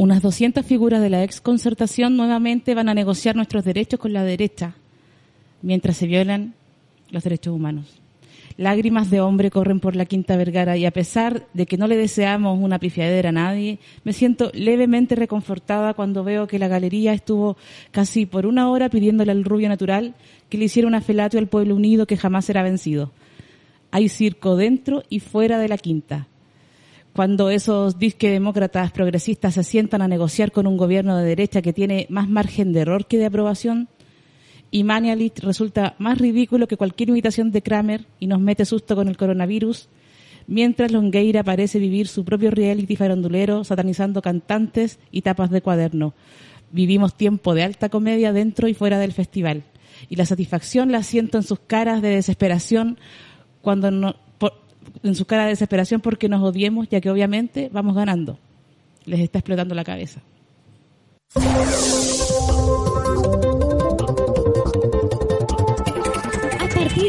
Unas 200 figuras de la ex concertación nuevamente van a negociar nuestros derechos con la derecha, mientras se violan los derechos humanos. Lágrimas de hombre corren por la Quinta Vergara y a pesar de que no le deseamos una pifiadera a nadie, me siento levemente reconfortada cuando veo que la galería estuvo casi por una hora pidiéndole al rubio natural que le hiciera una felatio al pueblo unido que jamás será vencido. Hay circo dentro y fuera de la Quinta. Cuando esos disque demócratas progresistas se sientan a negociar con un gobierno de derecha que tiene más margen de error que de aprobación, y resulta más ridículo que cualquier imitación de Kramer y nos mete susto con el coronavirus, mientras Longueira parece vivir su propio reality farandulero satanizando cantantes y tapas de cuaderno. Vivimos tiempo de alta comedia dentro y fuera del festival. Y la satisfacción la siento en sus caras de desesperación cuando no, en sus caras de desesperación porque nos odiemos, ya que obviamente vamos ganando. Les está explotando la cabeza.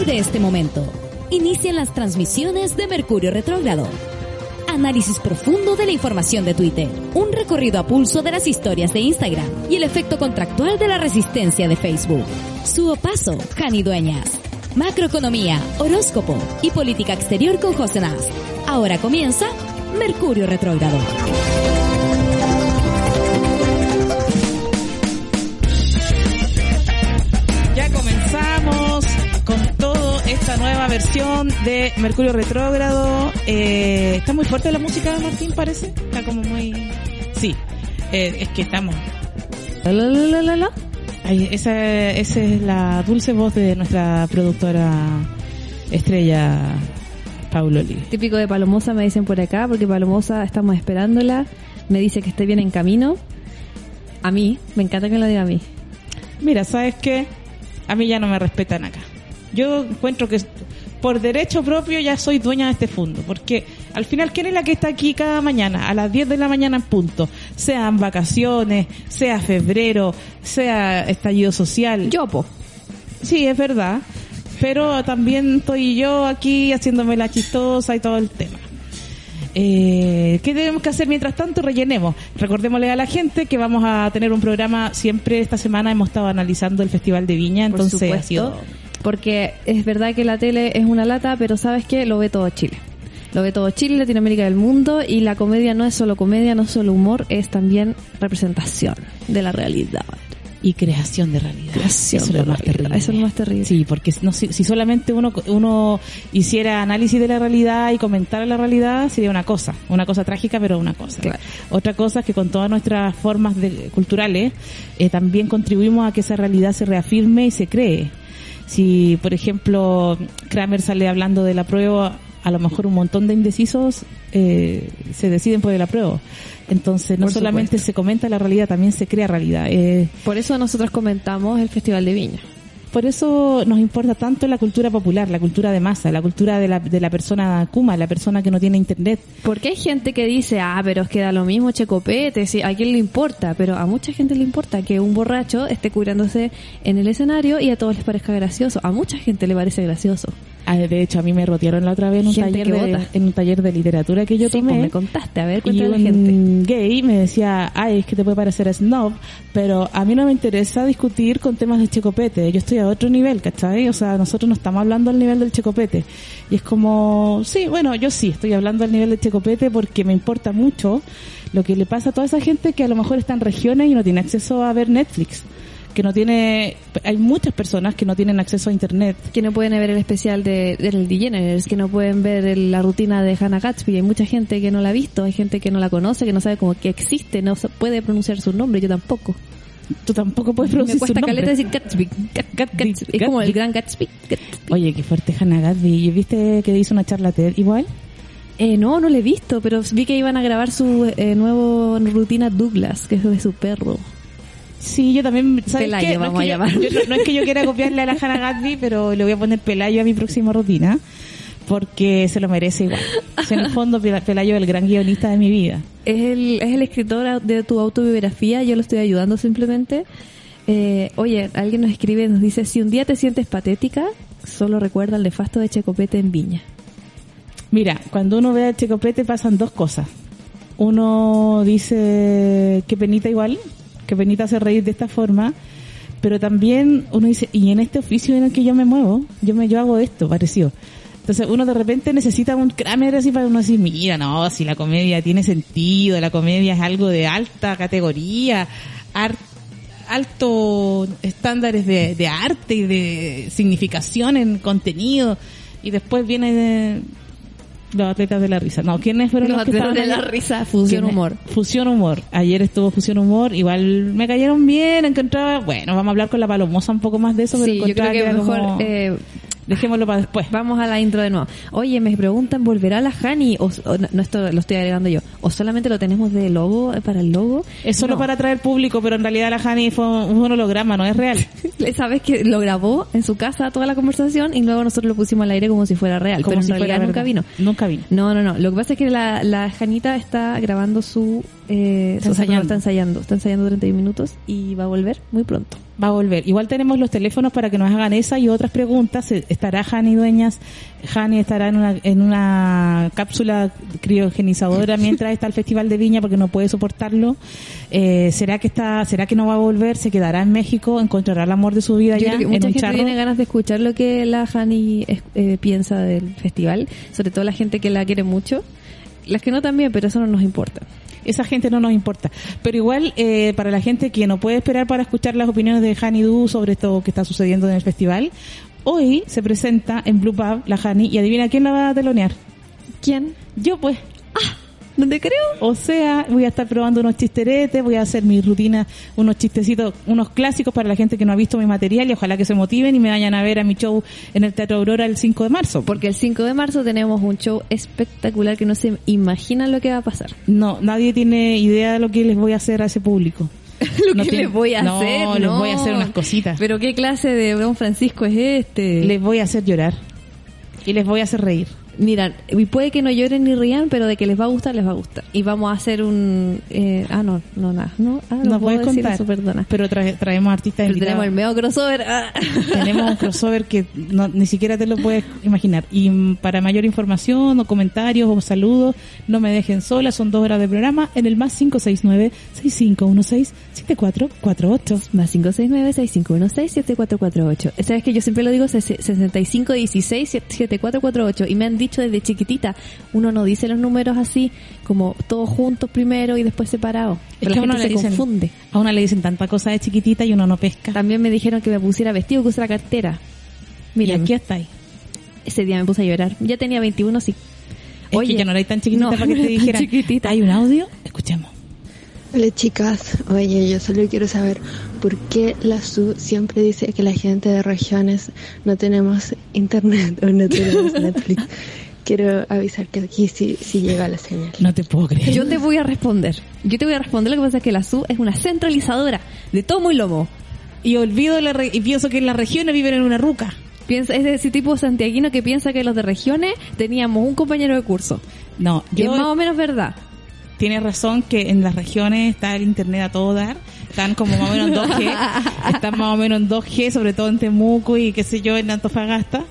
de este momento, inician las transmisiones de Mercurio Retrógrado. Análisis profundo de la información de Twitter, un recorrido a pulso de las historias de Instagram y el efecto contractual de la resistencia de Facebook. Su paso, Jani Dueñas. Macroeconomía, horóscopo y política exterior con José Nas. Ahora comienza Mercurio Retrógrado. Ya comenzamos con toda esta nueva versión de Mercurio Retrógrado. Eh, está muy fuerte la música de Martín, parece. Está como muy... Sí, eh, es que estamos... La, la, la, la, Ay, esa, esa es la dulce voz de nuestra productora estrella Paulo Lee. Típico de Palomosa me dicen por acá, porque Palomosa estamos esperándola. Me dice que esté bien en camino. A mí, me encanta que me lo diga a mí. Mira, ¿sabes qué? A mí ya no me respetan acá. Yo encuentro que por derecho propio ya soy dueña de este fondo, porque al final, ¿quién es la que está aquí cada mañana? A las 10 de la mañana en punto. Sean vacaciones, sea febrero, sea estallido social. Yo, po. Sí, es verdad. Pero también estoy yo aquí haciéndome la chistosa y todo el tema. Eh, ¿Qué tenemos que hacer mientras tanto? Rellenemos. Recordémosle a la gente que vamos a tener un programa siempre esta semana. Hemos estado analizando el Festival de Viña, entonces ha sido porque es verdad que la tele es una lata, pero sabes que lo ve todo Chile. Lo ve todo Chile, Latinoamérica del mundo y la comedia no es solo comedia, no es solo humor, es también representación de la realidad. Y creación de realidad. Creación eso es lo más terrible. Eso es lo más terrible. Sí, porque no, si, solamente uno, uno hiciera análisis de la realidad y comentara la realidad, sería una cosa. Una cosa trágica, pero una cosa. Otra cosa es que con todas nuestras formas de, culturales eh, también contribuimos a que esa realidad se reafirme y se cree si, por ejemplo, Kramer sale hablando de la prueba, a lo mejor un montón de indecisos eh, se deciden por el apruebo. Entonces, no solamente se comenta la realidad, también se crea realidad. Eh, por eso nosotros comentamos el Festival de Viña. Por eso nos importa tanto la cultura popular, la cultura de masa, la cultura de la, de la persona Kuma, la persona que no tiene internet. Porque hay gente que dice, ah, pero es que da lo mismo Checopete, sí, a quién le importa, pero a mucha gente le importa que un borracho esté curándose en el escenario y a todos les parezca gracioso. A mucha gente le parece gracioso. Ah, de hecho, a mí me rotearon la otra vez en un, taller de, en un taller de literatura que yo sí, tomé. Pues me contaste, a ver, y un la gente. gay me decía, ay, es que te puede parecer snob, pero a mí no me interesa discutir con temas de checopete. Yo estoy a otro nivel, ¿cachai? O sea, nosotros no estamos hablando al nivel del checopete. Y es como, sí, bueno, yo sí estoy hablando al nivel del checopete porque me importa mucho lo que le pasa a toda esa gente que a lo mejor está en regiones y no tiene acceso a ver Netflix que no tiene, hay muchas personas que no tienen acceso a internet. Que no pueden ver el especial de, del DeGeneres, que no pueden ver la rutina de Hannah Gatsby. Hay mucha gente que no la ha visto, hay gente que no la conoce, que no sabe cómo que existe, no puede pronunciar su nombre, yo tampoco. Tú tampoco puedes pronunciar Me cuesta su caleta decir Gatsby. Gatsby. Es como el gran Gatsby. Oye, qué fuerte Hannah Gatsby. ¿Y viste que hizo una charla TED igual? Eh, no, no le he visto, pero vi que iban a grabar su eh, nuevo rutina Douglas, que es de su perro. Sí, yo también. ¿sabes Pelayo, vamos no a llamar. no, es que yo quiera copiarle a la Hannah Gatsby, pero le voy a poner Pelayo a mi próxima rutina. Porque se lo merece igual. en el fondo, Pelayo es el gran guionista de mi vida. Es el, es el escritor de tu autobiografía, yo lo estoy ayudando simplemente. Eh, oye, alguien nos escribe, nos dice, si un día te sientes patética, solo recuerda el nefasto de Checopete en Viña. Mira, cuando uno ve a Checopete pasan dos cosas. uno dice que penita igual, que penita hacer reír de esta forma, pero también uno dice, y en este oficio en el que yo me muevo, yo me yo hago esto, parecido. Entonces uno de repente necesita un Kramer así para uno decir, mira, no, si la comedia tiene sentido, la comedia es algo de alta categoría, ar- alto estándares de, de arte y de significación en contenido, y después viene los atletas de la risa. No, ¿quiénes fueron Los los, que atletas estaban de la risa, Fusión ¿Quiénes? Humor. Fusión Humor. Ayer estuvo Fusión Humor, igual me cayeron bien, encontraba, bueno, vamos a hablar con la palomosa un poco más de eso, pero Sí, yo creo encontraba que mejor como- eh, dejémoslo para después. vamos a la intro de nuevo. Oye, me preguntan, ¿volverá la Hani? O, o no, esto lo estoy agregando yo. ¿O solamente lo tenemos de logo, eh, para el logo? Es solo No. para atraer público, pero en realidad la Hani fue un, holograma, no es real. Sabes que lo grabó en su casa toda la conversación y luego nosotros lo pusimos al aire como si fuera real, Como pero en si fuera realidad nunca verdad. vino. Nunca vino. No, no, no. Lo que pasa es que la, la Janita está grabando su... Eh, Está ensayando. está ensayando. Está ensayando 31 minutos y va a volver muy pronto. Va a volver. Igual tenemos los teléfonos para que nos hagan esa y otras preguntas. Estará Hani Dueñas. Hani estará en una, en una cápsula criogenizadora mientras está el Festival de Viña porque no puede soportarlo. Eh, ¿Será que está, será que no va a volver? ¿Se quedará en México? ¿Encontrará el amor de su vida Yo creo que en mucha un gente charro? tiene ganas de escuchar lo que la Hani es- eh, piensa del festival, sobre todo la gente que la quiere mucho. Las que no también, pero eso no nos importa. Esa gente no nos importa. Pero igual, eh, para la gente que no puede esperar para escuchar las opiniones de Hani Du sobre esto que está sucediendo en el festival, hoy se presenta en Blue Pub la Hani y adivina quién la va a telonear. ¿Quién? Yo pues. ¿No te creo? O sea, voy a estar probando unos chisteretes, voy a hacer mi rutina, unos chistecitos, unos clásicos para la gente que no ha visto mi material y ojalá que se motiven y me vayan a ver a mi show en el Teatro Aurora el 5 de marzo. Porque el 5 de marzo tenemos un show espectacular que no se imaginan lo que va a pasar. No, nadie tiene idea de lo que les voy a hacer a ese público. lo No que tiene- les voy a no, hacer. les voy a hacer unas cositas. Pero qué clase de Don Francisco es este. Les voy a hacer llorar y les voy a hacer reír. Mira, y puede que no lloren ni rían, pero de que les va a gustar, les va a gustar. Y vamos a hacer un... eh, ah, no, no, nada. No, ah, no puedes contar. eso, perdona. Pero trae- traemos artistas Pero invitados. tenemos el medio crossover. ah. Tenemos un crossover que no- ni siquiera te lo puedes imaginar. Y para mayor información o comentarios o saludos, no me dejen sola. Son dos horas de programa en el más 569-6516-7448. Más 569-6516-7448. Sabes que yo siempre lo digo, 6516-7448. Y me han dicho desde chiquitita, uno no dice los números así, como todos juntos primero y después separados. Es Pero que a uno, gente le se dicen, confunde. a uno le dicen tanta cosa de chiquitita y uno no pesca. También me dijeron que me pusiera vestido, que usara cartera. Mira, aquí está ahí. ese día me puse a llorar. Ya tenía 21, sí. Es que ya no era tan chiquitita no, para que no te dijeran. chiquitita. Hay un audio, escuchemos. Hola chicas, oye, yo solo quiero saber por qué la SU siempre dice que la gente de regiones no tenemos internet o no tenemos Netflix. Quiero avisar que aquí sí, sí llega la señal. No te puedo creer. Yo te voy a responder. Yo te voy a responder. Lo que pasa es que la SU es una centralizadora de tomo y lomo. Y olvido la re- y pienso que en las regiones viven en una ruca. Piensa, es de ese tipo santiaguino que piensa que los de regiones teníamos un compañero de curso. No, Y es yo más o menos verdad. Tienes razón que en las regiones está el internet a todo dar. Están como más o menos en 2G. están más o menos en 2G, sobre todo en Temuco y qué sé yo, en Antofagasta.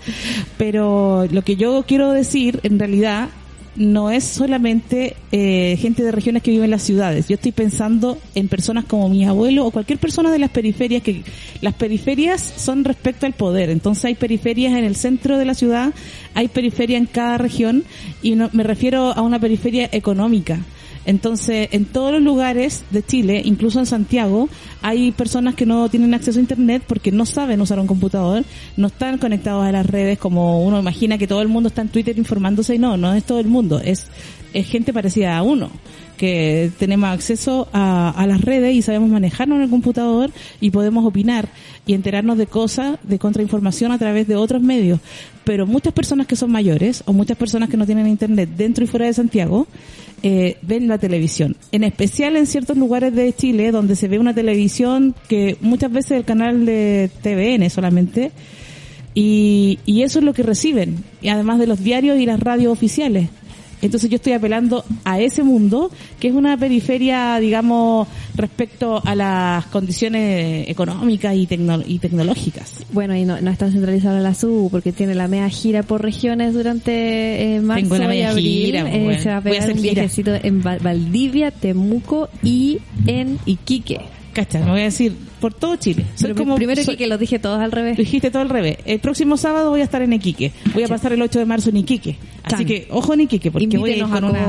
Pero lo que yo quiero decir, en realidad, no es solamente eh, gente de regiones que vive en las ciudades. Yo estoy pensando en personas como mis abuelos o cualquier persona de las periferias, que las periferias son respecto al poder. Entonces hay periferias en el centro de la ciudad, hay periferia en cada región y no, me refiero a una periferia económica. Entonces, en todos los lugares de Chile, incluso en Santiago, hay personas que no tienen acceso a Internet porque no saben usar un computador, no están conectados a las redes como uno imagina que todo el mundo está en Twitter informándose y no, no es todo el mundo, es, es gente parecida a uno que tenemos acceso a, a las redes y sabemos manejarnos en el computador y podemos opinar y enterarnos de cosas, de contrainformación a través de otros medios. Pero muchas personas que son mayores o muchas personas que no tienen internet dentro y fuera de Santiago eh, ven la televisión. En especial en ciertos lugares de Chile donde se ve una televisión que muchas veces el canal de TVN solamente y, y eso es lo que reciben, y además de los diarios y las radios oficiales. Entonces yo estoy apelando a ese mundo, que es una periferia, digamos, respecto a las condiciones económicas y, tecno- y tecnológicas. Bueno, y no, no está centralizado la SU porque tiene la media gira por regiones durante eh, marzo Tengo y media abril. gira, Eh, bueno. se va a Voy a pegar un gira. viajecito en Val- Valdivia, Temuco y en Iquique. Cacha, me voy a decir, por todo Chile. Soy Pero como, primero soy- Iquique, lo dije todos al revés. Dijiste todo al revés. El próximo sábado voy a estar en Iquique. Voy a pasar el 8 de marzo en Iquique. Así Chan. que, ojo en Iquique, porque voy a ir Invítenos con a una...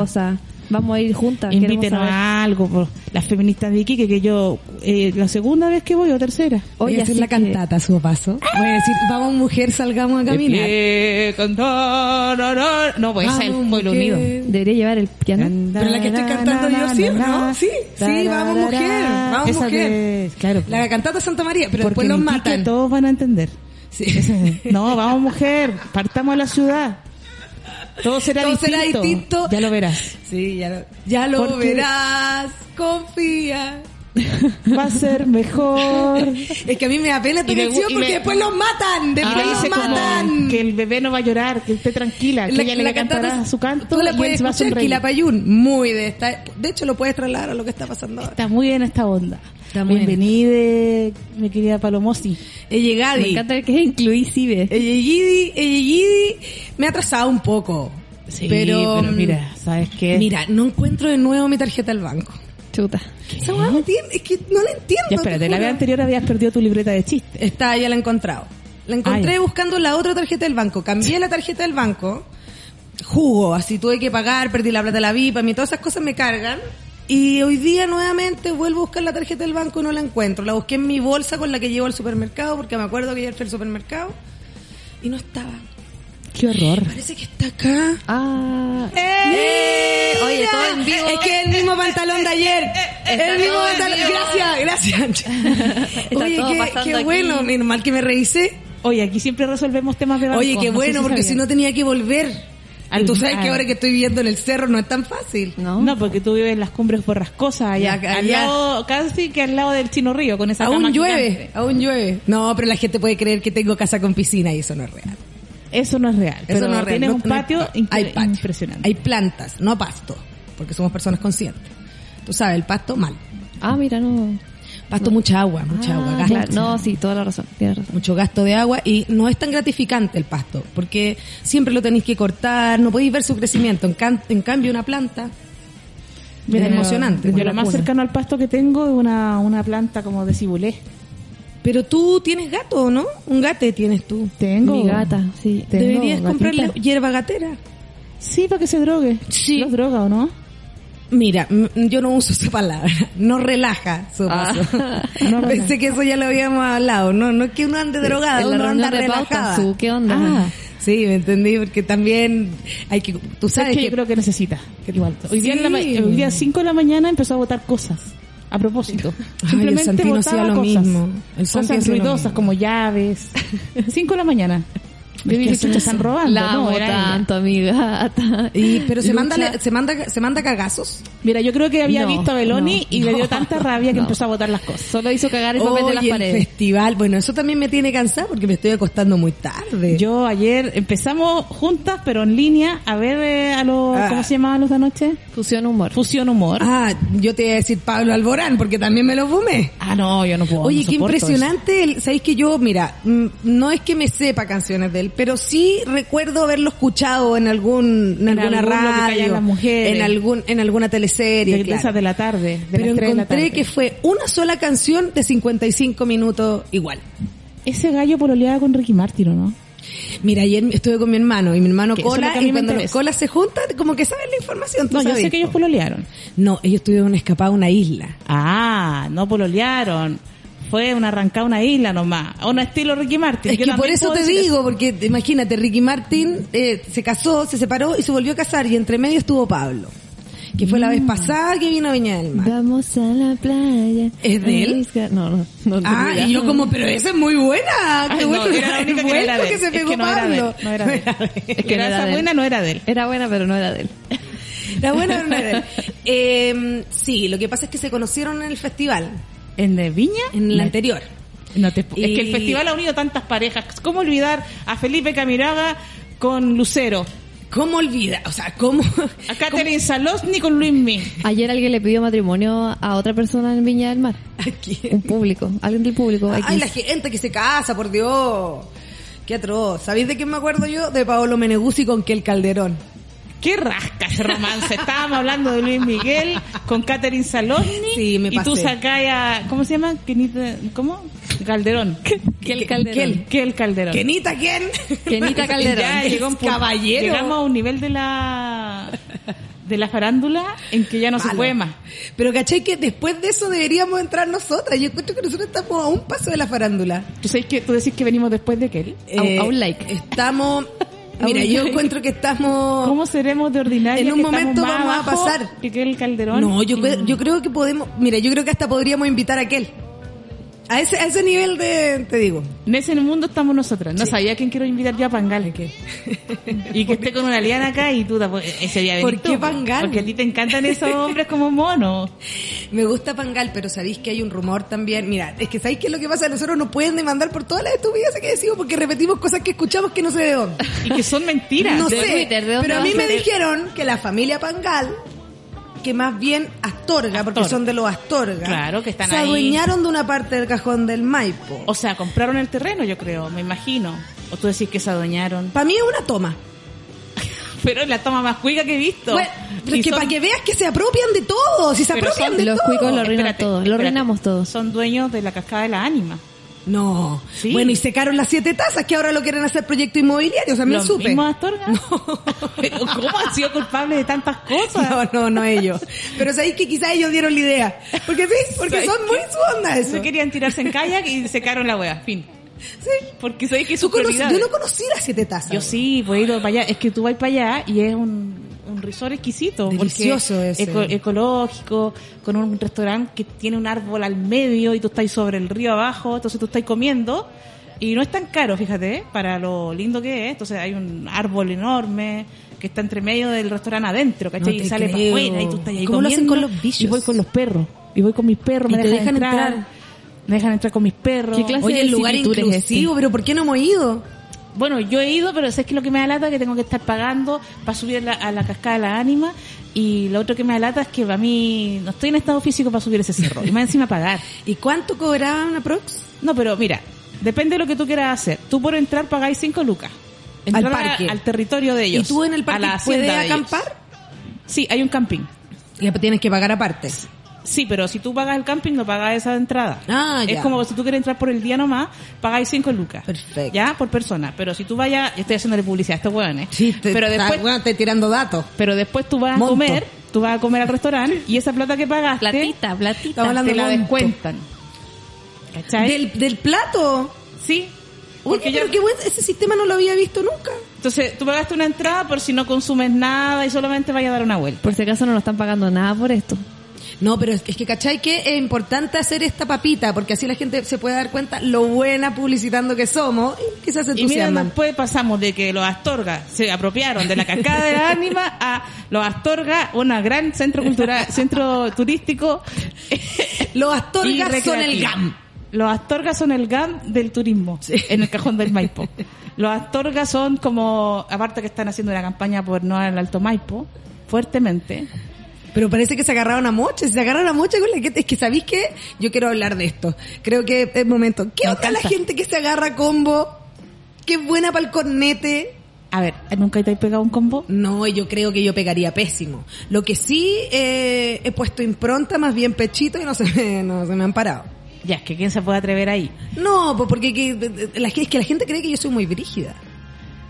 Vamos a ir juntas. Invítenos a algo, por las feministas de Iquique, que yo, eh, la segunda vez que voy, o tercera. Voy a hacer la que- cantata a su paso. Voy a decir, vamos mujer, salgamos a De caminar. pie, cantar, na, na. No, pues esa es el Vamos, pueblo unido. Debería llevar el piano. Pero la que estoy cantando yo, ¿sí no? Sí, sí, vamos, mujer, vamos, Esa mujer. de- claro. La cantata Santa María, pero porque después los matan. todos van a entender. Sí. No, vamos mujer, partamos a la ciudad. Todo será Todo distinto. será distinto. Ya lo verás. Sí, ya lo, ya lo Porque- verás, confía. Va a ser mejor. Es que a mí me da pena esta Y le- canción y porque le- después los matan, Y después le los matan. que el bebé no va a llorar, que esté tranquila, que La- ella le la cantará cantata- su canto Tú la y puedes va a escuchar. Quilapayún, muy de esta. De hecho, lo puedes trasladar a lo que está pasando ahora. Está muy bien esta onda. Está muy bien. Bienvenida, mi querida Palomosi. Ellegadi. Me encanta que es inclusive. Eyegidi, Eyegidi, me ha atrasado un poco. Sí, pero, pero mira, ¿sabes qué? Mira, no encuentro de nuevo mi tarjeta del banco. Chuta. Esa weá me tiene- es que no la entiendo. Ya espérate, te la vez anterior habías perdido tu libreta de chistes. Está, ya la he encontrado. La encontré Ah, ya. buscando la otra tarjeta del banco. Cambié la tarjeta del banco. Jugo, así tuve que pagar, perdí la plata de la VIP, a mí todas esas cosas me cargan. Y hoy día nuevamente vuelvo a buscar la tarjeta del banco y no la encuentro. La busqué en mi bolsa con la que llevo al supermercado porque me acuerdo que ayer fui al supermercado y no estaba. Qué horror. Parece que está acá. Ah. ¡Eh! Oye, Mira, todo en vivo. Es que es el mismo pantalón de ayer. Está el mismo pantalón. Gracias, gracias. Está Oye, todo qué, qué aquí. bueno. Menos mal que me revisé. Oye, aquí siempre resolvemos temas de banco. Oye, qué no sé bueno, porque si no tenía que volver. Al- tú sabes que al- ahora que estoy viviendo en el cerro no es tan fácil. ¿No? No, porque tú vives en las cumbres borrascosas allá, Ya, al allá. lado, casi que al lado del Chino Río, con esa Aún cama llueve, gigante. aún llueve. No, pero la gente puede creer que tengo casa con piscina y eso no es real. Eso no es real. Eso pero no es real. Tienes No- un no hay- patio, hay impresionante. Hay plantas, no pasto, porque somos personas conscientes. Tú sabes, el pasto mal. Ah, mira, no. Pasto mucha agua, mucha Ah, agua, gasto. claro. No, sí, toda la razón. Tienes razón. mucho gasto de agua y no es tan gratificante el pasto, porque siempre lo tenéis que cortar, no podéis ver su crecimiento. En, can- en cambio, una planta Mira, es emocionante. Yo lo más cuna. cercano al pasto que tengo es una, una planta como de cibulé. Pero tú tienes gato, ¿no? Un gate tienes tú. Tengo. Mi gata, sí. Tengo Deberías gatita. comprarle hierba gatera. Sí, para que se drogue. Sí. ¿Los droga o no? Mira, yo no uso esa palabra. No relaja su Ah. No Pensé que eso ya lo habíamos hablado. No, no es que uno ande la uno anda pauta, relajada. su, ¿qué onda? Ah. Sí, me entendí, porque también hay que, tú ¿Sabes sabes que que, yo creo que necesita? Igual. Hoy día, en la hoy día 5 de la mañana empezó a botar cosas. A propósito. Ay, Simplemente el Santino hacía lo cosas. mismo. El cosas ruidosas como llaves. 5 de la mañana. Yo que dije, chucha, están robando. La no, amo era ella. tanto, a mi gata. y, pero se manda, se manda, se manda cagazos. Mira, yo creo que había No, visto a Beloni no, y le dio tanta rabia que empezó a botar las cosas. Solo hizo cagar el papel de las Oye, el paredes. festival, bueno, eso también me tiene cansada porque me estoy acostando muy tarde. Yo ayer empezamos juntas, pero en línea, a ver eh, a los, Ah. ¿cómo se llamaban los de anoche? Fusión humor. Fusión Humor. Ah, yo te iba a decir Pablo Alborán porque también me lo fumé. Ah, no, yo no puedo. Oye, no qué impresionante. el- Sabéis que yo, mira, mm, no es que me sepa canciones de él, pero sí recuerdo haberlo escuchado en algún, en, En alguna radio, las mujeres. en algún, en alguna teleserie, De, claro. de la tarde. De pero tres de la encontré tarde. que fue una sola canción de 55 minutos igual. Ese gallo pololeaba con Ricky Martin, ¿o no? Mira, ayer estuve con mi hermano y mi hermano Cola, y cuando los. Colas se juntan, como que saben la información. tú No, yo sé que ellos po. pololearon. No, ellos tuvieron escapada a una isla. Ah, no pololearon. Fue una arrancada a una isla nomás. A un estilo Ricky Martin. Es Yo que por eso te digo, porque imagínate, Ricky Martin eh, se casó, se separó y se volvió a casar y entre medio estuvo Pablo, que fue Mm. la vez pasada que vino a Viña del Mar. Vamos a la playa. ¿Es de él? No, no, no. no, Ah, y yo como, pero esa es muy buena. Qué no, bueno, era la única que no era de él. que se Es pegó que no era de él, Pablo. no era de él. Es que Era no era esa de él. buena, no era de él. Era buena, pero no era de él. La buena no era de él. Eh, sí, lo que pasa es que se conocieron en el festival, ¿En de Viña? en el No. anterior. No te- Es que el festival ha unido tantas parejas. ¿Cómo olvidar a Felipe Camiraga con Lucero? ¿Cómo olvida? O sea, ¿cómo? A Catherine Salosni con Luis Mi. Ayer alguien le pidió matrimonio a otra persona en Viña del Mar. ¿A quién? Un público, alguien del público. Ay, X. la gente que se casa, por Dios. Qué atroz. ¿Sabéis de quién me acuerdo yo? De Paolo Meneguzzi con Kel Calderón. Qué rasca ese romance. Estábamos hablando de Luis Miguel con Catherine Salosni. Sí, me Y tú pasé. sacás a, ¿cómo se llama? Kenita- ¿Cómo? Calderón. Kel Calderón. Kel. ¿Qué el Calderón? ¿Kenita quién? Kenita Calderón. Ya llegó un Caballero. Llegamos a un nivel de la de la farándula en que ya no se Malo. puede más. Pero caché que después de eso deberíamos entrar nosotras. Yo encuentro que nosotros estamos a un paso de la farándula. ¿Tú, sabes que, tú decís que venimos después de aquel? A un- a un like. Eh, Estamos... A Mira, yo encuentro que estamos... ¿Cómo seremos de ordinaria? En un momento vamos a pasar. Que el Calderón. No, yo, yo creo que podemos... Mira, yo creo que hasta podríamos invitar a aquel. A ese, a ese nivel de... Te digo. En ese mundo estamos nosotras. No sabía quién quiero invitar yo a Pangale. Que... y que esté con una liana acá y tú tampoco- ese día ¿Por qué tú. Pangal? Porque a ti te encantan esos hombres como monos. Me gusta Pangal, pero sabéis que hay un rumor también. Mira, es que sabéis que lo que pasa, nosotros nos pueden demandar por todas las estupideces que decimos porque repetimos cosas que escuchamos que no sé de dónde. Y que son mentiras. No de sé, Twitter, ¿de dónde pero a mí me dijeron que la familia Pangal, que más bien Astorga, porque son de los Astorga, Claro, que están se ahí. adueñaron de una parte del cajón del Maipo. O sea, compraron el terreno, yo creo, me imagino. O tú decís que se adueñaron. Para mí es una toma. Pero es la toma más cuica que he visto. Bueno, es que son- para que veas que se apropian de todo, si se Pero apropian son de los todo. cuicos lo arruinan todo, lo arruinamos todos. Son dueños de la cascada de la ánima. No. Sí. Bueno, y secaron las siete tazas que ahora lo quieren hacer proyecto inmobiliario, también ¿Los supe. mismos Astorga? Pero ¿cómo han sido culpables de tantas cosas? No, no, no ellos. Pero sabéis que quizás ellos dieron la idea. Porque sí, porque ¿Sabes son muy su onda eso. Se querían tirarse en kayak y secaron la wea. Fin. Sí. Porque sabéis que su prioridad. yo no conocí las siete tazas. Yo sí, pues he ido para allá. Es que tú vas para allá y es un, un resort exquisito. porque Delicioso ese. eco- ecológico, con un restaurante que tiene un árbol al medio y tú estás sobre el río abajo, entonces tú estás comiendo. Y no es tan caro, fíjate, ¿eh? para lo lindo que es. Entonces hay un árbol enorme que está entre medio del restaurante adentro, ¿cachai? No y sale para afuera y tú estás ahí ¿Cómo lo hacen comiendo, con los bichos? Y voy con los perros. Y voy con mis perros, ¿Y me te dejan, dejan entrar, entrar? Me dejan entrar con mis perros. ¿Qué clase Oye, de el lugar inclusivo, pero ¿por qué no hemos ido? Bueno, yo he ido, pero sé que lo que me da lata es que tengo que estar pagando para subir la- a la cascada de la ánima. Y lo otro que me da lata es que a mí no estoy en estado físico para subir ese cerro. Y más encima pagar. ¿Y cuánto cobraban aprox? No, pero mira, depende de lo que tú quieras hacer. Tú por entrar pagáis 5 lucas. Entrar Al a- parque. al territorio de ellos. ¿Y tú en el a parque la puedes acampar? Sí, hay un camping. Y tienes que pagar aparte. Sí, pero si tú pagas el camping, no pagas esa entrada. Ah, Es ya. como si tú quieres entrar por el día nomás, pagáis 5 lucas. Perfecto. Ya, por persona. Pero si tú vayas, yo estoy haciéndole publicidad a estos hueones. Sí, te, pero está- después, bueno, estoy tirando datos. pero después tú vas Monto. a comer, tú vas a comer al restaurante y esa plata que pagaste, Platita, platita. Hablando te la monto. descuentan. ¿Cachai? ¿Del, del plato? Sí. Porque pero yo- qué bueno, ese sistema no lo había visto nunca. Entonces, tú pagaste una entrada por si no consumes nada y solamente vayas a dar una vuelta. Por si acaso no nos están pagando nada por esto. No, pero es que, es que ¿cachai? Que es importante hacer esta papita, porque así la gente se puede dar cuenta lo buena publicitando que somos y quizás se Y mira, entusiasman. después pasamos de que los Astorga se apropiaron de la cascada de la ánima a los Astorga, una gran centro cultural, centro turístico. Los y Astorgas son el. GAM. Los Astorga son el GAM del turismo en el cajón del Maipo. Los Astorga son como, aparte que están haciendo una campaña por no al Alto Maipo, fuertemente. Pero parece que se agarraron a moches, se agarraron a moches con la gente. Es que, ¿sabéis qué? Yo quiero hablar de esto. Creo que es momento. ¿Qué Me onda la gente que se agarra a combo? Qué buena para el cornete. A ver, ¿nunca te has pegado un combo? No, yo creo que yo pegaría pésimo. Lo que sí eh, he puesto impronta, más bien pechito y no se me, no se me han parado. Ya, es que quién se puede atrever ahí. No, pues porque que, la, es que la gente cree que yo soy muy brígida.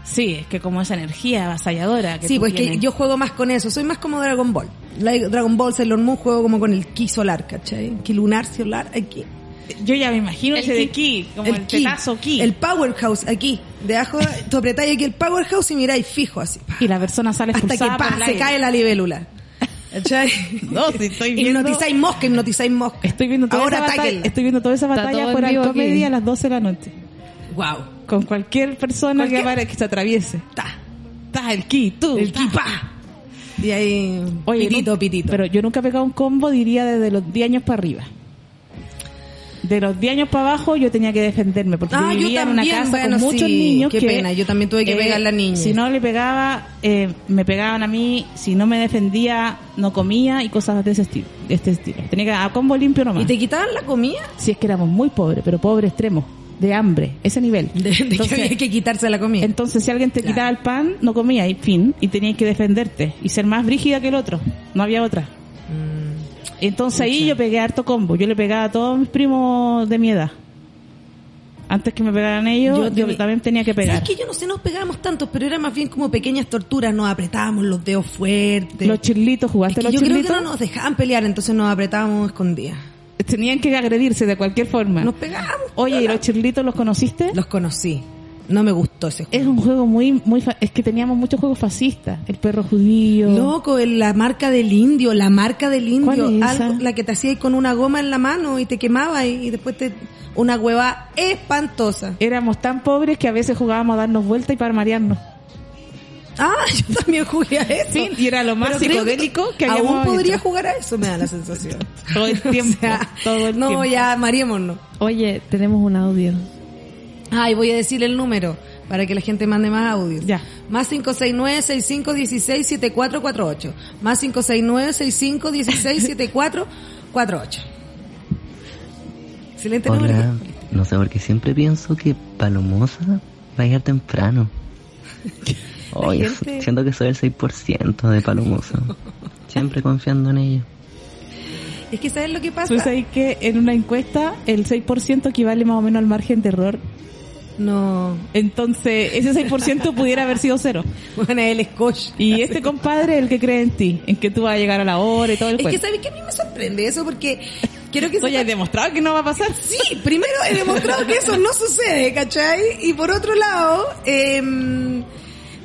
Sí, es que como esa energía avasalladora que Sí, pues que yo juego más con eso. Soy más como Dragon Ball. Dragon Ball, Sailor Moon, juego como con el ki solar, ¿cachai? Ki lunar, solar, aquí. Yo ya me imagino El ese de ki. ki, como el, ki, tetazo ki. El powerhouse, aquí. Debajo, tú apretáis aquí el powerhouse y miráis fijo así. pa. Y la persona sale Hasta que pa, el se aire. cae la libélula. ¿Cachai? No, si estoy viendo... Hipnotizáis mosca, hipnotizáis mosca. Estoy viendo toda Ahora esa batalla, estoy viendo toda esa batalla por. Alcomedia a las 12 de la noche. Wow. Con cualquier persona Cualquier- que que se atraviese. Ta. Está el ki, tú. El ta. ki, pa. Y ahí, Oye, pitito, pitito. Pero yo nunca he pegado un combo, diría, desde los 10 años para arriba. De los 10 años para abajo yo tenía que defenderme porque Ah, yo vivía en una casa bueno, con muchos sí, niños qué que, pena, yo también tuve que pegar a la niña. Si no le pegaba, eh, me pegaban a mí, si no me defendía, no comía y cosas de ese estilo. De este estilo. Tenía que a combo limpio nomás. ¿Y te quitaban la comida? Si es que éramos muy pobres, pero pobres extremos, de hambre, ese nivel. De, de que Entonces, había que quitarse la comida. entonces, si alguien te Claro. quitaba el pan, no comía y fin, y tenías que defenderte y ser más brígida que el otro. No había otra. Mm. Entonces ahí yo pegué harto combo. Yo le pegaba a todos mis primos de mi edad. Antes que me pegaran ellos, Yo yo, también tenía que pegar. ¿Sabes que yo no sé, nos pegábamos tantos, pero era más bien como pequeñas torturas, nos apretábamos los dedos fuertes. Los chirlitos, Es ¿jugaste que los yo creo que chirlitos? no nos dejaban pelear, entonces nos apretábamos escondidas. Tenían que agredirse de cualquier forma. Nos pegábamos. Oye, ¿y los chirlitos los conociste? Los conocí. No me gustó ese juego. Es un juego muy, muy, fa- es que teníamos muchos juegos fascistas. El perro judío. Loco, el- la marca del indio, la marca del indio, ¿Cuál es esa? algo- la que te hacía con una goma en la mano y te quemaba y, y después te una hueva espantosa. Éramos tan pobres que a veces jugábamos a darnos vuelta y para marearnos. Ah, yo también jugué a eso. Sí, y era lo más Pero psicodélico que habíamos Aún podría hecho. jugar a eso, me da la sensación. Todo el tiempo. O sea, todo el no, tiempo. ya, mareémonos. Oye, tenemos un audio. Ay, voy a decir el número para que la gente mande más audios. Ya. Más 569-6516-7448. Más 569-6516-7448. Excelente Hola, número. no sé por qué siempre pienso que Palomosa va a llegar temprano. Oye, gente- siento que soy el 6% de Palomosa. Siempre confiando en ella. Es que ¿sabes lo que pasa? Pues ahí que en una encuesta el 6% equivale más o menos al margen de error. No. Entonces, ese 6% pudiera haber sido cero. Bueno, el scotch. Y este compadre es el que cree en ti, en que tú vas a llegar a la hora y todo el Es que. ¿sabes que a mí me sorprende eso? Porque quiero que Oye, sepas- ¿has demostrado que no va a pasar? Sí, primero he demostrado que eso no sucede, ¿cachai? Y por otro lado, em,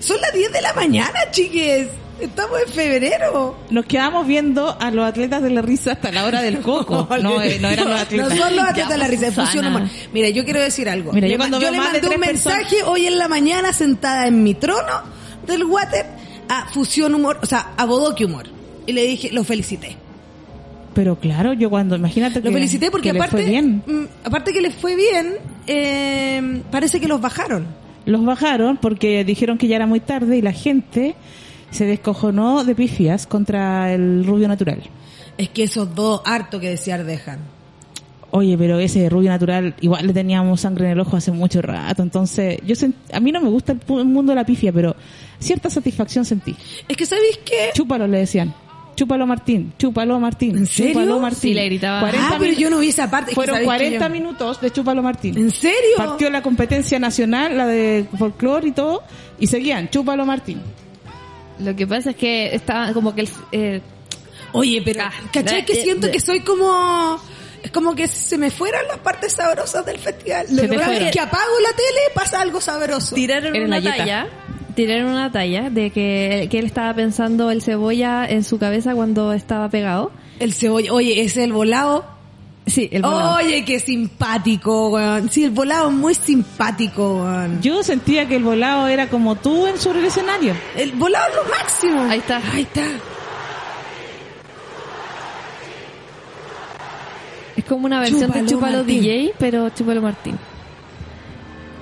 son las 10 de la mañana, chiques. Estamos en febrero. Nos quedamos viendo a los atletas de la risa hasta la hora del coco. No, eh, no eran los atletas. No son los atletas de la risa, es fusión humana. Mira, yo quiero decir algo. Mira, yo cuando yo le mandé un personas- mensaje hoy en la mañana sentada en mi trono del water a Fusión Humor, o sea, a Bodoque Humor. Y le dije, lo felicité. Pero claro, yo cuando, imagínate que Lo felicité porque que aparte, mm, aparte que les fue bien, eh, parece que los bajaron. Los bajaron porque dijeron que ya era muy tarde y la gente se descojonó de pifias contra el rubio natural. Es que esos dos harto que desear dejan. Oye, pero ese rubio natural, igual le teníamos sangre en el ojo hace mucho rato. Entonces, yo sent- a mí no me gusta el, mundo de la pifia, pero cierta satisfacción sentí. Es que ¿sabéis qué? Chúpalo, le decían. Chúpalo, Martín. Chúpalo, Martín. ¿En serio? Chúpalo, Martín. Sí, le gritaban. 40 ah, pero yo no vi esa parte. es Fueron ¿sabéis que 40 yo- minutos de Chúpalo, Martín. ¿En serio? Partió la competencia nacional, la de folclore y todo, y seguían. Chúpalo, Martín. Lo que pasa es que estaba como que el, eh, Oye, pero Ah, ¿cachai de- que siento de- que soy como... Es como que se me fueran las partes sabrosas del festival. Lo Se que pasa es que apago la tele pasa algo sabroso. tiraron una la yeta. talla, tiraron una talla de que, que él estaba pensando el cebolla en su cabeza cuando estaba pegado. El cebolla, oye, ese es el volado. Sí, el volado. Oye, qué simpático, weón. Sí, el volado es muy simpático, weón. Yo sentía que el volado era como tú en el escenario. El volado es lo máximo. Ahí está. Ahí está. Es como una versión Chúpalo, de Chúpalo Martín. DJ, pero Chúpalo Martín.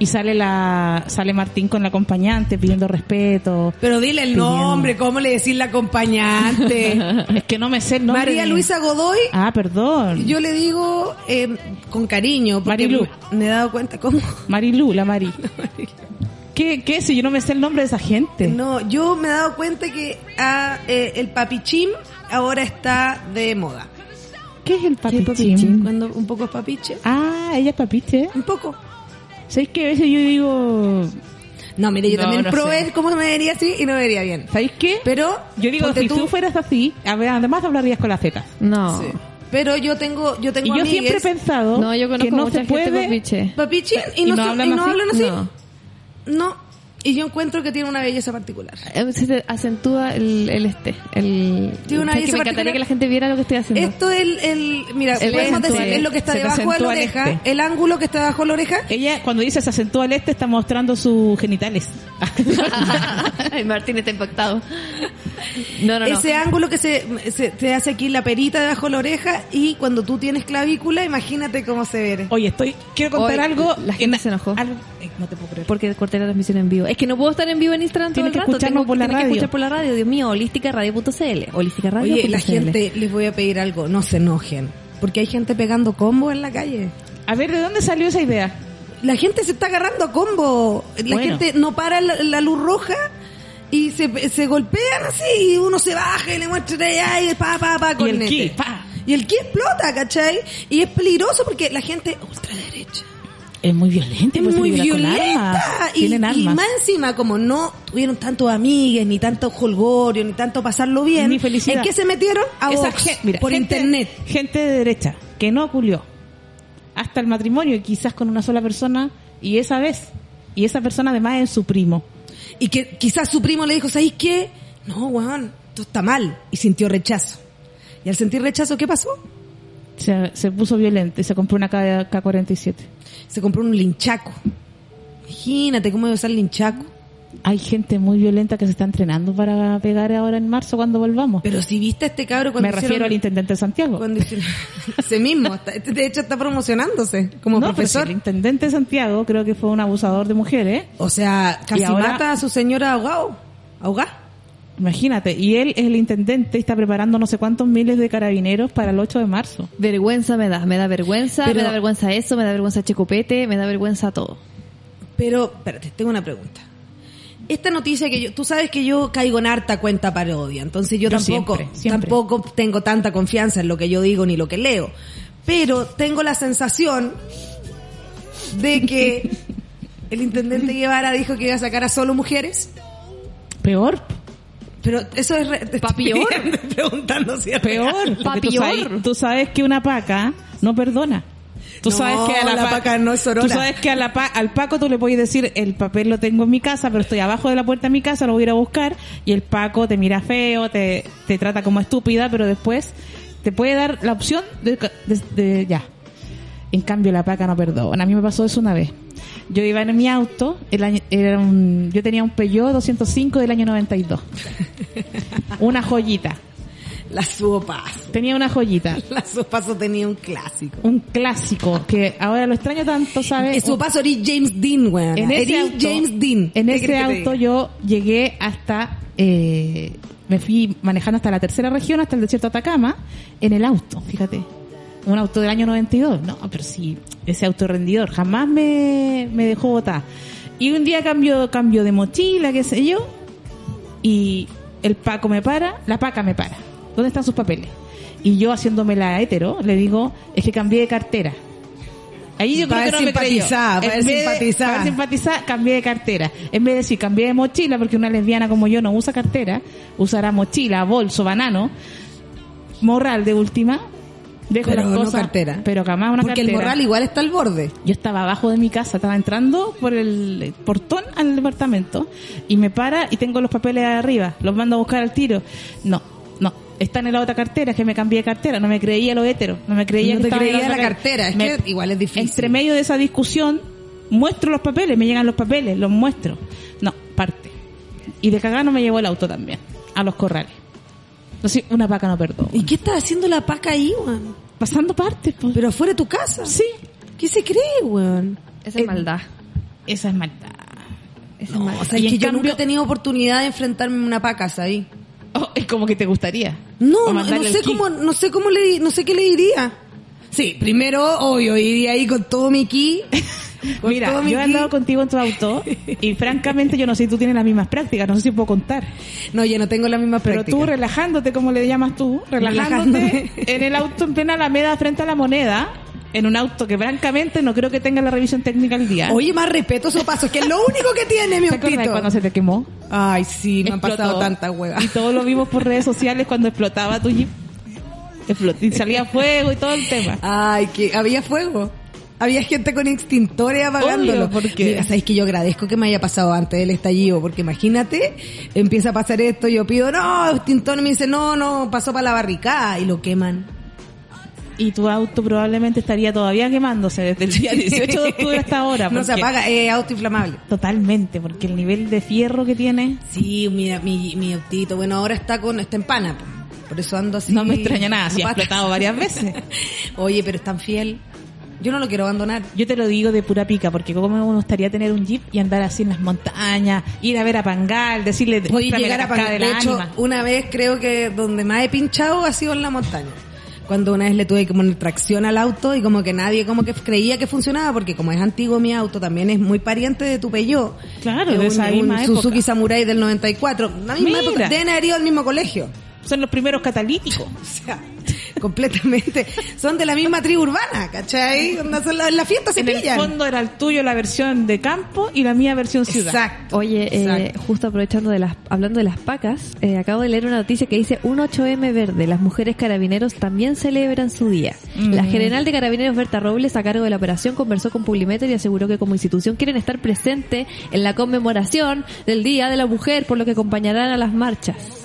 Y sale la sale Martín con la acompañante pidiendo respeto. Pero dile el Pidiendo. nombre, ¿cómo le decís la acompañante? Es que no me sé el nombre. María Luisa Godoy. Ah, perdón. Yo le digo eh, con cariño, porque Marilú. me he dado cuenta cómo. Marilu, la Mari. ¿Qué, ¿Qué? Si yo no me sé el nombre de esa gente. No, yo me he dado cuenta que ah, eh, el papichín ahora está de moda. ¿Qué es el papichín? papichín? Cuando un poco es papiche, Ah, ella es papiche. un poco. ¿Sabéis que a veces yo digo... No, mire, yo No, también no probé sé. cómo me vería así y no me vería bien. ¿Sabéis qué? Pero yo digo, si tú, fueras así, además hablarías con la Z. No. Sí. Pero yo tengo, yo tengo Y yo amigues, siempre he pensado No, yo conozco que no mucha se gente puede... papiche. papichín y, ¿Y no, no son- hablan y no así? hablan así. No. Y yo encuentro que tiene una belleza particular. Eh, Se te acentúa el, el este. El, Tiene una que belleza me encantaría que la gente viera lo que estoy haciendo. Esto es el, el mira, El podemos este. decir, es lo que está debajo de la oreja, este. el ángulo que está debajo de la oreja. Ella, cuando dice se acentúa al este, está mostrando sus genitales. Ay, Martín está impactado. No, no, no. Ese ángulo que se, se te hace aquí la perita debajo de la oreja y cuando tú tienes clavícula, imagínate cómo se ve. Oye, estoy, quiero contar algo. la gente se enojó. algo- eh, no te puedo creer. Porque corté la transmisión en vivo. Es que no puedo estar en vivo en Instagram todo Tienen el que rato. Tengo, por la tienen que radio. escuchar por la radio. Dios mío, holísticaradio.cl. Holísticaradio.cl. Oye, la gente, les voy a pedir algo, no se enojen, porque hay gente pegando combo en la calle. A ver, ¿de dónde salió esa idea? La gente se está agarrando a combo. La Bueno. gente no para la, la luz roja y se, se golpean así y uno se baja y le muestra allá y pa, pa, pa, con el ki, pa. Y el ki explota, ¿cachai? Y es peligroso porque la gente ultraderecha Es muy violenta. es pues, muy violenta. armas. Y, Tienen y más encima, como no tuvieron tantos amigues, ni tanto holgorio, ni tanto pasarlo bien, Ni felicidad. ¿en qué se metieron? A Vox, gen- mira, por gente- internet. Gente de derecha que no culió hasta el matrimonio y quizás con una sola persona y esa vez. Y esa persona además es su primo. Y que quizás su primo le dijo, ¿sabéis qué? No, weón, esto está mal. Y sintió rechazo. Y al sentir rechazo, ¿qué pasó? Se, se puso violento y se compró una K- K-47. Se compró un linchaco. Imagínate cómo debe ser el linchaco. Hay gente muy violenta que se está entrenando para pegar ahora en marzo cuando volvamos. Pero si viste a este cabro cuando Me refiero al intendente de Santiago. cuando hicieron- ese mismo. está- este de hecho está promocionándose como no, pero si profesor. el intendente de Santiago creo que fue un abusador de mujeres. O sea, casi ahora- mata a su señora ahogado. Ahogada. Imagínate. Y él es el intendente y está preparando no sé cuántos miles de carabineros para el 8 de marzo. Vergüenza me da. Me da vergüenza. Pero- me da vergüenza eso. Me da vergüenza Checopete. Me da vergüenza todo. Pero, espérate, tengo una pregunta. Esta noticia que yo, tú sabes que yo caigo en harta cuenta parodia, entonces yo Yo tampoco, siempre, siempre. tampoco tengo tanta confianza en lo que yo digo ni lo que leo. Pero tengo la sensación de que el intendente Guevara dijo que iba a sacar a solo mujeres. Peor. Pero eso es... re- Pa' peor. preguntando si es Peor. tú peor. sabes, tú sabes que una paca no perdona. Tú No, sabes que a la, la pa- paca no es sorora. Tú sabes que a la pa- al Paco tú le puedes decir, el papel lo tengo en mi casa, pero estoy abajo de la puerta de mi casa, lo voy a ir a buscar, y el Paco te mira feo, te, te trata como estúpida, pero después te puede dar la opción de, de- de- ya. En cambio la paca no perdona. A mí me pasó eso una vez. Yo iba en mi auto, el año, era un, yo tenía un Peugeot 205 del año 92. Una joyita. La suopazo. Tenía una joyita. La suopazo tenía un clásico. Un clásico que ahora lo extraño tanto, ¿sabes? En su paso eres James Dean, weón. En ese auto, James Dean. en ¿Qué ese auto yo llegué hasta, eh, me fui manejando hasta la tercera región, hasta el desierto de Atacama, en el auto, fíjate. Un auto del año 92. No, pero sí, ese auto rendidor jamás me, me dejó botar. Y un día cambio, cambio de mochila, qué sé yo, y el Paco me para, la Paca me para. ¿Dónde están sus papeles? Y yo haciéndome la hetero, le digo, es que cambié de cartera. Ahí yo creo que no me creyó. simpatizar, para En vez de- simpatizar. para simpatizar, cambié de cartera. En vez de decir cambié de mochila, porque una lesbiana como yo no usa cartera, usará mochila, bolso, banano, morral de última, dejo Pero las no cosas, cartera. pero jamás una Porque cartera. el morral igual está al borde. Yo estaba abajo de mi casa, estaba entrando por el portón al departamento y me para y tengo los papeles arriba, los mando a buscar al tiro. No, no, están en la otra cartera, es que me cambié de cartera, no me creía lo hétero, no me creía No que te estaba en creía otra la car- cartera, es Me- que igual es difícil. Entre medio de esa discusión, muestro los papeles, me llegan los papeles, los muestro. No, parte. Y de cagada no me llevó el auto también, a los corrales. Entonces, una paca no perdona. ¿Y qué está haciendo la paca ahí, weón? Pasando partes, pues. Pero afuera de tu casa. Sí, ¿Qué se cree, weón? Esa es maldad. esa es maldad. Esa No, es maldad. o sea, Y es que yo cambio- nunca he tenido oportunidad de enfrentarme a una paca, ¿sabí? Oh, es como que te gustaría. No, no, no sé cómo, no sé cómo le, no sé qué le diría. Sí, primero, obvio, iría ahí con todo mi ki. Con Mira, yo he andado contigo en tu auto y francamente yo no sé si tú tienes las mismas prácticas, no sé si puedo contar. No, yo no tengo la misma Pero práctica. tú relajándote, como le llamas tú, relajándote en el auto en plena alameda frente a la moneda, en un auto que francamente no creo que tenga la revisión técnica al día. Oye, más respeto esos pasos, que es lo único que tiene mi ¿Te acuerdas autito. cuando se te quemó? Ay, sí, me han Explotó. pasado tantas huevas. Y todo lo vimos por redes sociales cuando explotaba tu jeep. Explotó- y salía fuego y todo el tema. Ay, que había fuego. Había gente con extintores apagándolo. Porque- Mira, sabéis que yo agradezco que me haya pasado antes del estallido, porque imagínate, empieza a pasar esto, yo pido, no, extintor, y me dice, no, no, pasó para la barricada, y lo queman. Y tu auto probablemente estaría todavía quemándose desde el día 18 de octubre hasta ahora. No se apaga, es auto inflamable. Totalmente, porque el nivel de fierro que tiene Sí, mira, mi, mi autito, bueno, ahora está con, está en pana, po. por eso ando así. no me extraña nada, si ha explotado varias veces. Oye, pero es tan fiel. Yo no lo quiero abandonar. Yo te lo digo de pura pica, porque como me gustaría tener un jeep y andar así en las montañas, ir a ver a Pangal, decirle, Voy a "Muéstrame llegar a cascada Pan- de hecho, ánima". una vez creo que donde más he pinchado ha sido en la montaña. Cuando una vez le tuve poner tracción al auto y como que nadie como que creía que funcionaba porque como es antiguo mi auto también es muy pariente de tu Peugeot. Claro, Es de un, esa un Suzuki. Samurai del 94. La misma Mira. época. Deben haber ido al mismo colegio. Son los primeros catalíticos. O sea, completamente. Son de la misma tribu urbana, ¿cachai? Son la, en la fiesta se en el fondo era el tuyo la versión de campo y la mía versión ciudad. Exacto. Oye, eh, Exacto. justo aprovechando de las, hablando de las pacas, eh, acabo de leer una noticia que dice un 8M verde. Las mujeres carabineros también celebran su día. La general de carabineros Berta Robles, a cargo de la operación, conversó con Publimeter y aseguró que como institución quieren estar presente en la conmemoración del Día de la Mujer, por lo que acompañarán a las marchas.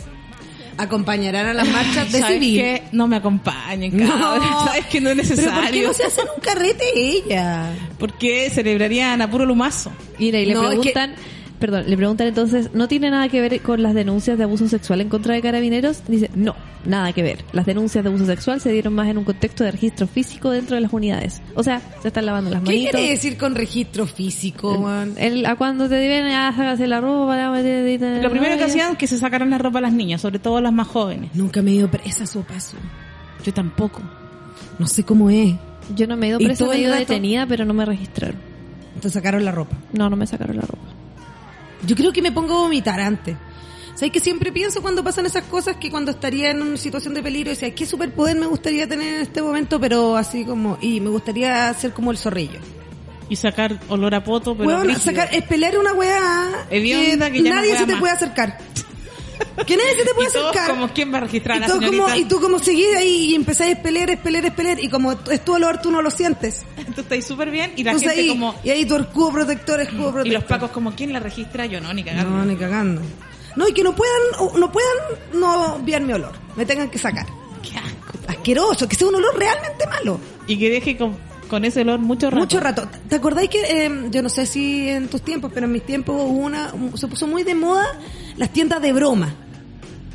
Acompañarán a las marchas de ¿Sabes civil. qué? No me acompañen, cabrón. Sabes que no es Pero ¿por qué necesario. no se hacen un carrete ella? Porque celebrarían a puro lumazo. Mira, y le No, es que- preguntan, perdón, le preguntan entonces, ¿no tiene nada que ver con las denuncias de abuso sexual en contra de carabineros? Dice, no, nada que ver. Las denuncias de abuso sexual se dieron más en un contexto de registro físico dentro de las unidades. O sea, se están lavando las ¿Qué manitos. quiere decir con registro físico? El, a cuando te vienen a sacarse la ropa, la- Lo primero que hacían es que se sacaran la ropa a las niñas, sobre todo las más jóvenes. Nunca me he ido presa su paso. Yo tampoco. No sé cómo es. Yo no me he ido ¿Y presa, me he ido detenida, pero no me registraron. Te sacaron la ropa. No, no me sacaron la ropa. Yo creo que me pongo a vomitar antes. ¿Sabes que siempre pienso cuando pasan esas cosas que cuando estaría en una situación de peligro, decía, ¿qué superpoder me gustaría tener en este momento? Pero así como, y me gustaría ser como el zorrillo. Y sacar olor a poto, pero brígido. sacar, es pelear una weá Hedionda que ya nadie se te más. puede acercar. Que nadie se te puede Y todos acercar. como, ¿quién va a registrar y, a la como- señorita? y tú como seguís ahí y empezáis a pelear, es pelear, es pelear. Y como es tu olor, tú no lo sientes. Tú estás súper bien y la Entonces gente ahí, como... y ahí tu escudo protector, escudo Y protector. los pacos como, ¿quién la registra? Yo no, ni cagando. No, ni cagando. No, y que no puedan, no puedan no obviar mi olor. Me tengan que sacar. Qué asco. Asqueroso, que sea un olor realmente malo. Y que deje con, con ese olor mucho rato. Mucho rato. ¿Te acordáis que, eh, yo no sé si en tus tiempos, pero en mis tiempos hubo una, se puso muy de moda las tiendas de broma.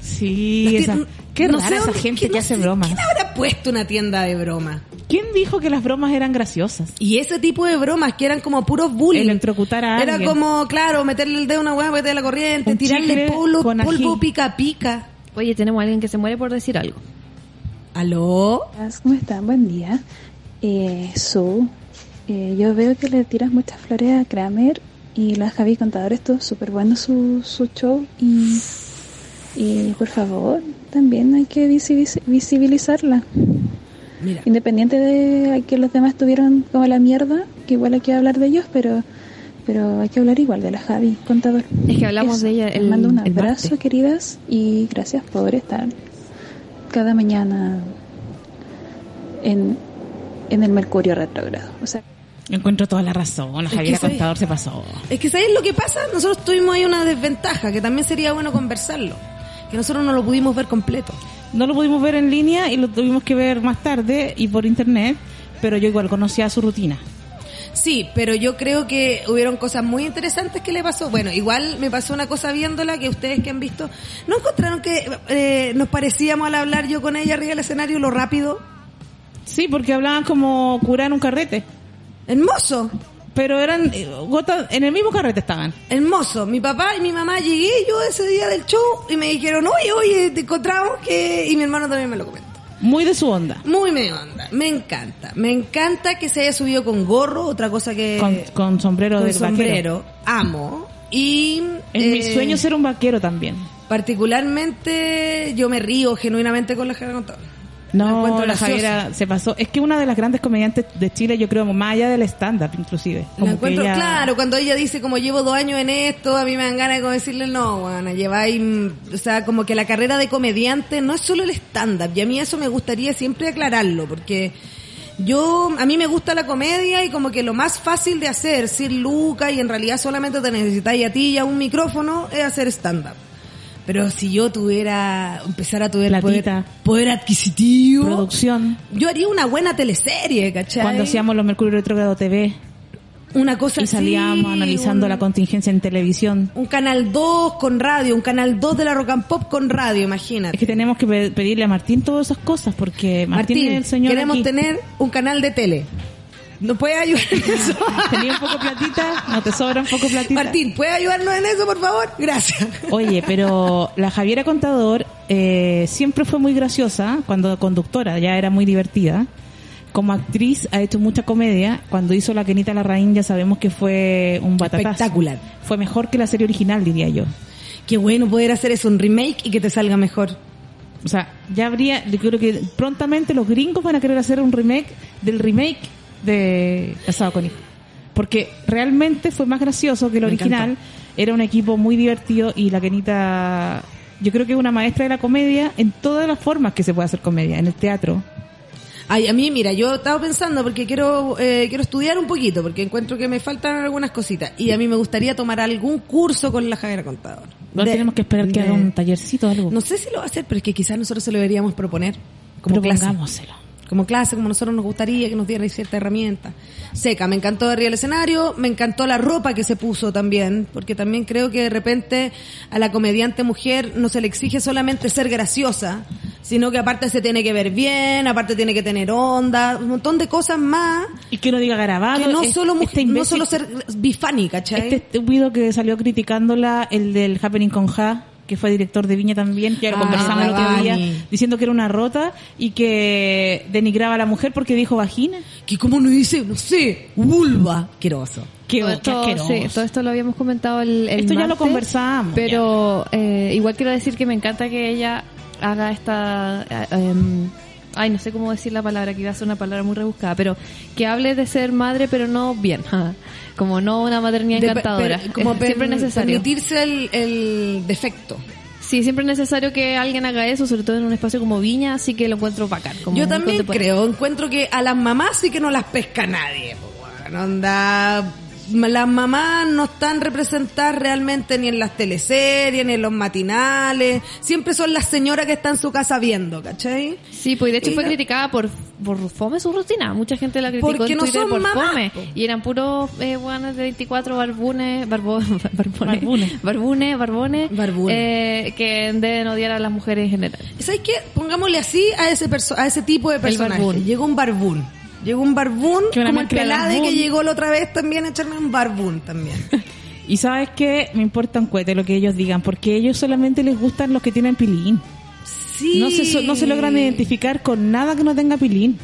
Sí, esa, qué no rara sé esa gente que que no hace bromas. ¿Quién habrá puesto una tienda de broma? ¿Quién dijo que las bromas eran graciosas? Y ese tipo de bromas que eran como puros bullying. Electrocutar a Era alguien. como, claro, meterle el dedo a una hueá, meterle la corriente, Un tirarle polvo, polvo pica pica. Oye, tenemos a alguien que se muere por decir algo. ¿Aló? ¿Cómo están? Buen día. Eh, Su, eh, yo veo que le tiras muchas flores a Kramer y la Javi Contador estuvo súper bueno su, su show y, y por favor, también hay que visibiliz- visibilizarla. Mira, Independiente de que los demás tuvieron como la mierda, que igual hay que hablar de ellos, pero pero hay que hablar igual de la Javi Contador. Es que hablamos Eso. de ella Les mando un abrazo, queridas, y gracias por estar cada mañana en, en el Mercurio retrógrado. O sea, Encuentro toda la razón. Soy- Contador se pasó. Es que ¿sabes lo que pasa? Nosotros tuvimos ahí una desventaja, que también sería bueno conversarlo. Que nosotros no lo pudimos ver completo. No lo pudimos ver en línea y lo tuvimos que ver más tarde y por internet, pero yo igual conocía su rutina. Sí, pero yo creo que hubieron cosas muy interesantes que le pasó. Bueno, igual me pasó una cosa viéndola que ustedes que han visto, ¿no encontraron que eh, nos parecíamos al hablar yo con ella arriba del escenario lo rápido? Sí, porque hablaban como curar en un carrete. Hermoso, Pero eran eh, gotas, en el mismo carrete estaban. hermoso. Mi papá y mi mamá llegué yo ese día del show y me dijeron, oye, oye, te encontramos que... Y mi hermano también me lo comentó. Muy de su onda. Muy me onda, me encanta. Me encanta que se haya subido con gorro, otra cosa que... Con, con sombrero con de vaquero. sombrero. Amo. Y... Es mi eh, sueño ser un vaquero también. Particularmente yo me río genuinamente con la Javiera Contador. La No, la graciosa. Javiera se pasó. Es que una de las grandes comediantes de Chile, yo creo, más allá del stand-up, inclusive. La Como que encuentro, ella- claro, cuando ella dice como llevo dos años en esto, a mí me dan ganas de decirle no, bueno, lleváis, mm, o sea, como que la carrera de comediante no es solo el stand-up, y a mí eso me gustaría siempre aclararlo, porque Yo, a mí me gusta la comedia y como que lo más fácil de hacer, sin Luca y en realidad solamente te necesitáis a ti y a un micrófono, es hacer stand-up. Pero si yo tuviera, empezar a tuviera poder, poder adquisitivo, Producción. yo haría una buena teleserie, ¿cachai? Cuando hacíamos los Mercurio Retrógrado TV una cosa y así, salíamos analizando un- la contingencia en televisión. Un canal 2 con radio, un canal 2 de la Rock and Pop con radio, imagínate. Es que tenemos que pe- pedirle a Martín todas esas cosas porque Martín, Martín, es el señor queremos aquí. tener un canal de tele. ¿Nos puede ayudar en eso? Tenía un poco platita, no te sobra un poco platita. Martín, ¿puede ayudarnos en eso, por favor? Gracias. Oye, pero la Javiera Contador eh, siempre fue muy graciosa cuando conductora, ya era muy divertida. Como actriz ha hecho mucha comedia. Cuando hizo La Kenita Larraín ya sabemos que fue un batatazo. Espectacular. Fue mejor que la serie original, diría yo. Qué bueno poder hacer eso, un remake y que te salga mejor. O sea, ya habría, yo creo que prontamente los gringos van a querer hacer un remake del remake de Casado con Hijo. Porque realmente fue más gracioso que el Me original. encantó. Era un equipo muy divertido y la Kenita, yo creo que es una maestra de la comedia en todas las formas que se puede hacer comedia, en el teatro. Ay, a mí, mira, yo estaba pensando porque quiero eh, quiero estudiar un poquito, porque encuentro que me faltan algunas cositas. Y a mí me gustaría tomar algún curso con la Javiera Contador. No tenemos que esperar que de- haga un tallercito o algo. No sé si lo va a hacer, pero es que quizás nosotros se lo deberíamos proponer. Como clase. Como clase, como nosotros nos gustaría que nos diera cierta herramienta. Seca, me encantó arriba el escenario, me encantó la ropa que se puso también, porque también creo que de repente a la comediante mujer no se le exige solamente ser graciosa, sino que aparte se tiene que ver bien, aparte tiene que tener onda, un montón de cosas más Y que no diga grabado. que no es- solo, este no solo ser bifani, ¿cachai? Este estúpido que salió criticándola, el del Happening con Ja, que fue director de Viña también, que Ah, conversamos el otro día, diciendo que era una rota y que denigraba a la mujer porque dijo vagina. Que como no dice, no sé, vulva, asqueroso. Qué, todo, qué sí, todo esto lo habíamos comentado el, el Esto ya lo conversamos, Pero eh, igual quiero decir que me encanta que ella haga esta... eh, em, ay, no sé cómo decir la palabra, que iba a ser una palabra muy rebuscada, pero que hable de ser madre, pero no bien. Como no una maternidad De- encantadora. per- como Es siempre necesario. permitirse el, el defecto. Sí, siempre es necesario que alguien haga eso, sobre todo en un espacio como Viña, así que lo encuentro bacán. como Yo también creo, encuentro que a las mamás sí que no las pesca nadie. po, weón. Onda, las mamás no están representadas realmente ni en las teleseries, ni en los matinales. Siempre son las señoras que están en su casa viendo, ¿cachai? Sí, pues de hecho Y fue la- criticada por, por fome su rutina. Mucha gente la criticó Porque en no Twitter son por mamás, fome. po. Y eran puros eh, guanes de 24 barbunes, barbo, barbones, Barbunes. barbunes, barbones, Barbunes. eh, que deben odiar a las mujeres en general. ¿Sabes qué? Pongámosle así a ese perso- a ese tipo de personaje. Llegó un barbún. Llegó un barbún, Que como el pelade que llegó la otra vez también a echarme un barbún también. Y sabes qué, me importa un cuete lo que ellos digan, porque a ellos solamente les gustan los que tienen pilín. Sí. No se, no se logran identificar con nada que no tenga pilín.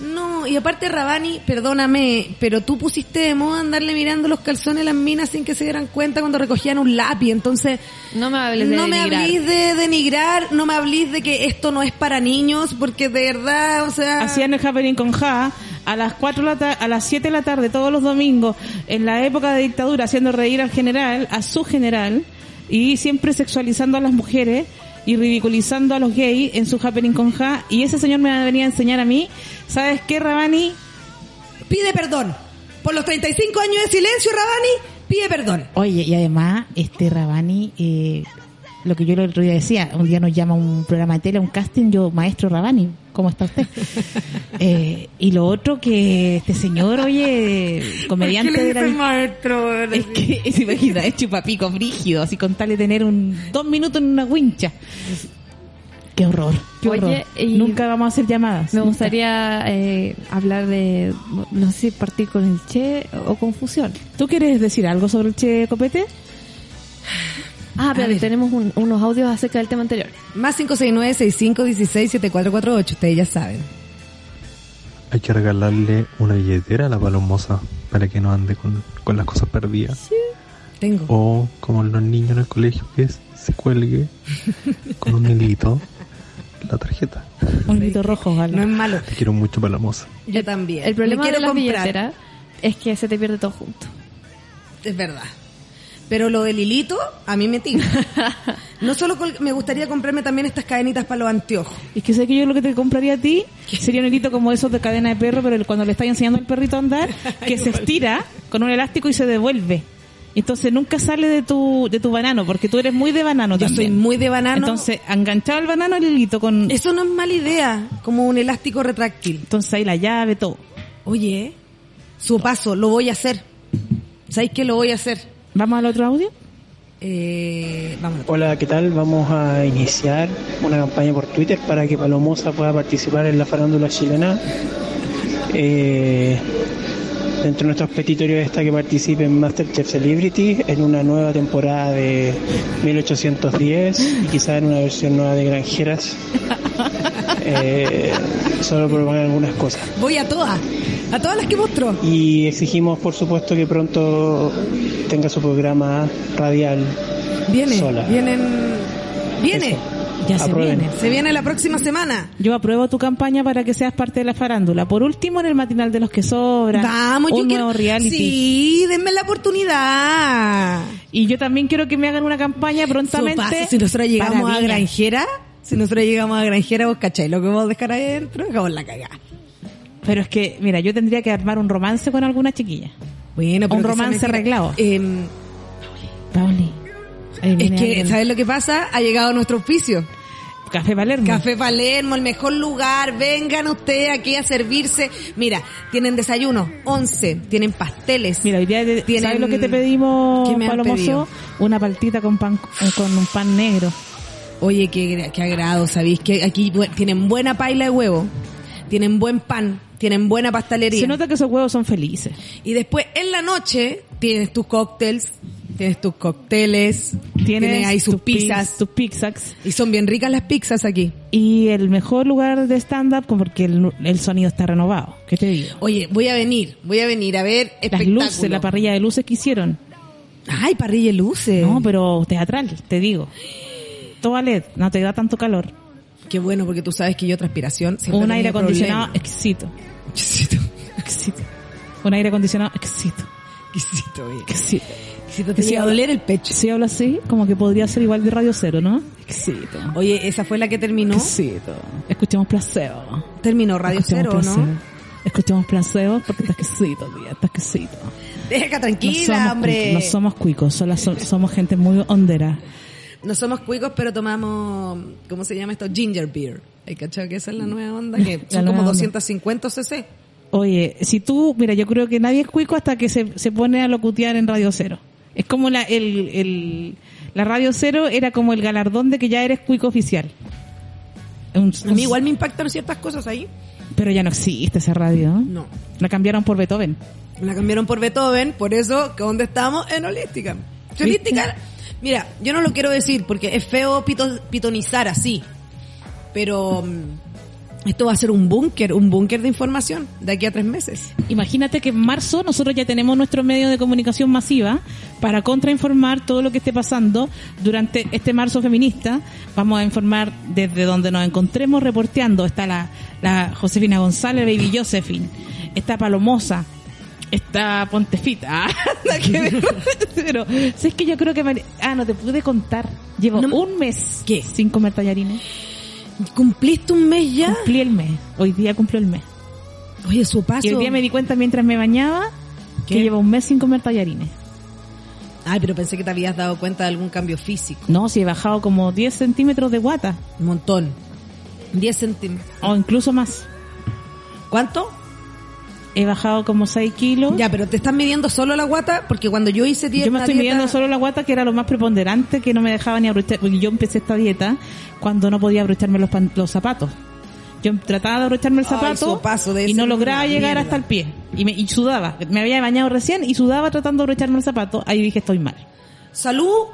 No, y aparte Rabani, perdóname, pero tú pusiste de moda andarle mirando los calzones a las minas sin que se dieran cuenta cuando recogían un lápiz, entonces No me hables de no me denigrar. hablís de denigrar, no me hablís de que esto no es para niños, porque de verdad, o sea... Hacían el happening con Ja a las 4 de la ta- a las 7 de la tarde todos los domingos en la época de dictadura haciendo reír al general, a su general y siempre sexualizando a las mujeres y ridiculizando a los gays en su happening con Ja y ese señor me venía a enseñar a mí, ¿sabes qué, Rabani? Pide perdón. Por los 35 años de silencio, Rabani, pide perdón. Oye, y además, este Rabani, eh, lo que yo el otro día decía, un día nos llama un programa de tele, un casting, yo, maestro Rabani, ¿cómo está usted? Eh, y lo otro que este señor, oye, comediante de la... maestro? Es que, se imagina, es chupapico brígido, así con tal de tener un dos minutos en una wincha. Qué horror, qué Oye, horror. y- Nunca vamos a hacer llamadas. Me nunca. gustaría eh, hablar de, no sé si partir con el Che o confusión. ¿Tú quieres decir algo sobre el Che Copete? Ah, pero ver. tenemos un- unos audios acerca del tema anterior. Más 569-6516-7448, ustedes ya saben. Hay que regalarle una billetera a la palomosa para que no ande con, con las cosas perdidas. Tengo. O como los niños en el colegio que es- se cuelgue con un hilito la tarjeta. Un grito rojo, Galo. No es malo. Te quiero mucho palomosa. Yo también. El problema de comprar. billeteras es que se te pierde todo junto. Es verdad. Pero lo del hilito, a mí me tinca. No solo me gustaría comprarme también estas cadenitas para los anteojos. Es que sé que yo lo que te compraría a ti sería un hilito como esos de cadena de perro, pero el- cuando le estás enseñando al perrito a andar, que se estira con un elástico y se devuelve. Entonces nunca sale de tu, de tu banano, porque tú eres muy de banano Yo soy también. muy de banano. Entonces, enganchado el banano el hilito con... Eso no es mala idea, como un elástico retráctil. Entonces ahí la llave, todo. Oye, su paso, lo voy a hacer. ¿Sabéis qué lo voy a hacer? ¿Vamos al otro audio? Eh, vamos. Hola, ¿qué tal? Vamos a iniciar una campaña por Twitter para que Palomosa pueda participar en la farándula chilena. Eh, dentro de nuestros petitorios está que participe en Masterchef Celebrity en una nueva temporada de 1810 y quizá en una versión nueva de Granjeras. Eh, solo proponer algunas cosas. Voy a todas, a todas las que mostró. Y exigimos, por supuesto, que pronto tenga su programa radial Viene, sola. vienen, viene. Eso. Ya se viene. Se viene la próxima semana. Yo apruebo tu campaña para que seas parte de la farándula. Por último, en el matinal de los que sobran. Vamos, yo un quiero. nuevo reality. Sí, denme la oportunidad. Y yo también quiero que me hagan una campaña prontamente. Si nosotros llegamos a. Granjera, si nosotros llegamos a Granjera, vos cachai lo que vamos a dejar ahí adentro, dejamos la cagada. Pero es que, mira, yo tendría que armar un romance con alguna chiquilla. Bueno, pero Un romance arreglado. Em, Pauli. es viene que, alguien. ¿sabes lo que pasa? Ha llegado nuestro auspicio. Café Palermo. Café Palermo, el mejor lugar. Vengan ustedes aquí a servirse. Mira, tienen desayuno, 11. Tienen pasteles. Mira, hoy día, Tienen- ¿sabes lo que te pedimos, pedido? Una paltita con pan, con un pan negro. Oye, qué, qué agrado, ¿sabéis? Que aquí tienen buena paila de huevo. Tienen buen pan. Tienen buena pastelería. Se nota que esos huevos son felices. Y después, en la noche, tienes tus cócteles. Tienes tus cócteles. Tienes, ahí sus tus pi- pizzas. tus pizzas. Y son bien ricas las pizzas aquí. Y el mejor lugar de stand-up, porque el, el sonido está renovado. ¿Qué te digo? Oye, voy a venir. Voy a venir a ver Las espectáculo. luces, la parrilla de luces que hicieron. Ay, parrilla de luces. No, pero teatral, te digo. Toda LED, no te da tanto calor. Qué bueno, porque tú sabes que yo transpiración siempre Un aire acondicionado problemas. exquisito. Exquisito. Exquisito. Un aire acondicionado exquisito. Exquisito, oye. Exquisito. Exquisito. Te llega a doler el pecho. Si hablo así, como que podría ser igual de Radio Cero, ¿no? Exquisito. Oye, esa fue la que terminó. Exquisito. Escuchemos placebo. Terminó Radio Escuchemos Cero, ¿no? placebo. Escuchemos placebo porque está exquisito, tía, está exquisito. Deja No tranquila, somos hombre. No somos cuicos, solo so- somos gente muy hondera. No somos cuicos, pero tomamos, ¿cómo se llama esto? Ginger beer. ¿Hay cachado que esa es la nueva onda? Que son como onda. 250 cc. Oye, si tú, mira, yo creo que nadie es cuico hasta que se, se pone a locutear en Radio Cero. Es como la, el, el, la Radio Cero era como el galardón de que ya eres cuico oficial. Un- A mí igual me impactan ciertas cosas ahí. Pero ya no existe esa radio, ¿no? No. La cambiaron por Beethoven. La cambiaron por Beethoven, por eso, que ¿dónde estamos? En Holística. Holística, mira, yo no lo quiero decir porque es feo pito- pitonizar así, pero mm, esto va a ser un búnker, un búnker de información de aquí a tres meses. Imagínate que en marzo nosotros ya tenemos nuestro medio de comunicación masiva para contrainformar todo lo que esté pasando durante este marzo feminista. Vamos a informar desde donde nos encontremos reporteando. Está la, la Josefina González, Baby Josephine. Está Palomosa. Está Pontefita. Ah. Pero, si es que yo creo que... Ah, no te pude contar. Llevo No un mes ¿Qué? sin comer tallarines. ¿Cumpliste un mes ya? Cumplí el mes. Hoy día cumplió el mes. Oye, su paso. Y hoy día me di cuenta mientras me bañaba ¿Qué? que llevo un mes sin comer tallarines. Ay, pero pensé que te habías dado cuenta de algún cambio físico. No, si he bajado como 10 centímetros de guata. Un montón. 10 centímetros. O incluso más. ¿Cuánto? He bajado como 6 kilos. Ya, pero te estás midiendo solo la guata porque cuando yo hice dieta... yo me estoy dieta- midiendo solo la guata, que era lo más preponderante, que no me dejaba ni abrochar. Porque yo empecé esta dieta cuando no podía abrocharme los, pan- los zapatos. Yo trataba de abrocharme el zapato y no lograba llegar mierda. hasta el pie. Y, me, y sudaba. Me había bañado recién y sudaba tratando de abrocharme el zapato. Ahí dije, estoy mal. Salud,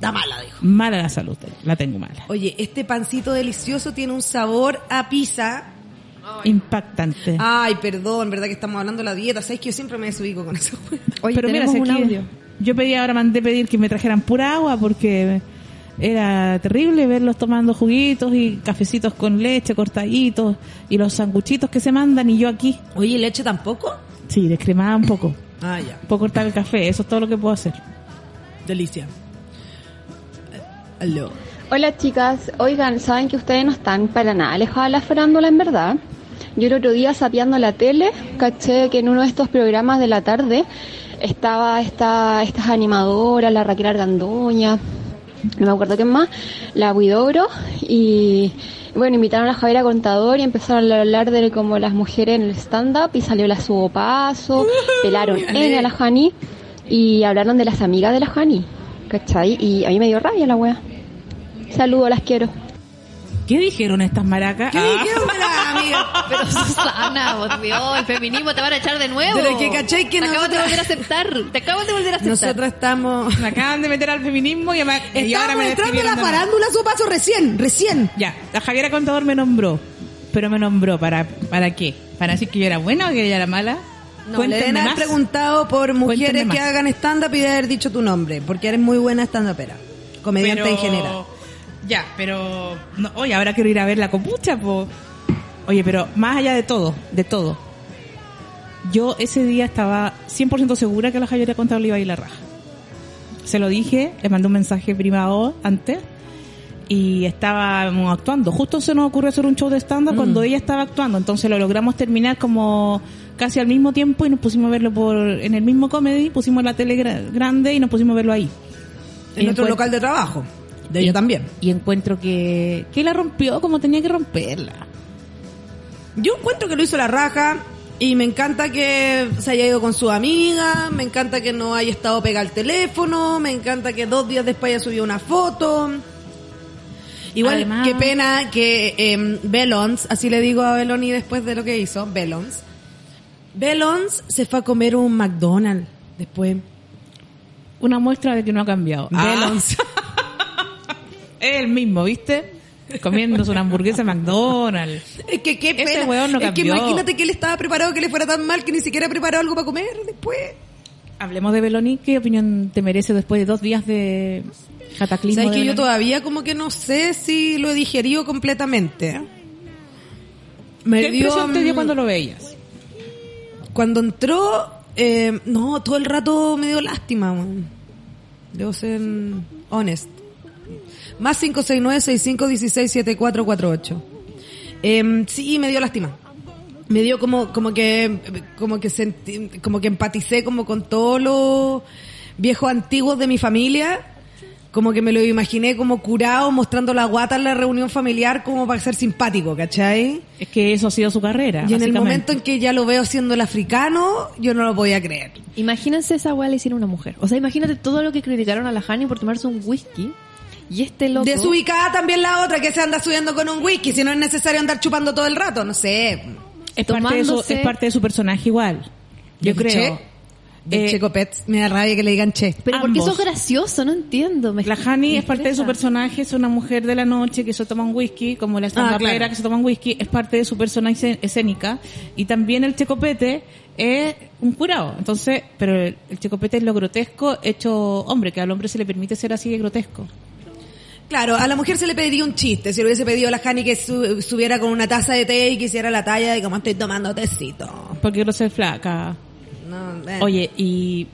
da mala, dijo. Mala la salud, la tengo mala. Oye, este pancito delicioso tiene un sabor a pizza. Impactante. Ay, perdón, verdad que estamos hablando de la dieta. Sabes que yo siempre me desubico con eso. Oye, Pero mira, un audio. Yo pedí ahora, mandé pedir que me trajeran pura agua porque era terrible verlos tomando juguitos y cafecitos con leche cortaditos y los sanguchitos que se mandan y yo aquí. Oye, ¿leche tampoco? Sí, descremada un poco. Ah, ya. Puedo cortar el café, eso es todo lo que puedo hacer. Delicia. Aló. Hola chicas, oigan, saben que ustedes no están para nada alejadas de la farándula en verdad. Yo el otro día sapeando la tele, caché que en uno de estos programas de la tarde estaba esta, estas animadoras, la Raquel Argandoña, no me acuerdo quién más, la Huidobro, y bueno, invitaron a Javiera Contador y empezaron a hablar de como las mujeres en el stand-up y salió la Subo Paso, pelaron N a la Jani y hablaron de las amigas de la Jani, ¿cachai? Y a mí me dio rabia la wea. Saludos, las quiero. ¿Qué dijeron estas maracas? ¿Qué Ah. dijeron de la amiga? Pero Susana, por Dios, el feminismo te van a echar de nuevo. Pero que cachai que te acaban de nosotras- volver a aceptar. Te acaban de volver a aceptar. Nosotros estamos... Me acaban de meter al feminismo y, me- y ahora Estamos me entrando a despidieron la farándula su paso recién, recién. Ya, la Javiera Contador me nombró. Pero me nombró para para qué? ¿Para decir que yo era buena o que ella era mala? No, le Cuéntenme deben haber más. preguntado por mujeres Cuéntenme que más. hagan stand-up y de haber dicho tu nombre, porque eres muy buena stand-upera. Comediante Pero- en general. Ya, pero... No, oye, ahora quiero ir a ver la copucha, po. Oye, pero más allá de todo, de todo. Yo ese día estaba 100% segura que la Javiera Contador le iba a ir la raja. Se lo dije, le mandé un mensaje privado antes y estábamos actuando. Justo se nos ocurrió hacer un show de stand-up cuando ella estaba actuando, entonces lo logramos terminar como casi al mismo tiempo y nos pusimos a verlo por en el mismo comedy, pusimos la tele gra- grande y nos pusimos a verlo ahí. En otro local de trabajo. De ella también. Y encuentro que, que la rompió como tenía que romperla. Yo encuentro que lo hizo la raja y me encanta que se haya ido con su amiga, me encanta que no haya estado pegada al teléfono, me encanta que dos días después haya subido una foto. Igual, Además- qué pena que eh, Belons, así le digo a Beloni después de lo que hizo, Belons, Belons se fue a comer un McDonald's después. Una muestra de que no ha cambiado. Ah. Belons. el mismo, ¿viste? Comiéndose una hamburguesa en McDonald's. Es que qué Ese pena. weón no es que imagínate que él estaba preparado que le fuera tan mal que ni siquiera preparó algo para comer después. Hablemos de Beloni. ¿Qué opinión te merece después de dos días de cataclismo? Sabes de que yo todavía como que no sé si lo he digerido completamente. Me ¿Qué dio, impresión te dio mm, cuando lo veías? Cuando entró, eh, no, todo el rato me dio lástima. Debo ser honest. Más 569-6516-7448. Eh, sí, me dio lástima. Me dio como, como que, como que sentí, como que empaticé como con todos los viejos antiguos de mi familia. Como que me lo imaginé como curado, mostrando la guata en la reunión familiar como para ser simpático, ¿cachai? Es que eso ha sido su carrera. Y en el momento en que ya lo veo siendo el africano, yo no lo podía creer. Imagínense esa weá le hicieron una mujer. O sea, imagínate todo lo que criticaron a la Hani por tomarse un whisky. Y este loco. Desubicada también la otra que se anda subiendo con un whisky, si no es necesario andar chupando todo el rato, no sé. es, parte de su, es parte de su personaje igual. Yo ¿Del creo. Che? De Eh, Checo Pets, me da rabia que le digan che. Pero porque eso es gracioso, no entiendo. Me- La Hani me es parte de su personaje, es una mujer de la noche que se toma un whisky, como la stand Ah, claro. que se toma un whisky, es parte de su personaje escénica. Y también el Checopete es un curado. Entonces, pero el, el Checopete es lo grotesco hecho hombre, que al hombre se le permite ser así de grotesco. Claro, a la mujer se le pediría un chiste, si le hubiese pedido a la Hani que su- subiera con una taza de té y que hiciera la talla de como estoy tomando tecito. Porque quiero ser flaca. No. Oye, y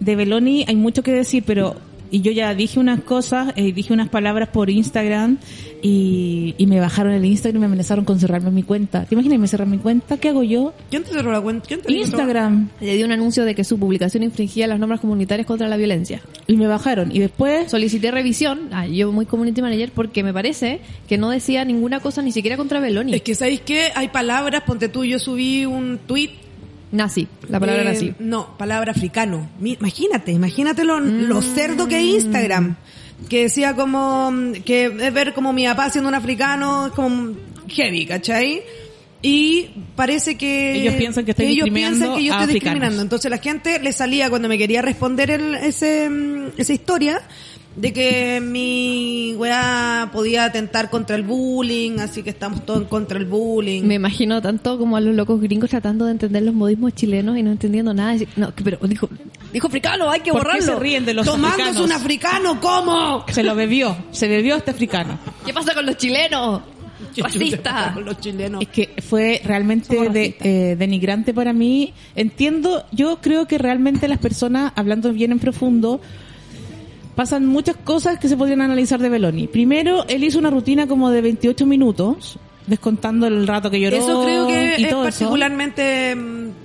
de Beloni hay mucho que decir, pero y yo ya dije unas cosas, eh, dije unas palabras por Instagram y, y me bajaron el Instagram y me amenazaron con cerrarme mi cuenta. ¿Te imaginas me cerrar mi cuenta? ¿Qué hago yo? ¿Quién te cerró la cuenta? ¿Quién te Instagram. Le dio un anuncio de que su publicación infringía las normas comunitarias contra la violencia. Y me bajaron. Y después, Solicité revisión, ah, yo muy community manager, porque me parece que no decía ninguna cosa ni siquiera contra Beloni. Es que, ¿sabéis qué? Hay palabras, ponte tú, yo subí un tweet Nazi, la palabra Eh, nazi. No, palabra africano. Imagínate, imagínate lo, lo cerdo que es Instagram. Que decía como, mm, que es ver como mi papá siendo un africano, es como heavy, ¿cachai? Y parece que Ellos piensan que estoy ellos discriminando piensan que yo estoy discriminando. Entonces la gente le salía cuando me quería responder el- ese, mm, esa historia de que mi weá podía atentar contra el bullying, así que estamos todos en contra del bullying. Me imagino tanto como a los locos gringos tratando de entender los modismos chilenos y no entendiendo nada. No, pero dijo, dijo africano, hay que ¿por qué borrarlo. se ríen de los Tomándose africanos? un africano, ¿cómo? Se lo bebió, se bebió este africano. ¿Qué pasa con los chilenos? Racista. Con los chilenos. Es que fue realmente de, eh, denigrante para mí. Entiendo, yo creo que realmente las personas, hablando bien en profundo, pasan muchas cosas que se podrían analizar de Beloni. Primero, él hizo una rutina como de 28 minutos, descontando el rato que lloró Eso creo que y es todo particularmente...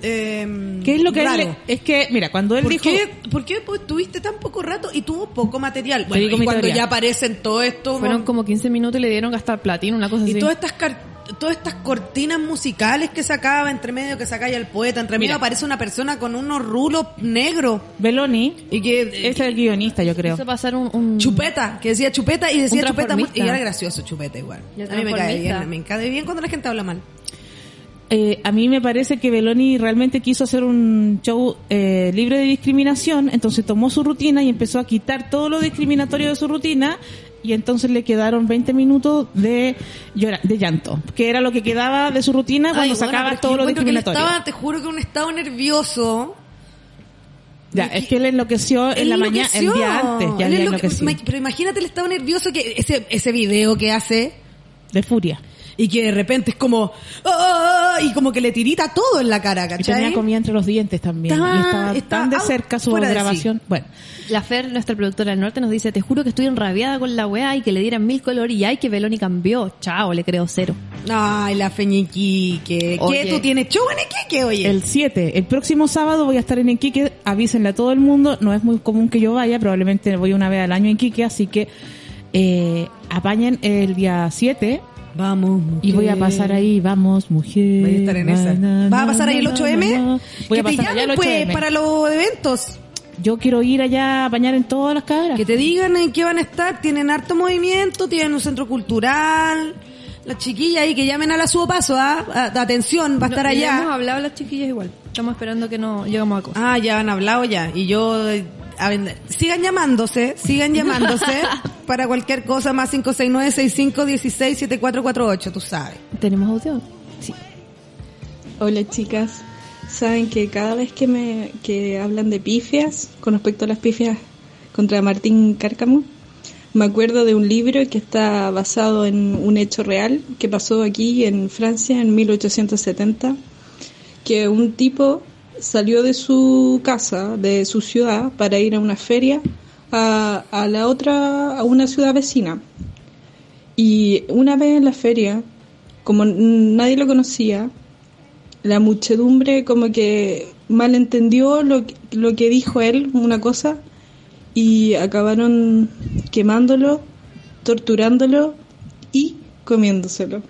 eh, ¿Qué es lo que él raro. le- es que mira, cuando él ¿Por dijo qué, ¿Por qué pues, tuviste tan poco rato y tuvo poco material? Bueno, y cuando teoría. ya aparecen todo esto... Fueron como 15 minutos y le dieron gastar platino, una cosa Y así. todas estas car- todas estas cortinas musicales que sacaba entre medio que sacaba el poeta, entre medio Mira. aparece una persona con unos rulos negros Beloni y que es el guionista, yo creo. Hizo pasar un, un- chupeta, que decía chupeta y decía chupeta y era gracioso chupeta igual. A mí me cae bien, me cae bien cuando la gente habla mal. Eh, a mí me parece que Beloni realmente quiso hacer un show eh, libre de discriminación, entonces tomó su rutina y empezó a quitar todo lo discriminatorio de su rutina y entonces le quedaron 20 minutos de llora- de llanto, que era lo que quedaba de su rutina cuando Ay, bueno, sacaba que todo lo encuentro que discriminatorio. estaba, te juro que un estado nervioso. Ya, es que él enloqueció en la mañana, el enloqueció. día antes, ya Él había enloque- enloquecido. ma- Pero imagínate el estado nervioso que ese, ese video que hace de furia. Y que de repente es como "Ah", y como que le tirita todo en la cara, Y ¿cachai? tenía comida entre los dientes también. Y estaba tan de cerca su grabación. Bueno, La Fer, nuestra productora del norte, nos dice, te juro que estoy enrabiada con la weá y que le dieran mil colores y ay, que Beloni cambió. Chao, le creo cero. Ay, la feñiquique. ¿Qué tú tienes show en Iquique, oye? El 7, el próximo sábado voy a estar en Iquique, avísenle a todo el mundo, no es muy común que yo vaya, probablemente voy una vez al año en Iquique, así que eh, apañen el día 7 Vamos, y voy a pasar ahí, vamos, mujer. Voy a estar en esa. na, ¿Vas a pasar ahí el na, 8M? na, na. Voy a que te pasar allá llamen, pues, 8M. para los eventos. Yo quiero ir allá a apañar en todas las cabras. Que te digan en qué van a estar. Tienen harto movimiento, tienen un centro cultural. Las chiquillas ahí que llamen a la subo paso, ¿ah? A- Atención, va a estar No, ya hemos allá. hablado las chiquillas igual. Estamos esperando que no llegamos a cosas. Ah, ya han hablado ya. Y yo... a ver, sigan llamándose, sigan llamándose para cualquier cosa más 569-6516-7448, tú sabes. ¿Tenemos audio? Sí. Hola chicas, saben que cada vez que me que hablan de pifias, con respecto a las pifias contra Martín Cárcamo, me acuerdo de un libro que está basado en un hecho real que pasó aquí en Francia en 1870, que un tipo salió de su casa, de su ciudad, para ir a una feria a, a la otra, a una ciudad vecina. Y una vez en la feria, como nadie lo conocía, la muchedumbre como que malentendió lo, que- lo que dijo él, una cosa, y acabaron quemándolo, torturándolo y comiéndoselo.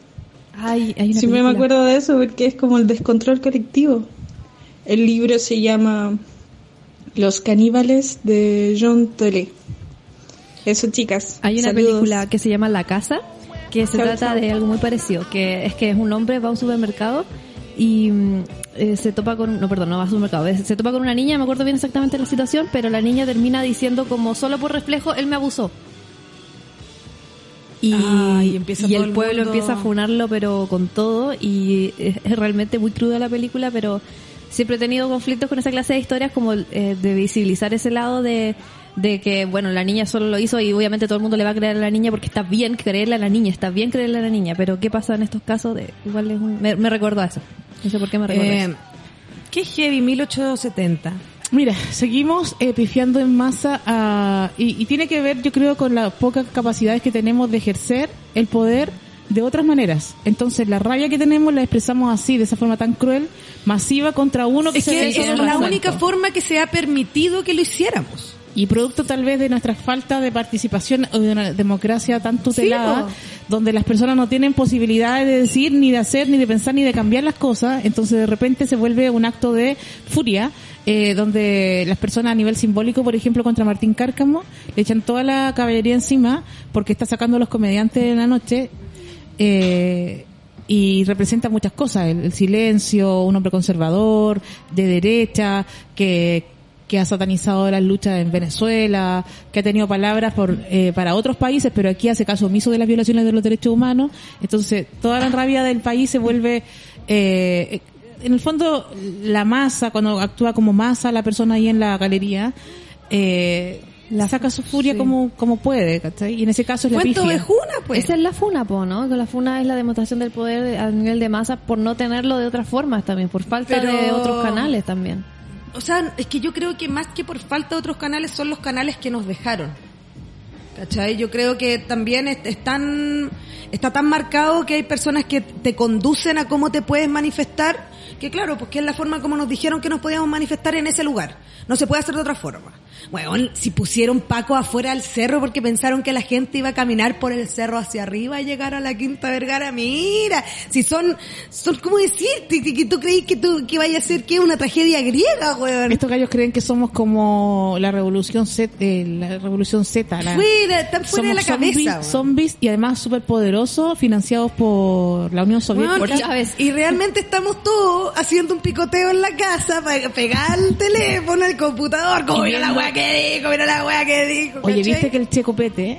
Ay, hay una Siempre me acuerdo de eso porque es como el descontrol colectivo. El libro se llama Los caníbales de John Tolé. Eso, chicas. Hay una Saludos. película que se llama La Casa, que se trata de algo muy parecido, que es que es un hombre va a un supermercado y mm, eh, se topa con, no perdón, no va a un supermercado, se topa con una niña, me acuerdo bien exactamente la situación, pero la niña termina diciendo como solo por reflejo, él me abusó. Y, empieza y el el pueblo empieza a funarlo, pero con todo, y es, es realmente muy cruda la película, pero siempre he tenido conflictos con esa clase de historias, como eh, de visibilizar ese lado de, de que, bueno, la niña solo lo hizo y obviamente todo el mundo le va a creer a la niña porque está bien creerle a la niña, está bien creerle a la niña, pero ¿qué pasa en estos casos? De, igual es un- me, me recuerdo a eso. No sé por qué me recuerdo a Eh, eso. ¿Qué heavy 1870? Mira, seguimos eh, pifiando en masa a- y, y tiene que ver, yo creo, con las pocas capacidades que tenemos de ejercer el poder de otras maneras. Entonces, la rabia que tenemos la expresamos así, de esa forma tan cruel, masiva contra uno que Es se que es la única forma que se ha permitido que lo hiciéramos. Y producto tal vez de nuestra falta de participación o de una democracia tan tutelada, donde las personas no tienen posibilidades de decir, ni de hacer, ni de pensar, ni de cambiar las cosas, entonces de repente se vuelve un acto de furia, eh, donde las personas a nivel simbólico, por ejemplo, contra Martín Cárcamo, le echan toda la caballería encima porque está sacando a los comediantes en la noche. Eh, y representa muchas cosas, el, el silencio, un hombre conservador, de derecha, que, que ha satanizado las luchas en Venezuela, que ha tenido palabras por, eh, para otros países, pero aquí hace caso omiso de las violaciones de los derechos humanos. Entonces, toda la rabia del país se vuelve, eh, en el fondo, la masa, cuando actúa como masa la persona ahí en la galería, eh, la saca su furia sí. como, como puede, ¿cachai? Y en ese caso es la ¿Cuánto pifia. vejuna, pues? Esa es la FUNA, po, ¿no? Que la FUNA es la demostración del poder de- a nivel de masa por no tenerlo de otras formas también, por falta Pero- de otros canales también. O sea, es que yo creo que más que por falta de otros canales son los canales que nos dejaron. ¿Cachai? Yo creo que también es, es tan- está tan marcado que hay personas que te conducen a cómo te puedes manifestar, que claro, porque es la forma como nos dijeron que nos podíamos manifestar en ese lugar. No se puede hacer de otra forma. Bueno, si pusieron Paco afuera del cerro porque pensaron que la gente iba a caminar por el cerro hacia arriba y llegar a la Quinta Vergara, mira, si son, son como decirte, que, tú creís que tú, que vaya a ser que una tragedia griega, weón. Estos gallos creen que somos como la revolución Z, eh, la revolución Z. La, Fuera, están fuera de la cabeza, Zombies, weón. zombies y además súper poderosos, financiados por la Unión Soviética. Weón, y, y realmente estamos todos haciendo un picoteo en la casa para pegar el teléfono, el computador, como la viendo- que dijo, mira la weá que dijo. Oye, ¿cachai? viste que el Checo Pete,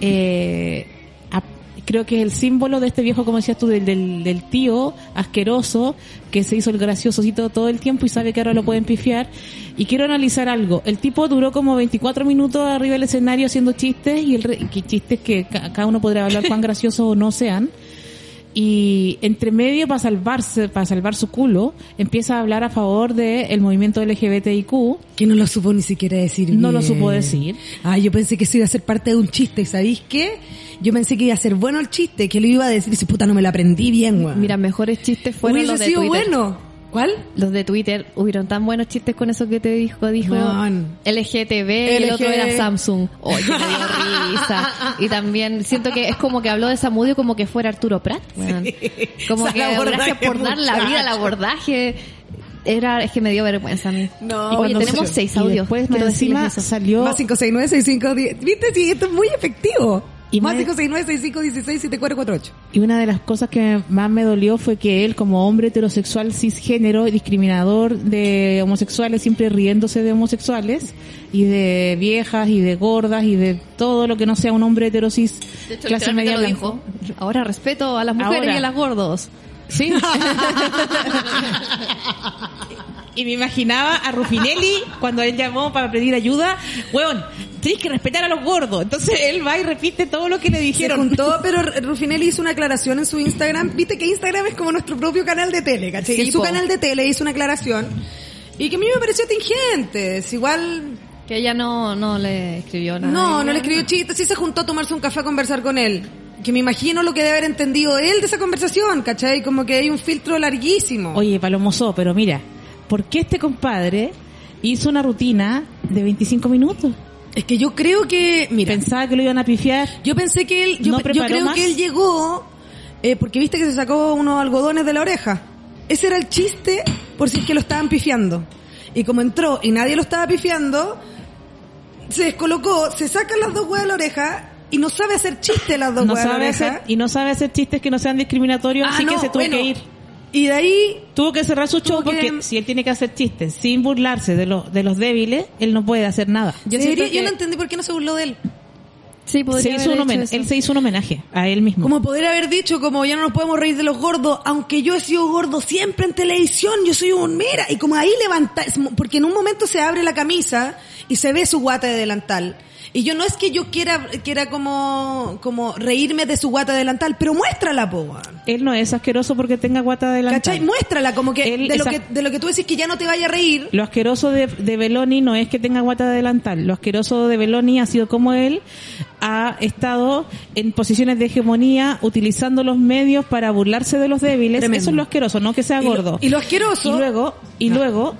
eh, a- creo que es el símbolo de este viejo, como decías tú, del, del, del tío asqueroso que se hizo el graciosocito todo el tiempo y sabe que ahora lo pueden pifiar. Y quiero analizar algo. El tipo duró como 24 minutos arriba del escenario haciendo chistes y el que chistes que ca- cada uno podrá hablar cuán graciosos o no sean. Y entre medio, para salvarse, para salvar su culo, empieza a hablar a favor del movimiento LGBTIQ. Que no lo supo ni siquiera decir No lo supo decir. Ay, yo pensé que eso iba a ser parte de un chiste, ¿sabéis qué? Yo pensé que iba a ser bueno el chiste, que lo iba a decir y dice, puta, no me lo aprendí bien, weón. Mira, mejores chistes fueron Hubiese los de sido Twitter. bueno. ¿Cuál? Los de Twitter hubieron tan buenos chistes con eso que te dijo, dijo Weón. LGTB y el otro era Samsung. Oye, me dio risa. Y también siento que es como que habló de Samudio como que fuera Arturo Prat. weón. Como Esa que abordaje, gracias por dar la vida al abordaje. Era, es que me dio vergüenza a mí. No, Oye, cuando tenemos se- seis y audios. después, encima, salió Más 569 6510 ¿Viste? Sí, esto es muy efectivo. Y más más- 569 6516 7448 Y una de las cosas que más me dolió fue que él, como hombre heterosexual cisgénero y discriminador de homosexuales, siempre riéndose de homosexuales y de viejas y de gordas y de todo lo que no sea un hombre heterosis De hecho, clase media lo dijo. Ahora respeto a las mujeres Ahora. y a las gordos. Sí. y me imaginaba a Rufinelli cuando él llamó para pedir ayuda. Weón, tienes que respetar a los gordos. Entonces él va y repite todo lo que le Se dijeron. juntó, pero Rufinelli hizo una aclaración en su Instagram. Viste que Instagram es como nuestro propio canal de tele, ¿cachai? Sí, en su po. canal de tele hizo una aclaración. Y que a mí me pareció tingente. Es igual... Que ella no, no le escribió nada. No, no le escribió chistes. Sí se juntó a tomarse un café a conversar con él. Que me imagino lo que debe haber entendido él de esa conversación, ¿cachai? Como que hay un filtro larguísimo. Oye, Palomoso, pero mira, ¿por qué este compadre hizo una rutina de 25 minutos? Es que yo creo que, mira, Pensaba que lo iban a pifiar. yo pensé que él, yo, ¿No yo creo más? que él llegó, eh, porque viste que se sacó unos algodones de la oreja. Ese era el chiste por si es que lo estaban pifiando. Y como entró y nadie lo estaba pifiando, se descolocó, se sacan las dos huevas de la oreja y no sabe hacer chiste las dos No huevas de la oreja. hacer, y no sabe hacer chistes que no sean discriminatorios, Ah, así que se tuvo bueno. que ir. Y de ahí Tuvo que cerrar su show que- porque si él tiene que hacer chistes sin burlarse de, los de los débiles, él no puede hacer nada. Yo que- no entendí por qué no se burló de él. Sí, podría Se hizo haber un hecho homen- eso. él se hizo un homenaje a él mismo. Como poder haber dicho, como ya no nos podemos reír de los gordos, aunque yo he sido gordo siempre en televisión, yo soy un mira, y como ahí levanta, porque en un momento se abre la camisa y se ve su guata de delantal. Y yo no es que yo quiera, quiera como, como reírme de su guata de delantal, pero muéstrala, po, weón. Él no es asqueroso porque tenga guata delantal. ¿Cachai? Muéstrala, como que Él de lo que, de lo que tú decís que ya no te vaya a reír. Lo asqueroso de, de Beloni no es que tenga guata de delantal. Lo asqueroso de Beloni ha sido como él ha estado en posiciones de hegemonía utilizando los medios para burlarse de los débiles. Tremendo. Eso es lo asqueroso, no que sea Y lo- gordo. y lo asqueroso- Y luego, y luego,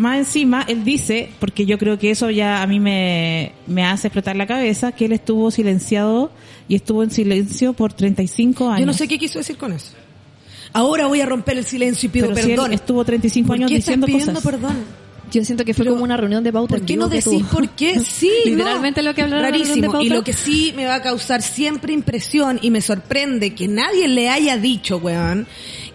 más encima, él dice, porque yo creo que eso ya a mí me, me hace explotar la cabeza, que él estuvo silenciado y estuvo en silencio por 35 años. Yo no sé qué quiso decir con eso. Ahora voy a romper el silencio y pido Pero si él perdón. estuvo 35 ¿Por años qué estás diciendo pidiendo cosas. perdón? Yo siento que fue Pero, como una reunión de pauta ¿Por en qué vivo no decís por qué? Sí, no. Literalmente lo que hablaron Rarísimo. Y lo que sí me va a causar siempre impresión y me sorprende que nadie le haya dicho, weón,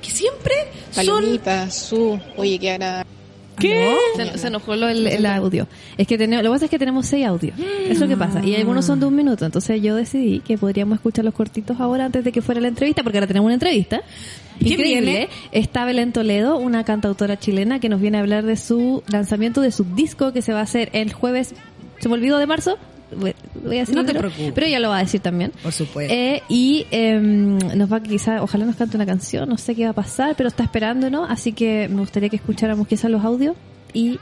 que siempre son... Palomita, su, oye, qué agradable. ¿Qué? Se, se enojó lo- el, el audio. Es que tenemos, lo que pasa es que tenemos seis audios. Eso es lo que pasa. Y algunos son de un minuto. Entonces yo decidí que podríamos escuchar los cortitos ahora antes de que fuera la entrevista, porque ahora tenemos una entrevista. ¿Quién Increíble. viene? Está Belén Toledo, una cantautora chilena que nos viene a hablar de su lanzamiento de su disco que se va a hacer el jueves, ¿se me olvidó de marzo? Voy a No te preocupes. Pero ella lo va a decir también. Por supuesto. Eh, y em, nos va quizá, ojalá nos cante una canción, no sé qué va a pasar, pero está esperando, ¿no? Así que me gustaría que escucháramos quizás los audios y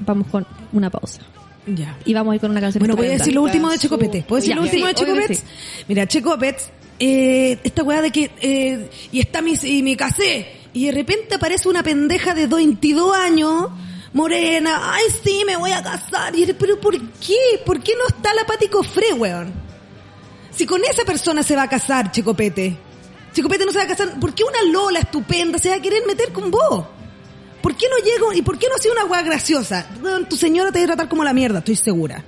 vamos con una pausa. Ya. Y vamos a ir con una canción. Bueno, voy a decir lo último de Checo Pérez. ¿Puedo decir Ya, lo último sí, de Checo? Mira, Checo Pérez, eh, esta weá de que, eh, y está mi, y me casé, y de repente aparece una pendeja de 22 años, morena, ay sí, me voy a casar, y, pero ¿por qué? ¿Por qué no está la Pati Cofré, weón? Si con esa persona se va a casar, Checopete. Checopete no se va a casar, ¿por qué una Lola estupenda se va a querer meter con vos? ¿Por qué no llego y por qué no ha sido una weá graciosa? Tu señora te debe tratar como la mierda, estoy segura.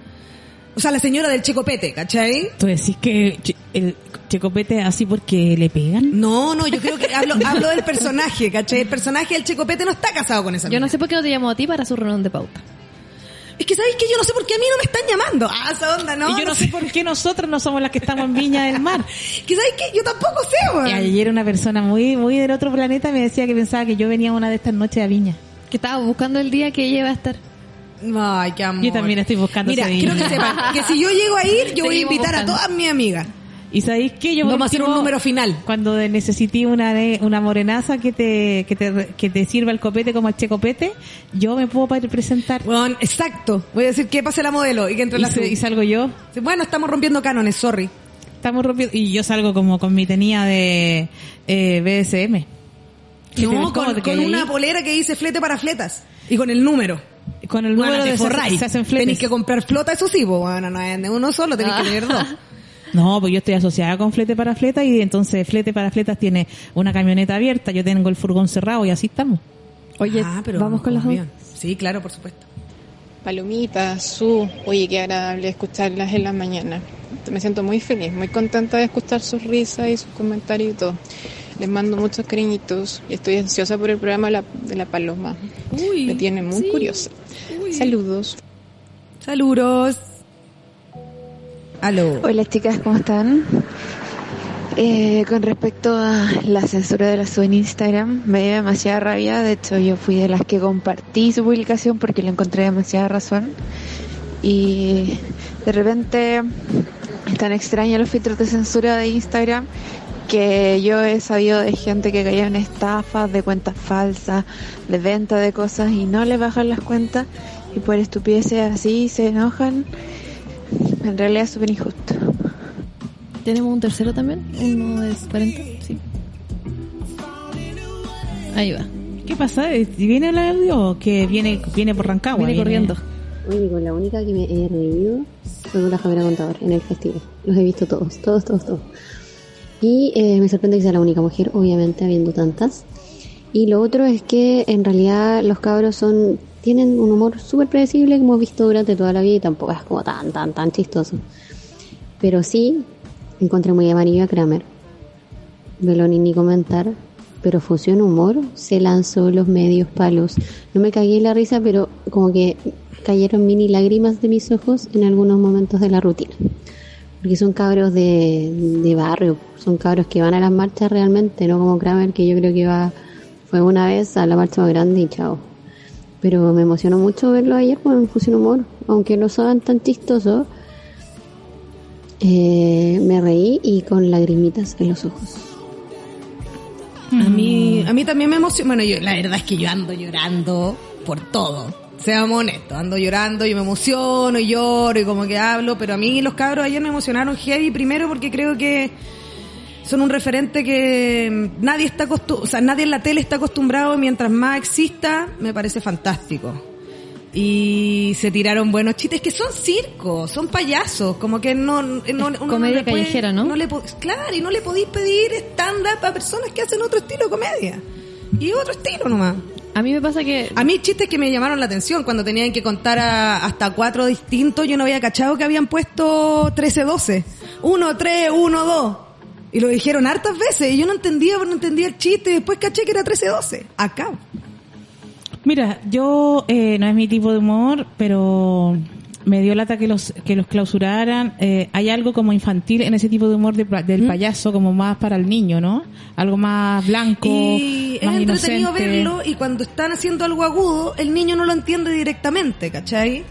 O sea, la señora del Checopete, ¿cachai? ¿Tú decís que el Checopete es así porque le pegan? No, no, yo creo que hablo, hablo del personaje, ¿cachai? El personaje del Checopete no está casado con esa Yo no sé por qué no te llamó a ti para su reunión de pauta. Es que sabéis que yo no sé por qué a mí no me están llamando. Ah, esa onda, ¿no? y yo no sé por qué nosotros no somos las que estamos en Viña del Mar. Que sabéis que yo tampoco sé, weón. Y ayer una persona muy muy del otro planeta me decía que pensaba que yo venía una de estas noches a Viña. Que estaba buscando el día que ella iba a estar. Ay, qué amor. Yo también estoy buscando Mira, ese quiero que sepan que si yo llego a ir, yo voy a Seguimos invitar a buscando. todas mis amigas. ¿Y sabéis qué? Yo por Vamos a hacer un número final. Cuando necesité una de- una morenaza que te, que te que te sirva el copete como el checopete, yo me puedo pa- presentar. Bueno, exacto. Voy a decir que pase la modelo y que entre Y, la se- y salgo yo. Bueno, estamos rompiendo cánones, sorry. Estamos rompiendo. Y yo salgo como con mi tenía de eh, BSM. ¿Qué te- No, cómo con, te con una polera que dice flete para fletas. Y con el número. Con el número de forráis. se hacen fletes. Tenéis que comprar flota, eso sí, pues, bueno, no es de uno solo, tenéis que tener dos. No, pues yo estoy asociada con Flete para Fleta y entonces Flete para Fletas tiene una camioneta abierta, yo tengo el furgón cerrado y así estamos. Oye, Ah, pero vamos con las dos. Sí, claro, por supuesto. Palomita, Su, oye, qué agradable escucharlas en la mañana. Me siento muy feliz, muy contenta de escuchar sus risas y sus comentarios y todo. Les mando muchos cariñitos y estoy ansiosa por el programa de la, de la paloma. Me tiene muy curiosa. Saludos. Saludos. Aló. Hola chicas, ¿cómo están? Eh, con respecto a la censura de la sub en Instagram, me dio demasiada rabia. De hecho, yo fui de las que compartí su publicación porque le encontré demasiada razón. Y de repente es tan extraño los filtros de censura de Instagram que yo he sabido de gente que caía en estafas, de cuentas falsas, de venta de cosas y no le bajan las cuentas y por estupideces así se enojan. En realidad es súper injusto. ¿Tenemos un tercero también? ¿Uno de 40? Sí. Ahí va. ¿Qué pasa? ¿Viene el audio o que viene, viene por Rancagua? Viene corriendo. La única que me he reído fue con la Javiera Contador en el festival. Los he visto todos, todos, todos, todos. Y eh, me sorprende que sea la única mujer, obviamente, habiendo tantas. Y lo otro es que en realidad los cabros son tienen un humor súper predecible que hemos visto durante toda la vida y tampoco es como tan, tan, tan chistoso. Pero sí, encontré muy amarillo a Kramer. Beloni ni comentar, pero fusión humor se lanzó los medios palos. No me cagué en la risa, pero como que cayeron mini lágrimas de mis ojos en algunos momentos de la rutina. Porque son cabros de, de barrio, son cabros que van a las marchas realmente, no como Kramer, que yo creo que va, fue una vez a la marcha más grande y chao. Pero me emocionó mucho verlo ayer con Fusión Humor, aunque no saben tan chistosos. Eh, me reí y con lagrimitas en los ojos. A mí, a mí también me emociona. Bueno, yo, la verdad es que yo ando llorando por todo. Seamos honestos, ando llorando y me emociono y lloro y como que hablo, pero a mí los cabros ayer me emocionaron heavy primero porque creo que son un referente que nadie está o sea, nadie en la tele está acostumbrado, mientras más exista, me parece fantástico. Y se tiraron buenos chistes que son circos, son payasos, como que no, no uno no comedia puede- callejera, ¿no? le claro, y no le podéis pedir estándar para personas que hacen otro estilo de comedia. Y otro estilo nomás. A mí me pasa que... A mí chistes que me llamaron la atención cuando tenían que contar a- hasta cuatro distintos, yo no había cachado que habían puesto 13-12. 1, 3, 1, 2. Y lo dijeron hartas veces y yo no entendía, no entendía el chiste y después caché que era 13-12. Acá. Mira, yo eh, no es mi tipo de humor, pero me dio lata que los que los clausuraran. Eh, hay algo como infantil en ese tipo de humor de del payaso, como más para el niño, ¿no? Algo más blanco, Y es entretenido inocente. verlo y cuando están haciendo algo agudo, el niño no lo entiende directamente, ¿cachai?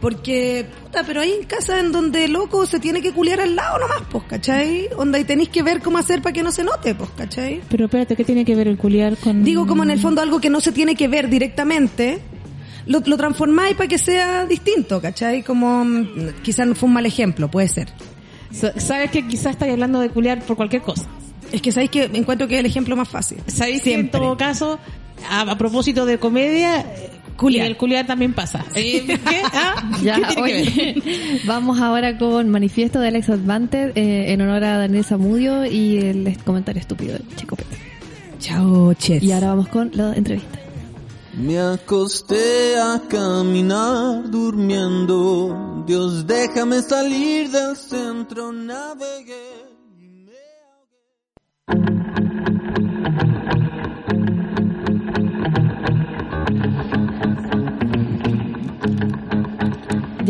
Porque, puta, pero hay en casa en donde loco se tiene que culiar al lado nomás, pues, ¿cachai? Onda y tenéis que ver cómo hacer para que no se note, pues, ¿cachai? Pero espérate, ¿qué tiene que ver el culiar con...? Digo como en el fondo algo que no se tiene que ver directamente, lo, lo transformáis para que sea distinto, ¿cachai? Como mm, quizás no fue un mal ejemplo, puede ser. Sa- Sabes que quizás estáis hablando de culiar por cualquier cosa. Es que sabéis que encuentro que es el ejemplo más fácil. Sabéis que en todo caso, a, a propósito de comedia, culiar. el culiar también pasa. Eh, ¿Qué? ¿Ah? Vamos ahora con manifiesto de Alex Advanter eh, en honor a Daniel Zamudio y el comentario estúpido de Chico Pérez. Chao, Chet. Y ahora vamos con la entrevista. Me acosté a caminar durmiendo. Dios, déjame salir del centro, navegué.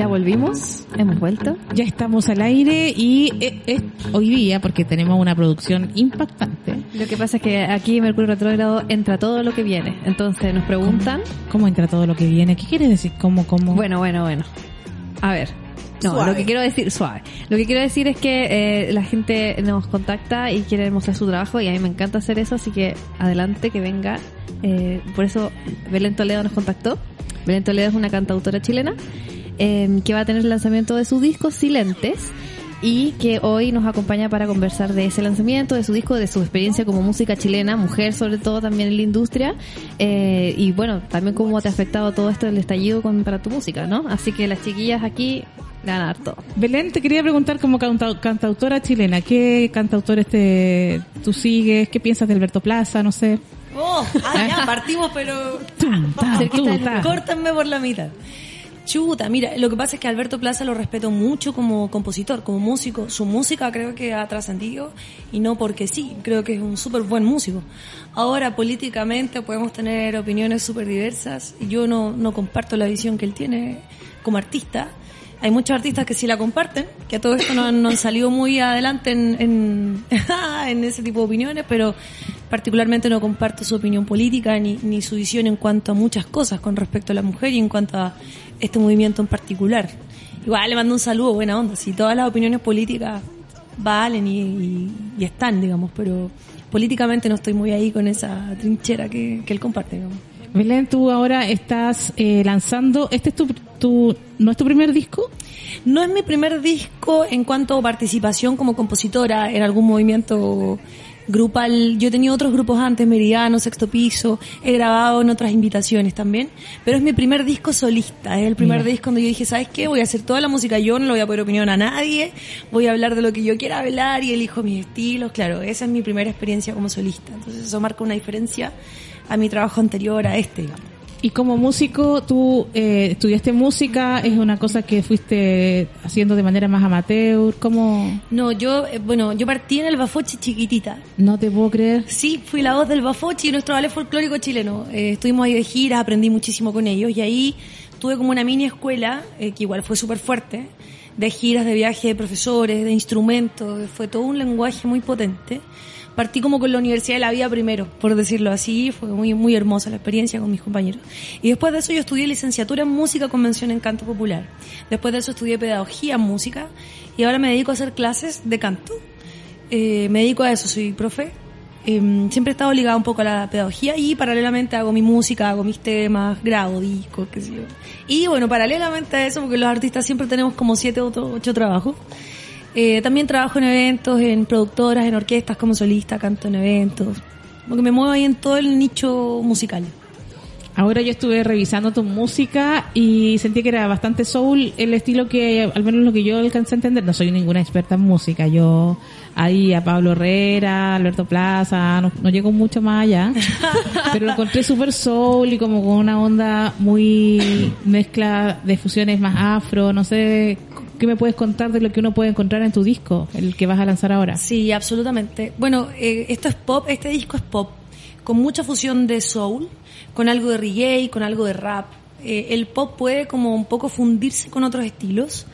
Ya volvimos, hemos vuelto. Ya estamos al aire y eh, es hoy día, porque tenemos una producción impactante. Lo que pasa es que aquí Mercurio Retrógrado entra todo lo que viene. Entonces nos preguntan. ¿Cómo entra todo lo que viene? ¿Qué quiere decir? ¿Cómo, cómo? Bueno, bueno, bueno. A ver. No, Suave. lo que quiero decir, suave. Lo que quiero decir es que eh, la gente nos contacta y quiere mostrar su trabajo y a mí me encanta hacer eso, así que adelante, que venga. Eh, por eso Belén Toledo nos contactó. Belén Toledo es una cantautora chilena eh, que va a tener el lanzamiento de su disco Silentes y que hoy nos acompaña para conversar de ese lanzamiento, de su disco, de su experiencia como música chilena, mujer sobre todo también en la industria eh, y bueno, también cómo te ha afectado todo esto del estallido con, para tu música, ¿no? Así que las chiquillas aquí le van a dar todo. Belén, te quería preguntar como canta- cantautora chilena, ¿qué cantautores te, tú sigues? ¿Qué piensas de Alberto Plaza? No sé. Oh, ah, ya, partimos, pero córtenme por la mitad. Chuta, mira, lo que pasa es que Alberto Plaza lo respeto mucho como compositor, como músico. Su música creo que ha trascendido y no porque sí, creo que es un súper buen músico. Ahora, políticamente podemos tener opiniones súper diversas yo no, no comparto la visión que él tiene como artista. Hay muchos artistas que sí la comparten, que a todo esto no han salido muy adelante en, en, en ese tipo de opiniones, pero particularmente no comparto su opinión política ni, ni su visión en cuanto a muchas cosas con respecto a la mujer y en cuanto a este movimiento en particular. Igual le mando un saludo, buena onda, si todas las opiniones políticas valen y, y- y están, digamos, pero políticamente no estoy muy ahí con esa trinchera que, que él comparte, digamos. Belén, tú ahora estás eh, lanzando, ¿este es tu, tu, no es tu primer disco? No es mi primer disco en cuanto a participación como compositora en algún movimiento grupal. Yo he tenido otros grupos antes, Meridiano, Sexto Piso, he grabado en otras invitaciones también, pero es mi primer disco solista, es el primer Mira. disco donde yo dije, ¿sabes qué? Voy a hacer toda la música yo, no le voy a poner opinión a nadie, voy a hablar de lo que yo quiera hablar y elijo mis estilos, claro, esa es mi primera experiencia como solista, entonces eso marca una diferencia a mi trabajo anterior a este, digamos. Y como músico, tú eh, estudiaste música, es una cosa que fuiste haciendo de manera más amateur, ¿cómo? No, yo, eh, bueno, yo partí en el Bafochi chiquitita. No te puedo creer. Sí, fui la voz del Bafochi, nuestro ballet folclórico chileno. Eh, estuvimos ahí de giras, aprendí muchísimo con ellos y ahí tuve como una mini escuela, eh, que igual fue súper fuerte, de giras, de viajes, de profesores, de instrumentos, fue todo un lenguaje muy potente. Partí como con la Universidad de la Vida primero, por decirlo así, fue muy, muy hermosa la experiencia con mis compañeros. Y después de eso yo estudié licenciatura en música con mención en canto popular. Después de eso estudié pedagogía en música y ahora me dedico a hacer clases de canto. Eh, me dedico a eso, soy profe. Eh, siempre he estado ligada un poco a la pedagogía y paralelamente hago mi música, hago mis temas, grabo discos, qué sé yo. Y bueno, paralelamente a eso, porque los artistas siempre tenemos como siete o ocho trabajos, eh, también trabajo en eventos, en productoras, en orquestas como solista, canto en eventos. Como que me muevo ahí en todo el nicho musical. Ahora yo estuve revisando tu música y sentí que era bastante soul el estilo que, al menos lo que yo alcancé a entender, no soy ninguna experta en música, yo ahí a Pablo Herrera, Alberto Plaza, no, no llego mucho más allá, pero lo encontré súper soul y como con una onda muy mezcla de fusiones más afro, no sé, ¿qué me puedes contar de lo que uno puede encontrar en tu disco, el que vas a lanzar ahora? Sí, absolutamente. Bueno, eh, esto es pop, este disco es pop, con mucha fusión de soul, con algo de reggae, con algo de rap. Eh, el pop puede como un poco fundirse con otros estilos.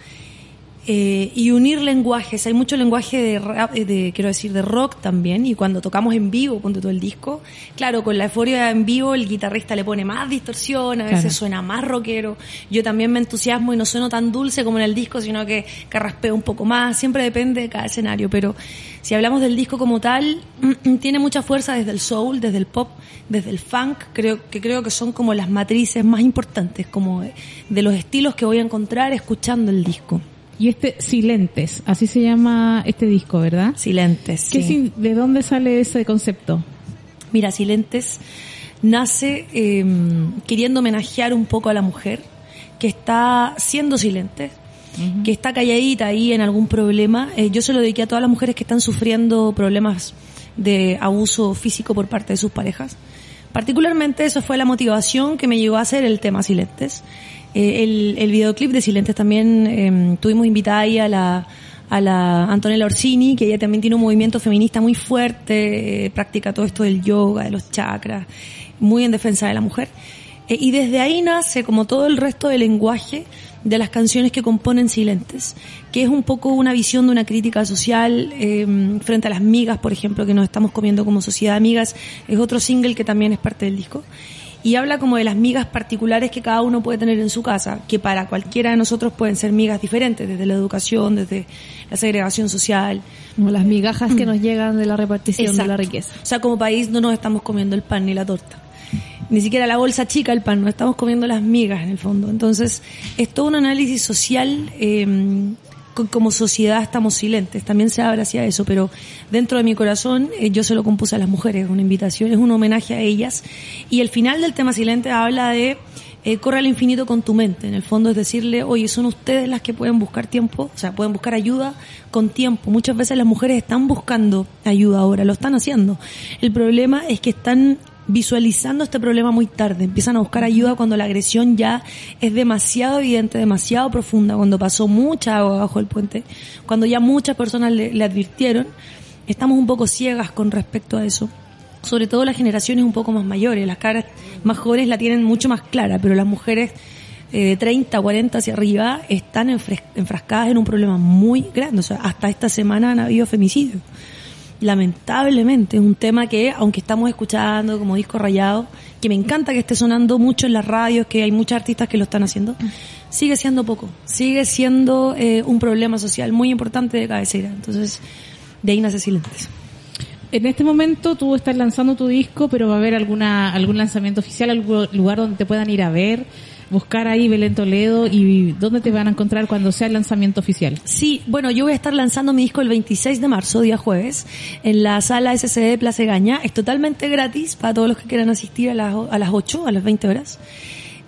Eh, y unir lenguajes. Hay mucho lenguaje de, rap- eh, de, quiero decir, de rock también. Y cuando tocamos en vivo, ponte todo el disco, claro, con la euforia en vivo, el guitarrista le pone más distorsión, a veces Claro. suena más rockero. Yo también me entusiasmo y no sueno tan dulce como en el disco, sino que carraspeo un poco más. Siempre depende de cada escenario. Pero si hablamos del disco como tal, tiene mucha fuerza desde el soul, desde el pop, desde el funk. Creo que creo que son como las matrices más importantes, como de los estilos que voy a encontrar escuchando el disco. Y este Silentes, así se llama este disco, ¿verdad? Silentes. ¿Qué sí. ¿De dónde sale ese concepto? Mira, Silentes nace eh, queriendo homenajear un poco a la mujer que está siendo silente, que está calladita ahí en algún problema. Eh, yo se lo dediqué a todas las mujeres que están sufriendo problemas de abuso físico por parte de sus parejas. Particularmente eso fue la motivación que me llevó a hacer el tema Silentes. Eh, el, videoclip de Silentes también eh, tuvimos invitada ahí a la, a la Antonella Orsini, que ella también tiene un movimiento feminista muy fuerte, eh, practica todo esto del yoga, de los chakras, muy en defensa de la mujer. Eh, y desde ahí nace, como todo el resto del lenguaje, de las canciones que componen Silentes, que es un poco una visión de una crítica social eh, frente a las migas, por ejemplo, que nos estamos comiendo como sociedad migas, es otro single que también es parte del disco. Y habla como de las migas particulares que cada uno puede tener en su casa, que para cualquiera de nosotros pueden ser migas diferentes, desde la educación, desde la segregación social. Como las migajas que nos llegan de la repartición de la riqueza. O sea, como país no nos estamos comiendo el pan ni la torta. Ni siquiera la bolsa chica el pan, nos estamos comiendo las migas en el fondo. Entonces, es todo un análisis social, eh, como sociedad estamos silentes, también se abre hacia eso, pero dentro de mi corazón eh, yo se lo compuse a las mujeres, una invitación, es un homenaje a ellas. Y el final del tema silente habla de eh, corre al infinito con tu mente. En el fondo es decirle, oye, son ustedes las que pueden buscar tiempo, o sea, pueden buscar ayuda con tiempo. Muchas veces las mujeres están buscando ayuda ahora, lo están haciendo. El problema es que están visualizando este problema muy tarde, empiezan a buscar ayuda cuando la agresión ya es demasiado evidente, demasiado profunda, cuando pasó mucha agua bajo el puente, cuando ya muchas personas le, advirtieron, estamos un poco ciegas con respecto a eso sobre todo las generaciones un poco más mayores. Las caras más jóvenes la tienen mucho más clara, pero las mujeres eh, de 30, 40 hacia arriba están enfrascadas en un problema muy grande. O sea, hasta esta semana han habido femicidios. Lamentablemente, es un tema que, aunque estamos escuchando como disco rayado, que me encanta que esté sonando mucho en las radios, que hay muchos artistas que lo están haciendo, sigue siendo poco. Sigue siendo eh, un problema social muy importante de cabecera. Entonces, de ahí nace Silentes. En este momento tú estás lanzando tu disco, pero va a haber alguna algún lanzamiento oficial, algún lugar donde te puedan ir a ver, buscar ahí Belén Toledo y dónde te van a encontrar cuando sea el lanzamiento oficial. Sí, bueno, yo voy a estar lanzando mi disco el 26 de marzo, día jueves, en la sala SCD Plaza Gaña. Es totalmente gratis para todos los que quieran asistir a las, a las 8, a las 20 horas.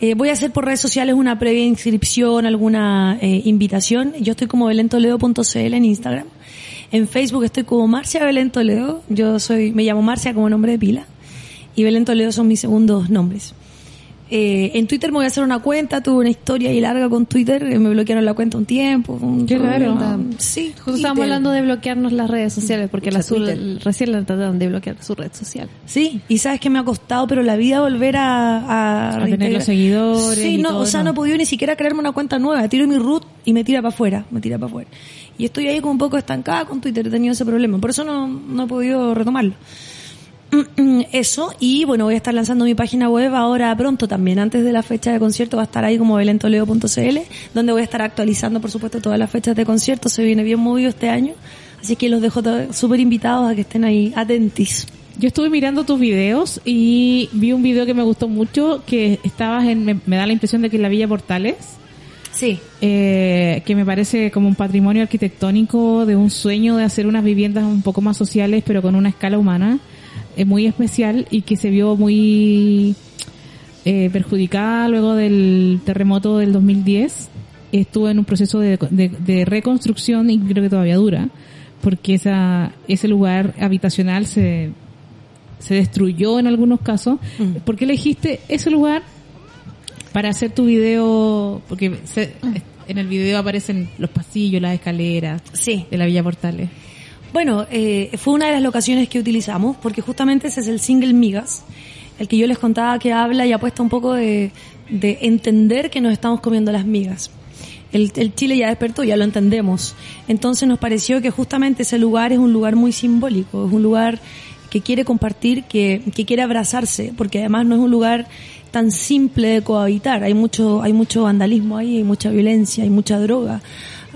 Eh, voy a hacer por redes sociales una previa inscripción, alguna eh, invitación. Yo estoy como belentoledo.cl en Instagram. En Facebook estoy como Marcia Belén Toledo. Yo soy, me llamo Marcia como nombre de pila. Y Belén Toledo son mis segundos nombres. Eh, en Twitter me voy a hacer una cuenta, tuve una historia ahí larga con Twitter, eh, me bloquearon la cuenta un tiempo. un Qué raro. Sí, Justo estábamos hablando de bloquearnos las redes sociales, porque la azul recién la trataron de bloquear su red social. Sí, y sabes que me ha costado, pero la vida volver a... A, A tener los seguidores Sí, y no, todo, o sea, ¿no? no he podido ni siquiera crearme una cuenta nueva. Tiro mi root y me tira para afuera, me tira para afuera. Y estoy ahí como un poco estancada con Twitter, he tenido ese problema. Por eso no, no he podido retomarlo. Eso, y bueno, voy a estar lanzando mi página web ahora pronto también, antes de la fecha de concierto va a estar ahí como belentoleo.cl, donde voy a estar actualizando, por supuesto, todas las fechas de concierto, se viene bien movido este año, así que los dejo súper invitados a que estén ahí atentis. Yo estuve mirando tus videos y vi un video que me gustó mucho, que estabas en, me, me da la impresión de que en la Villa Portales. Sí. Eh, que me parece como un patrimonio arquitectónico de un sueño de hacer unas viviendas un poco más sociales, pero con una escala humana muy especial y que se vio muy eh, perjudicada luego del terremoto del 2010. Estuvo en un proceso de, de- de reconstrucción y creo que todavía dura, porque esa, ese lugar habitacional se, se destruyó en algunos casos. ¿Por qué elegiste ese lugar para hacer tu video? Porque se- en el video aparecen los pasillos, las escaleras Sí. de la Villa Portales. Bueno, eh, fue una de las locaciones que utilizamos, porque justamente ese es el single Migas, el que yo les contaba que habla y apuesta un poco de, de entender que nos estamos comiendo las migas. El, el Chile ya despertó, ya lo entendemos. Entonces nos pareció que justamente ese lugar es un lugar muy simbólico, es un lugar que quiere compartir, que, que quiere abrazarse, porque además no es un lugar tan simple de cohabitar. Hay mucho, hay mucho vandalismo ahí, hay mucha violencia, hay mucha droga.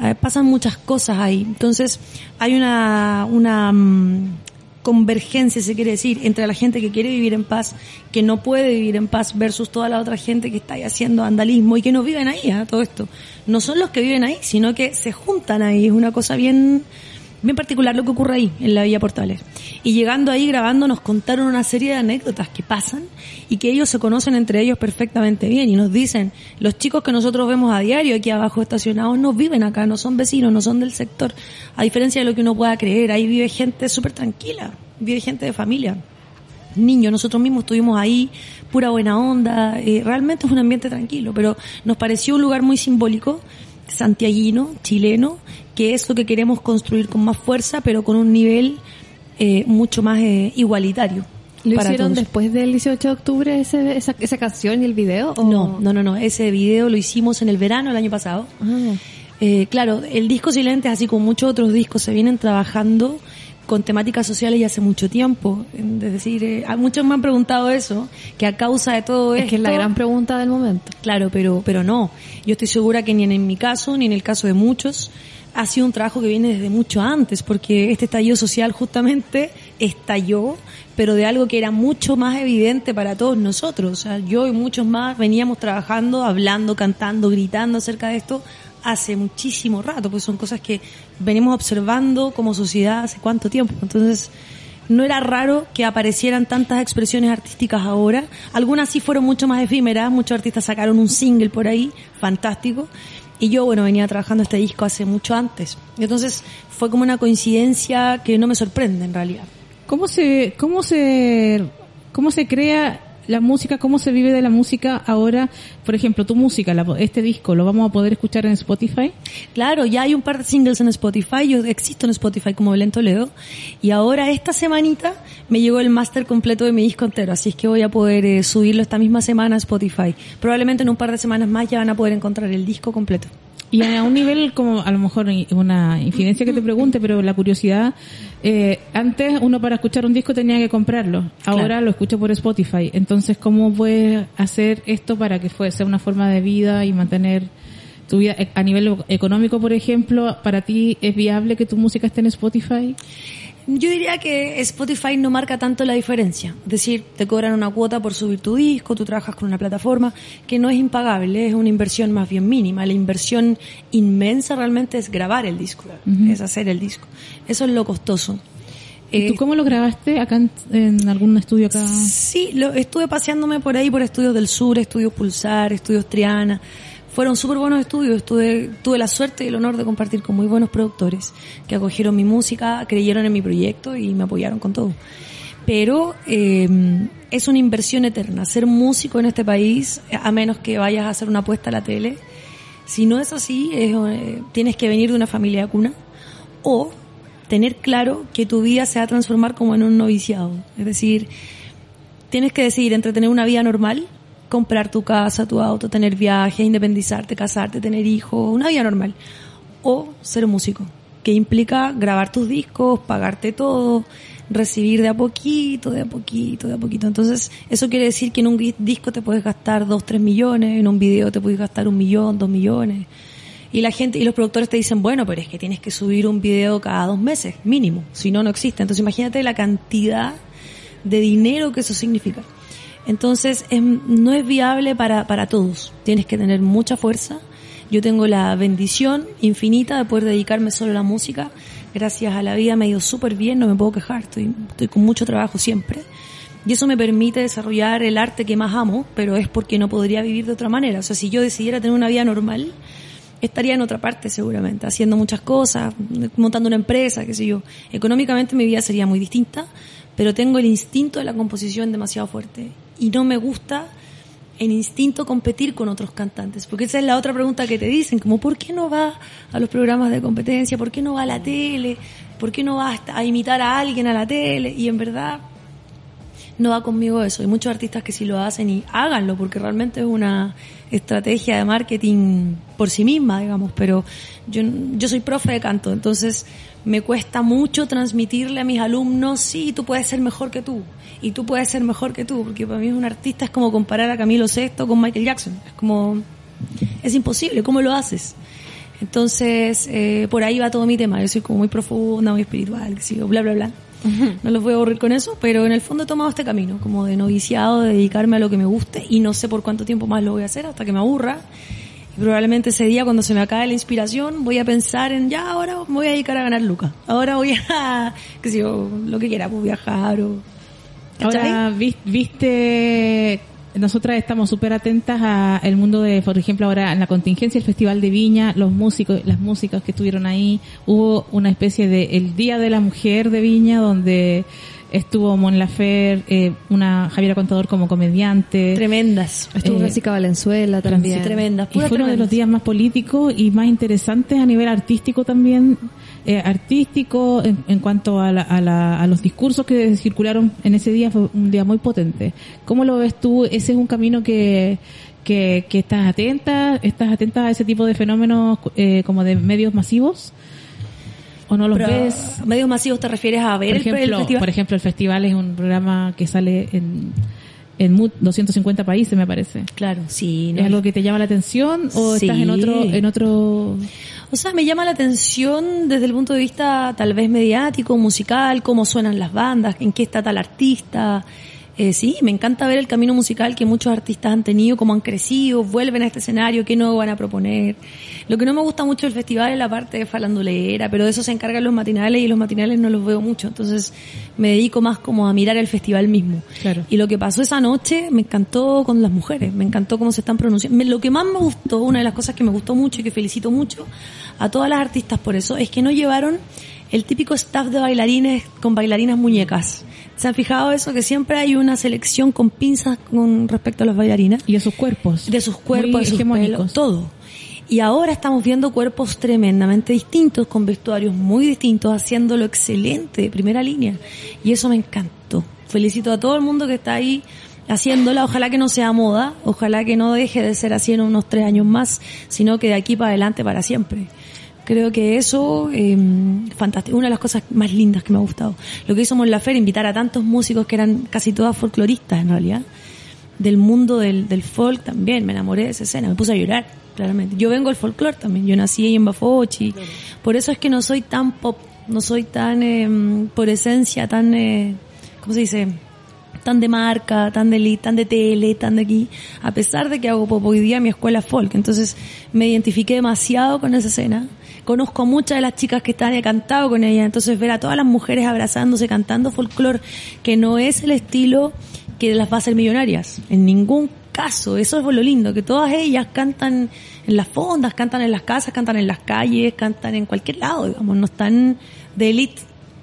Eh, pasan muchas cosas ahí. Entonces, hay una, una mm, convergencia, se quiere decir, entre la gente que quiere vivir en paz, que no puede vivir en paz, versus toda la otra gente que está ahí haciendo vandalismo y que no viven ahí, ¿eh? todo esto. No son los que viven ahí, sino que se juntan ahí. Es una cosa bien, bien particular lo que ocurre ahí, en la Villa Portales. Y llegando ahí grabando nos contaron una serie de anécdotas que pasan y que ellos se conocen entre ellos perfectamente bien y nos dicen, los chicos que nosotros vemos a diario aquí abajo estacionados no viven acá, no son vecinos, no son del sector. A diferencia de lo que uno pueda creer, ahí vive gente súper tranquila, vive gente de familia. Niños, nosotros mismos estuvimos ahí, pura buena onda, eh, realmente es un ambiente tranquilo, pero nos pareció un lugar muy simbólico, santiaguino, chileno, que es lo que queremos construir con más fuerza, pero con un nivel eh, mucho más eh, igualitario. ¿Lo para hicieron todos. después del 18 de octubre ese- esa, esa canción y el video? o- No, no, no, no. Ese video lo hicimos en el verano del año pasado. Ah. Eh, claro, el disco Silente, así como muchos otros discos, se vienen trabajando con temáticas sociales ya hace mucho tiempo. Es decir, eh, a muchos me han preguntado eso, que a causa de todo Es esto... que es la gran pregunta del momento. Claro, pero, pero no. Yo estoy segura que ni en, en mi caso, ni en el caso de muchos, ha sido un trabajo que viene desde mucho antes, porque este estallido social justamente estalló, pero de algo que era mucho más evidente para todos nosotros. O sea, yo y muchos más veníamos trabajando, hablando, cantando, gritando acerca de esto hace muchísimo rato, pues son cosas que venimos observando como sociedad hace cuánto tiempo. Entonces, no era raro que aparecieran tantas expresiones artísticas ahora. Algunas sí fueron mucho más efímeras, muchos artistas sacaron un single por ahí, fantástico. Y yo, bueno, venía trabajando este disco hace mucho antes. Entonces fue como una coincidencia que no me sorprende en realidad. ¿Cómo se, cómo se, cómo se crea la música, cómo se vive de la música ahora? Por ejemplo, tu música, la- este disco, ¿lo vamos a poder escuchar en Spotify? Claro, ya hay un par de singles en Spotify, yo existo en Spotify como Belén Toledo, y ahora esta semanita me llegó el máster completo de mi disco entero, así es que voy a poder eh, subirlo esta misma semana a Spotify. Probablemente en un par de semanas más ya van a poder encontrar el disco completo. Y a un nivel como, a lo mejor una infidencia que te pregunte, pero la curiosidad, eh, antes uno para escuchar un disco tenía que comprarlo, ahora Claro. lo escucho por Spotify. Entonces, ¿cómo puedes hacer esto para que sea una forma de vida y mantener tu vida eh, a nivel económico, por ejemplo? ¿Para ti es viable que tu música esté en Spotify? Yo diría que Spotify no marca tanto la diferencia. Es decir, te cobran una cuota por subir tu disco, tú trabajas con una plataforma que no es impagable, es una inversión más bien mínima. La inversión inmensa realmente es grabar el disco, es hacer el disco. Eso es lo costoso. ¿Y Eh, tú cómo lo grabaste acá en, en algún estudio acá? Sí, lo, estuve paseándome por ahí por estudios del sur, estudios Pulsar, estudios Triana. Fueron súper buenos estudios. Estuve, tuve la suerte y el honor de compartir con muy buenos productores que acogieron mi música, creyeron en mi proyecto y me apoyaron con todo. Pero eh, es una inversión eterna. Ser músico en este país, a menos que vayas a hacer una apuesta a la tele, si no es así, es, eh, tienes que venir de una familia de cuna o tener claro que tu vida se va a transformar como en un noviciado. Es decir, tienes que decidir entre tener una vida normal, comprar tu casa, tu auto, tener viaje, independizarte, casarte, tener hijos, una vida normal, o ser músico, que implica grabar tus discos, pagarte todo, recibir de a poquito, de a poquito, de a poquito. Entonces, eso quiere decir que en un disco te puedes gastar dos, tres millones, en un video te puedes gastar un millón, dos millones. Y la gente y los productores te dicen, bueno, pero es que tienes que subir un video cada dos meses, mínimo, si no, no existe. Entonces imagínate la cantidad de dinero que eso significa. Entonces em, no es viable para, para todos. Tienes que tener mucha fuerza. Yo tengo la bendición infinita de poder dedicarme solo a la música. Gracias a la vida me ha ido súper bien, no me puedo quejar. Estoy, estoy con mucho trabajo siempre. Y eso me permite desarrollar el arte que más amo, pero es porque no podría vivir de otra manera. O sea, si yo decidiera tener una vida normal, estaría en otra parte seguramente, haciendo muchas cosas, montando una empresa, qué sé yo. Económicamente mi vida sería muy distinta, pero tengo el instinto de la composición demasiado fuerte. Y no me gusta el instinto competir con otros cantantes, porque esa es la otra pregunta que te dicen, como ¿por qué no va a los programas de competencia? ¿Por qué no va a la tele? ¿Por qué no va a imitar a alguien a la tele? Y en verdad no va conmigo eso. Hay muchos artistas que sí lo hacen y háganlo porque realmente es una estrategia de marketing por sí misma, digamos, pero yo, yo soy profe de canto, entonces me cuesta mucho transmitirle a mis alumnos, sí, tú puedes ser mejor que tú, y tú puedes ser mejor que tú, porque para mí un artista es como comparar a Camilo VI con Michael Jackson, es como, es imposible, ¿cómo lo haces? Entonces, eh, por ahí va todo mi tema, yo soy como muy profunda, muy espiritual, que sigo, bla, bla, bla. No los voy a aburrir con eso, pero en el fondo he tomado este camino, como de noviciado, de dedicarme a lo que me guste, y no sé por cuánto tiempo más lo voy a hacer hasta que me aburra. Y probablemente ese día cuando se me acabe la inspiración voy a pensar en ya ahora me voy a dedicar a ganar lucas. Ahora voy a, que sé yo, lo que quiera, pues viajar o... Ahora, vis- viste, nosotras estamos súper atentas a el mundo de, por ejemplo, ahora en la contingencia del Festival de Viña, los músicos, las músicas que estuvieron ahí, hubo una especie de el Día de la Mujer de Viña donde estuvo Mon Lafer, eh, una Javiera Contador como comediante. Tremendas. Estuvo Eh, Jessica Valenzuela también. Sí, tremendas. y fue uno de los días más políticos y más interesantes a nivel artístico también, eh, artístico en, en cuanto a, la- a, la- a los discursos que circularon en ese día, fue un día muy potente. ¿Cómo lo ves tú? ¿Ese es un camino que, que, que estás atenta? ¿Estás atenta a ese tipo de fenómenos eh, como de medios masivos? ¿O no los Pero, ves? ¿Medios masivos te refieres a ver Por el- el, ejemplo, festival? por ejemplo, el festival es un programa que sale en, en mu- 250 países, me parece. Claro, sí. ¿Es algo que te llama la atención o Sí. estás en otro, en otro? O sea, me llama la atención desde el punto de vista tal vez mediático, musical, cómo suenan las bandas, en qué está tal artista. Eh, sí, me encanta ver el camino musical que muchos artistas han tenido, cómo han crecido, vuelven a este escenario, qué nuevo van a proponer. Lo que no me gusta mucho del festival es la parte de farandulera, pero de eso se encargan los matinales y los matinales no los veo mucho. Entonces me dedico más como a mirar el festival mismo. Claro. Y lo que pasó esa noche me encantó con las mujeres, me encantó cómo se están pronunciando. Me- Lo que más me gustó, una de las cosas que me gustó mucho y que felicito mucho a todas las artistas por eso, es que no llevaron el típico staff de bailarines con bailarinas muñecas. ¿Se han fijado eso? Que siempre hay una selección con pinzas con respecto a las bailarinas. Y de sus cuerpos. De sus cuerpos, de sus pelos, todo. Y ahora estamos viendo cuerpos tremendamente distintos, con vestuarios muy distintos, haciéndolo excelente, de primera línea. Y eso me encantó. Felicito a todo el mundo que está ahí haciéndola. Ojalá que no sea moda, ojalá que no deje de ser así en unos tres años más, sino que de aquí para adelante para siempre. Creo que eso, eh, fantástico, una de las cosas más lindas que me ha gustado. Lo que hizo Mon Laferte, invitar a tantos músicos que eran casi todas folcloristas en realidad, del mundo del, del folk también, me enamoré de esa escena, me puse a llorar, claramente. Yo vengo del folclore también, yo nací ahí en Bafochi, por eso es que no soy tan pop, no soy tan, eh, por esencia, tan, eh, ¿cómo se dice? tan de marca, tan de elite, tan de tele, tan de aquí, a pesar de que hago pop hoy día mi escuela es folk. Entonces me identifiqué demasiado con esa escena. Conozco a muchas de las chicas que están he cantado con ella. Entonces ver a todas las mujeres abrazándose, cantando folclore, que no es el estilo que las va a hacer millonarias. En ningún caso. Eso es lo lindo, que todas ellas cantan en las fondas, cantan en las casas, cantan en las calles, cantan en cualquier lado, digamos. No están de elite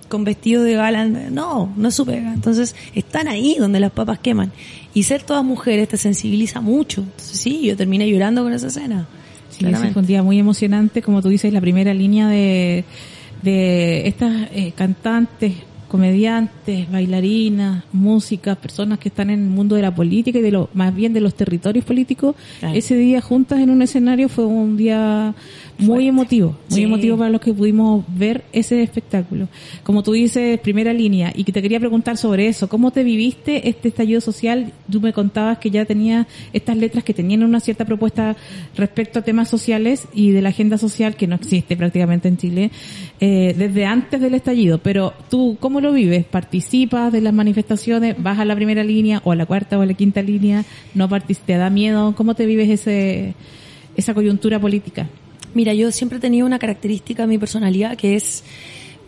con vestido de gala, no, no es su pega. Entonces, están ahí donde las papas queman. Y ser todas mujeres te sensibiliza mucho. Entonces, sí, yo terminé llorando con esa escena. Sí, ese fue un día muy emocionante, como tú dices, la primera línea de, de estas eh, cantantes, comediantes, bailarinas, músicas, personas que están en el mundo de la política y de lo, más bien de los territorios políticos, Claro. ese día juntas en un escenario fue un día muy emotivo, muy Sí. emotivo para los que pudimos ver ese espectáculo. Como tú dices, primera línea, y que te quería preguntar sobre eso, ¿cómo te viviste este estallido social? Tú me contabas que ya tenías estas letras que tenían una cierta propuesta respecto a temas sociales y de la agenda social que no existe prácticamente en Chile eh, desde antes del estallido. Pero tú, ¿cómo lo vives? ¿Participas de las manifestaciones? ¿Vas a la primera línea o a la cuarta o a la quinta línea? ¿No participas? ¿Te da miedo? ¿Cómo te vives ese, esa coyuntura política? Mira, yo siempre he tenido una característica en mi personalidad que es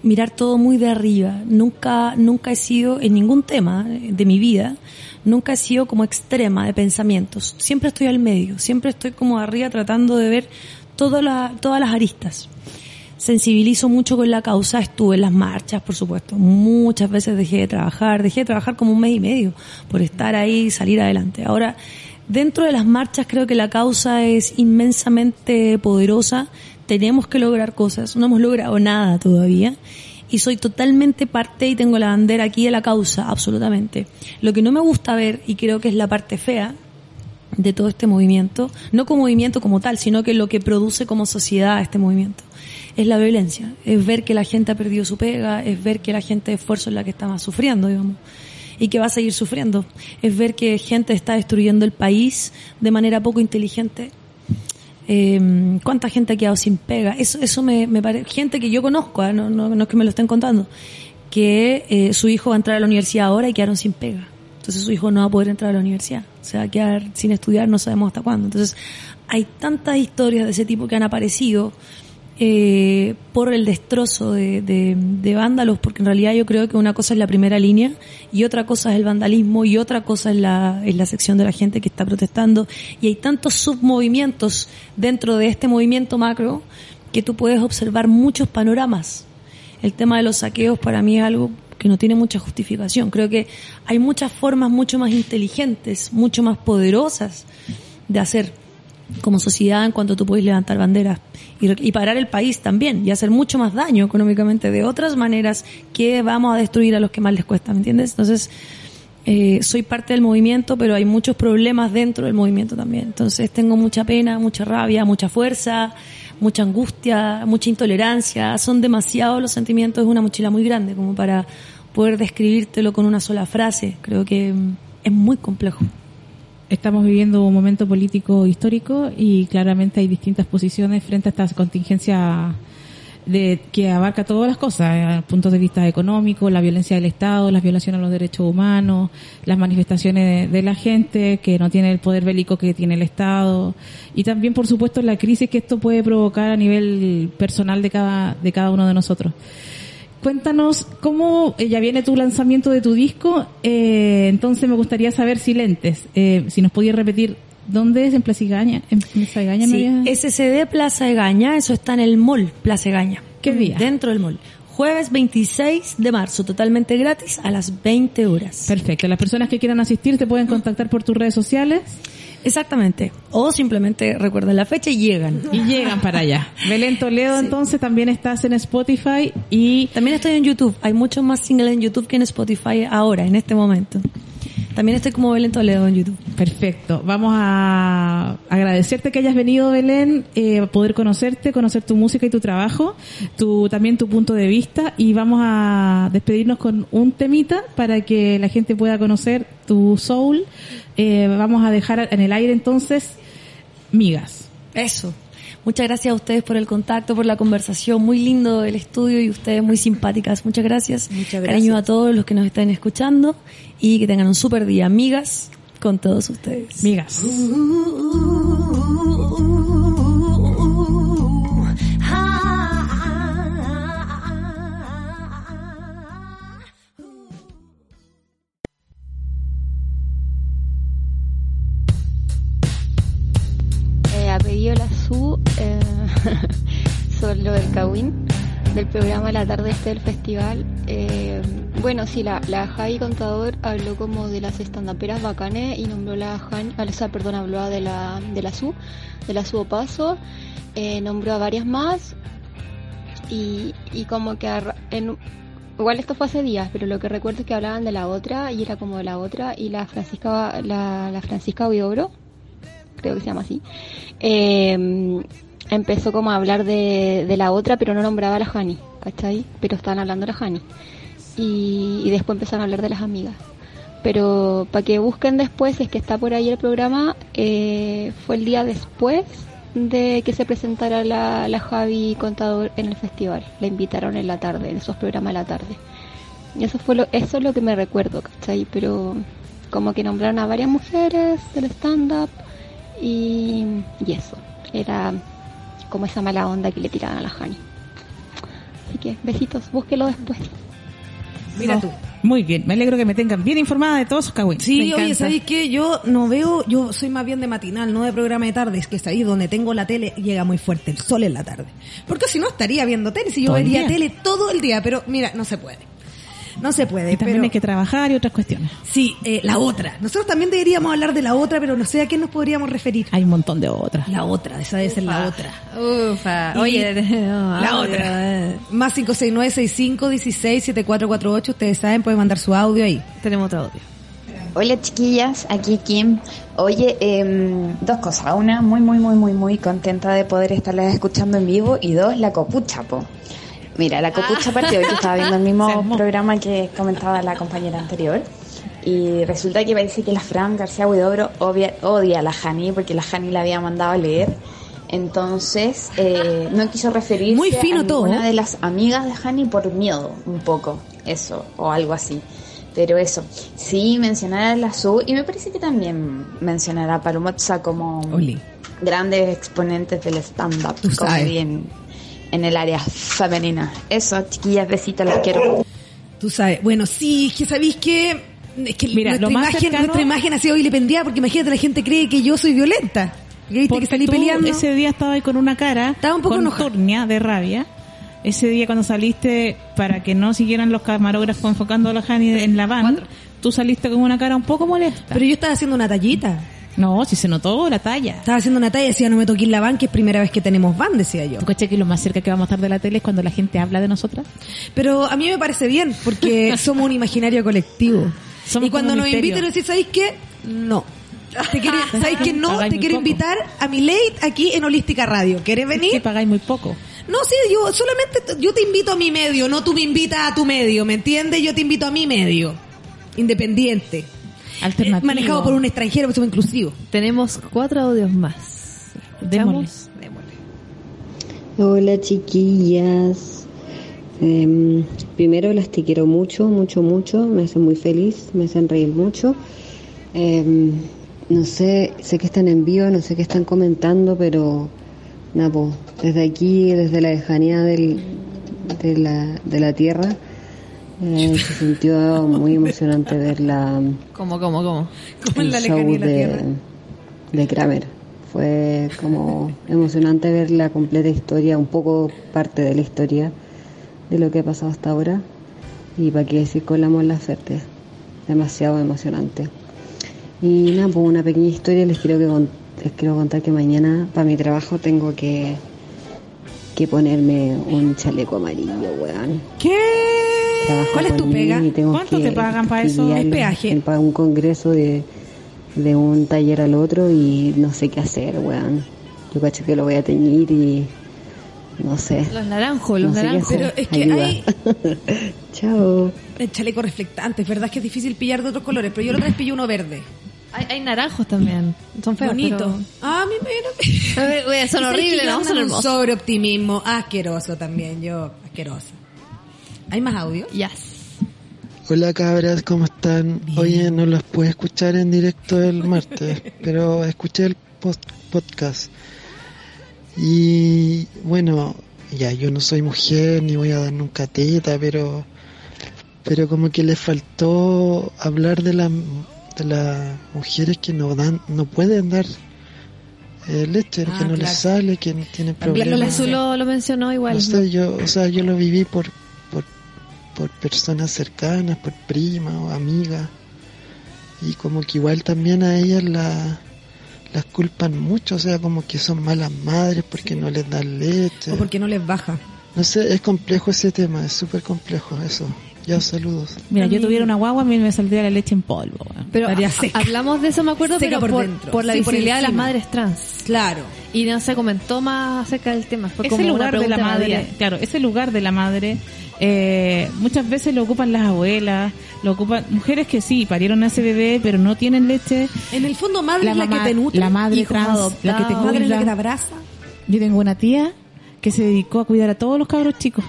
mirar todo muy de arriba. Nunca, nunca he sido en ningún tema de mi vida, nunca he sido como extrema de pensamientos. Siempre estoy al medio, siempre estoy como arriba tratando de ver toda la- todas las aristas. Sensibilizo mucho con la causa, estuve en las marchas, por supuesto. Muchas veces dejé de trabajar, dejé de trabajar como un mes y medio por estar ahí y salir adelante. Ahora, Dentro de las marchas creo que la causa es inmensamente poderosa. Tenemos que lograr cosas. No hemos logrado nada todavía. y soy totalmente parte y tengo la bandera aquí de la causa, absolutamente. Lo que no me gusta ver, y creo que es la parte fea de todo este movimiento, no como movimiento como tal, sino que lo que produce como sociedad este movimiento, es la violencia, es ver que la gente ha perdido su pega, es ver que la gente de esfuerzo es la que está más sufriendo, digamos y que va a seguir sufriendo. Es ver que gente está destruyendo el país de manera poco inteligente. Eh, ¿Cuánta gente ha quedado sin pega? Eso, eso me, me parece. Gente que yo conozco, ¿eh? no, no, no es que me lo estén contando, que eh, su hijo va a entrar a la universidad ahora y quedaron sin pega. Entonces su hijo no va a poder entrar a la universidad. Se va a quedar sin estudiar, no sabemos hasta cuándo. Entonces hay tantas historias de ese tipo que han aparecido eh, por el destrozo de, de, de, vándalos, porque en realidad yo creo que una cosa es la primera línea y otra cosa es el vandalismo y otra cosa es la, es la sección de la gente que está protestando y hay tantos submovimientos dentro de este movimiento macro que tú puedes observar muchos panoramas. El tema de los saqueos para mí es algo que no tiene mucha justificación. Creo que hay muchas formas mucho más inteligentes, mucho más poderosas de hacer como sociedad en cuanto tú puedes levantar banderas y, parar el país también y hacer mucho más daño económicamente de otras maneras que vamos a destruir a los que más les cuesta, ¿me entiendes? Entonces, eh, soy parte del movimiento, pero hay muchos problemas dentro del movimiento también. Entonces, tengo mucha pena, mucha rabia, mucha fuerza, mucha angustia, mucha intolerancia. Son demasiados los sentimientos, es una mochila muy grande como para poder describírtelo con una sola frase. Creo que mm, es muy complejo estamos viviendo un momento político histórico y claramente hay distintas posiciones frente a esta contingencia de que abarca todas las cosas, puntos de vista económico, la violencia del Estado, las violaciones a los derechos humanos, las manifestaciones de, de, la gente que no tiene el poder bélico que tiene el Estado y también, por supuesto, la crisis que esto puede provocar a nivel personal de cada de cada uno de nosotros. Cuéntanos cómo eh, ya viene tu lanzamiento de tu disco, eh, entonces me gustaría saber si lentes, eh, si nos podías repetir dónde es en Plaza Egaña, en Plaza Egaña, sí, SCD Plaza Egaña, eso está en el mall Plaza Egaña. ¿Qué día? Dentro del mall. Jueves 26 de marzo, totalmente gratis a las 20 horas. Perfecto. Las personas que quieran asistir te pueden contactar por tus redes sociales. Exactamente. O simplemente recuerdan la fecha y llegan. Y llegan para allá. Belén Toledo, sí. entonces también estás en Spotify y... También estoy en YouTube. Hay muchos más singles en YouTube que en Spotify ahora, en este momento. También estoy como Belén Toledo en YouTube. Perfecto. Vamos a agradecerte que hayas venido, Belén, eh, poder conocerte, conocer tu música y tu trabajo, tu, también tu punto de vista y vamos a despedirnos con un temita para que la gente pueda conocer tu soul. Eh, vamos a dejar en el aire entonces migas. Eso. Muchas gracias a ustedes por el contacto, por la conversación. Muy lindo el estudio y ustedes muy simpáticas. Muchas gracias. Muchas gracias. Cariño a todos los que nos están escuchando y que tengan un super día. Amigas con todos ustedes. Migas. programa La Tarde Este del Festival. Eh, bueno, sí, la, la Javi Contador habló como de las estandaperas bacanes y nombró la Jan, o sea, perdón, habló de la, de la SU, de la SU Paso, eh, nombró a varias más y, y como que en, igual esto fue hace días, pero lo que recuerdo es que hablaban de la otra y era como de la otra y la Francisca, la, la Francisca Huidobro, creo que se llama así, eh, empezó como a hablar de, de, la otra, pero no nombraba a la Jani, ¿cachai? Pero estaban hablando de la Jani. Y, y después empezaron a hablar de las amigas. Pero para que busquen después, es que está por ahí el programa, eh, fue el día después de que se presentara la, la Javi Contador en el festival. La invitaron en la tarde, en esos programas de la tarde. Y eso fue lo, eso es lo que me recuerdo, ¿cachai? Pero como que nombraron a varias mujeres del stand-up y, y eso. Era como esa mala onda que le tiraban a la Jani. Así que besitos, búsquelo después. Mira no. tú. Muy bien, me alegro que me tengan bien informada de todos sus cagüines. Sí, oye, ¿sabéis qué? Yo no veo, yo soy más bien de matinal, no de programa de tardes, que es ahí donde tengo la tele, llega muy fuerte el sol en la tarde. Porque si no estaría viendo tele, si yo vería tele todo el día, pero mira, no se puede. No se puede, Y también pero hay que trabajar y otras cuestiones. sí, eh, la otra. Nosotros también deberíamos hablar de la otra, pero no sé a qué nos podríamos referir. Hay un montón de otras. La otra, esa debe ser la otra. Ufa. Oye, no, la audio, otra. eh. Más 569-6516-7448. Ustedes saben, pueden mandar su audio ahí. Tenemos otro audio. Hola chiquillas, aquí Kim. Oye, em, dos cosas. Una, muy, muy, muy, muy, muy contenta de poder estarlas escuchando en vivo. Y dos, la copucha, po. Mira, la copucha partió hoy que estaba viendo el mismo programa que comentaba la compañera anterior. Y resulta que parece que la Fran García Huidobro obvia- odia a la Jani porque la Jani la había mandado a leer. Entonces, eh, no quiso referirse Muy fino a todo. ninguna de las amigas de Jani por miedo, un poco, eso, o algo así. Pero eso, sí mencionar a la Su y me parece que también mencionar a Palomotza como grandes exponentes del stand-up comedy en, en el área femenina. Eso, chiquillas, besitos, las quiero. Tú sabes. Bueno, sí, es que sabéis que. Es que Mira, nuestra, lo más imagen, cercano- nuestra imagen ha sido vilipendiada porque imagínate, la gente cree que yo soy violenta. Porque viste que salí tú peleando. ese día estaba ahí con una cara, Estaba un poco con enojada. turnia de rabia. Ese día cuando saliste para que no siguieran los camarógrafos enfocando a la Jani en la van, tú saliste con una cara un poco molesta. Pero yo estaba haciendo una tallita. No, si se notó la talla. Estaba haciendo una talla decía, no me toqué la van, que es primera vez que tenemos van, decía yo. ¿Tú caché que lo más cerca que vamos a estar de la tele es cuando la gente habla de nosotras? Pero a mí me parece bien, porque somos un imaginario colectivo. Somos y cuando nos invitan, decís, ¿sabéis qué? No. Te quiero, ¿Sabéis qué? No, Pagáis te quiero poco. invitar a mi late aquí en Holística Radio. ¿Quieres venir? Que pagáis muy poco. No, sí, yo solamente, yo te invito a mi medio, no tú me invitas a tu medio, ¿me entiendes? Yo te invito a mi medio. Independiente. Alternativo. Eh, manejado por un extranjero, porque somos inclusivos. Tenemos cuatro audios más. Démosle. Hola chiquillas. Em, primero las te quiero mucho, mucho, mucho. Me hacen muy feliz, me hacen reír mucho. Em, no sé, sé que están en vivo, no sé qué están comentando, pero nada, desde aquí, desde la lejanía del, de, la, de la tierra, eh, se sintió muy emocionante ver la, ¿Cómo, cómo, cómo? El la show de la de, Kramer. Fue como emocionante ver la completa historia, un poco parte de la historia de lo que ha pasado hasta ahora. Y para qué decir con la Mon Laferte, demasiado emocionante. Y nada, pues una pequeña historia les quiero, que con- les quiero contar que mañana para mi trabajo tengo que, que ponerme un chaleco amarillo, weón. ¿Qué? Trabajo ¿Cuál es tu pega? ¿Cuánto que te pagan para eso? ¿Es peaje? en- para un congreso de, de un taller al otro y no sé qué hacer, weón. Yo cacho que lo voy a teñir y no sé. Los naranjos, los No naranjos. Pero es que Ayuda. hay Chao. el chaleco reflectante, es verdad que es difícil pillar de otros colores, pero yo la otra vez pillé uno verde. Hay, hay naranjos también. Son feos. Bonito. pero- Ah, mi son horribles, ¿no? Son hermosos. sobre optimismo, asqueroso también, yo, asquerosa. ¿Hay más audio? Yes. Hola cabras, ¿cómo están? Oye, no las pude escuchar en directo el martes, pero escuché el post- podcast. Y bueno, ya yo no soy mujer ni voy a dar nunca teta, pero pero como que le faltó hablar de las de las mujeres que no dan no pueden dar eh, leche, Ah, que no les claro. sale, que tienen problemas. lo, lo mencionó igual. No sé, yo, o sea, yo lo viví por, por, personas cercanas, por primas o amigas. Y como que igual también a ellas la, las culpan mucho, o sea, como que son malas madres porque no les dan leche. O porque no les baja. No sé, es complejo ese tema, es súper complejo eso. Ya, saludos. Mira, yo tuviera una guagua, a mí me saldría la leche en polvo. Pero Estaría a- seca. hablamos de eso, me acuerdo, Seca pero por por, dentro. por la Sí, por de las madres trans. Claro. Y no se comentó más acerca del tema. Fue ese como una lugar de la madre, radial. claro, ese lugar de la madre, eh, muchas veces lo ocupan las abuelas, lo ocupan mujeres que sí parieron a ese bebé, pero no tienen leche. En el fondo, madre La es la mamá- que te nutre. la madre trans, adoptados. la que te Madre es la cuida. que te abraza. Yo tengo una tía que se dedicó a cuidar a todos los cabros chicos,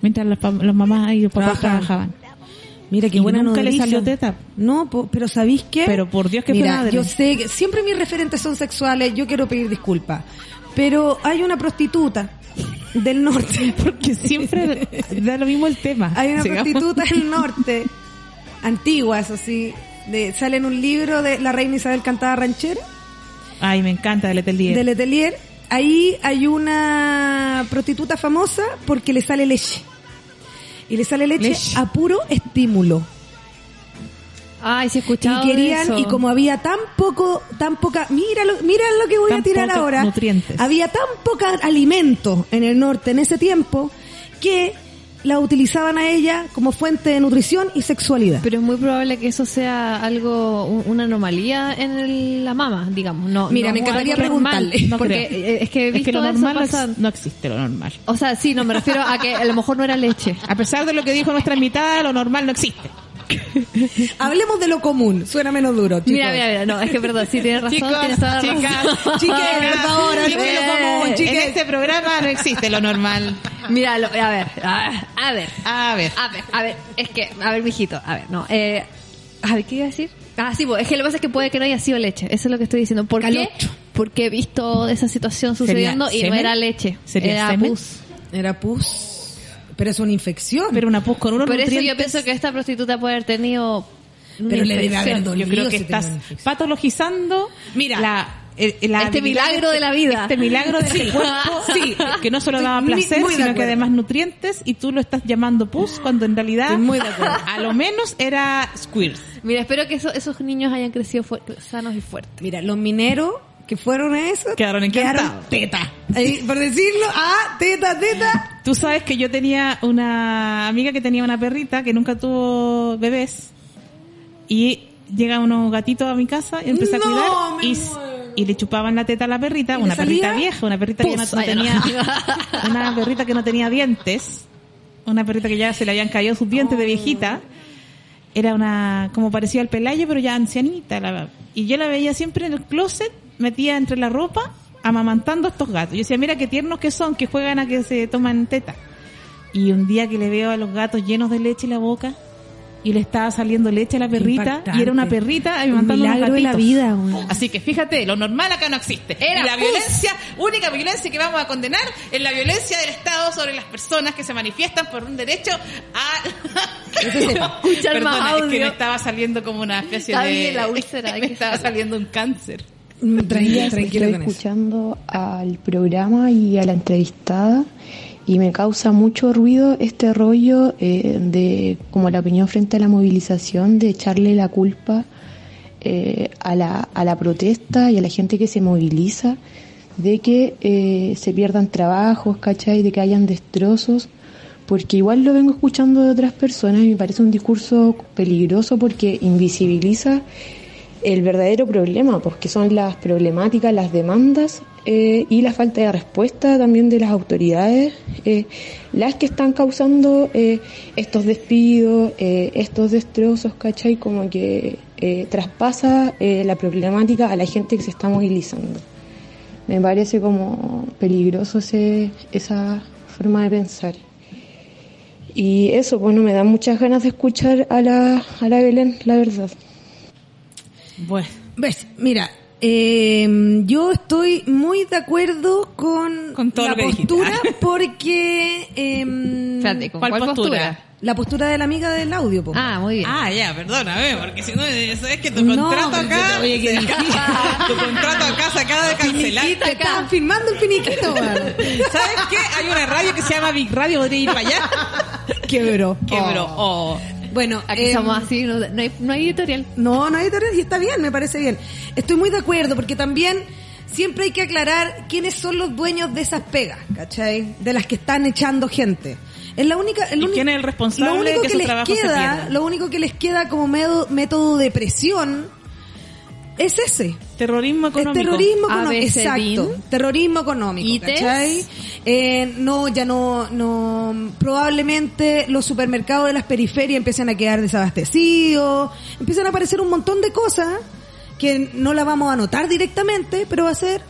mientras las, las mamás y los papás Trabajaban. trabajaban. Mira qué Y buena nunca le salió teta. No, po- pero ¿sabéis qué? Pero por Dios que Mira, madre. yo sé que siempre mis referentes son sexuales, yo quiero pedir disculpas. Pero hay una prostituta del norte. Porque siempre da lo mismo el tema. Hay una Sigamos. prostituta del norte, antigua, eso sí. De, sale en un libro de la reina Isabel cantada ranchera, Ay, me encanta de Letelier. de Letelier. Ahí hay una prostituta famosa porque le sale leche. Y le sale leche, Leche. a puro estímulo. Ay, sí he escuchado y querían eso. y como había tan poco tan poca mira lo, mira lo que voy Tan a tirar ahora nutrientes. había tan poca alimento en el norte en ese tiempo que la utilizaban a ella como fuente de nutrición y sexualidad Pero es muy probable que eso sea algo, un- una anomalía en el- la mama, digamos. No, Mira, no me encantaría normal, preguntarle. No porque creo. es que he Es visto que lo normal no existe, lo normal. O sea, sí, no, me refiero a que a lo mejor no era leche. A pesar de lo que dijo nuestra invitada, lo normal no existe. hablemos de lo común suena menos duro chicos. Mira, mira, mira, no, es que es verdad, sí tienes razón, Chicos, tienes toda la chicas, razón. Chiques, por favor, lo Eh, común, en este programa no existe lo normal. Mira, lo- a ver, a ver, a ver, A ver. a ver, a ver, es que, a ver, mijito, a ver, no, eh, a ver, ¿qué iba a decir? Ah, sí, pues, es que lo que pasa es que puede que no haya sido leche, eso es lo que estoy diciendo. ¿Por qué? Porque he visto esa situación sucediendo y no era leche, ¿Sería era semen? pus. era pus pero es una infección Pero una pus con unos Por eso yo pienso que esta prostituta puede haber tenido Pero le debe haber dolido. Yo creo que si estás patologizando Mira, la, eh, la este milagro de la vida. Este milagro de Sí. este cuerpo Sí. que no solo Sí, daba placer, muy sino que además nutrientes y tú lo estás llamando pus cuando en realidad Estoy muy de acuerdo. a lo menos era squirt. Mira, espero que eso- esos niños hayan crecido sanos y fuertes. Mira, los mineros que fueron a eso Quedaron encantados. teta. Ahí, por decirlo, ah, teta, teta. Tú sabes que yo tenía una amiga que tenía una perrita que nunca tuvo bebés y llegan unos gatitos a mi casa y empecé a No, cuidar me y, y le chupaban la teta a la perrita, ¿Y le una perrita vieja, una perrita que no, tenía no. una perrita que no tenía dientes, una perrita que ya se le habían caído sus dientes de viejita. Era una como parecía al Pelayo, pero ya ancianita. la- y yo la veía siempre en el closet, metía entre la ropa, amamantando a estos gatos. Yo decía, mira qué tiernos que son, que juegan a que se toman teta. Y un día que le veo a los gatos llenos de leche en la boca y le estaba saliendo leche a la perrita Impactante. y era una perrita Un amamantando unos milagro de la vida, güey. Así que fíjate, lo normal acá no existe. Era la violencia, única violencia que vamos a condenar es la violencia del Estado sobre las personas que se manifiestan por un derecho a Escuchar más es que audio. me estaba saliendo como una especie Está de bien, la úlcera, me que estaba saliendo un cáncer. Tranquila, tranquila Estoy con eso. escuchando al programa y a la entrevistada y me causa mucho ruido este rollo eh, de como la opinión frente a la movilización de echarle la culpa eh, a, la, a la protesta y a la gente que se moviliza de que eh, se pierdan trabajos, ¿cachai? De que hayan destrozos, porque igual lo vengo escuchando de otras personas y me parece un discurso peligroso porque invisibiliza el verdadero problema, pues que son las problemáticas, las demandas eh, y la falta de respuesta también de las autoridades, eh, las que están causando eh, estos despidos, estos destrozos, ¿cachai? Como que traspasa la problemática a la gente que se está movilizando. Me parece como peligroso ese, esa forma de pensar. Y eso, bueno, me da muchas ganas de escuchar a la, a la Belén, la verdad. Bueno, ¿Ves? Mira, eh, yo estoy muy de acuerdo con, Con la dijiste. postura porque... eh, Espérate, ¿con ¿Cuál cuál, postura? postura? la postura de la amiga del audio, po. Ah, muy bien. Ah, ya, perdóname, porque si no, sabes que tu No, contrato acá, yo- oye, que- tu contrato acá se acaba de cancelar. Te estaban filmando el finiquito, weón. ¿Sabes qué? Hay una radio que se llama Big Radio, podría ir para allá. Quebró. Quebró. Oh. Bueno, Aquí em, somos así, no, no hay, no hay editorial. No, no hay editorial y está bien, me parece bien. Estoy muy de acuerdo porque también siempre hay que aclarar quiénes son los dueños de esas pegas, ¿cachai? De las que están echando gente. Es la única, el ¿Y uni- quién es el responsable lo único de que que, su les trabajo se queda, pierda? lo único que les queda como medo- método de presión es ese. Terrorismo económico. Es terrorismo económico. Exacto. Terrorismo económico. ¿cachai? Eh, no, ya no, no, probablemente los supermercados de las periferias empiezan a quedar desabastecidos, empiezan a aparecer un montón de cosas que no la vamos a notar directamente, pero va a ser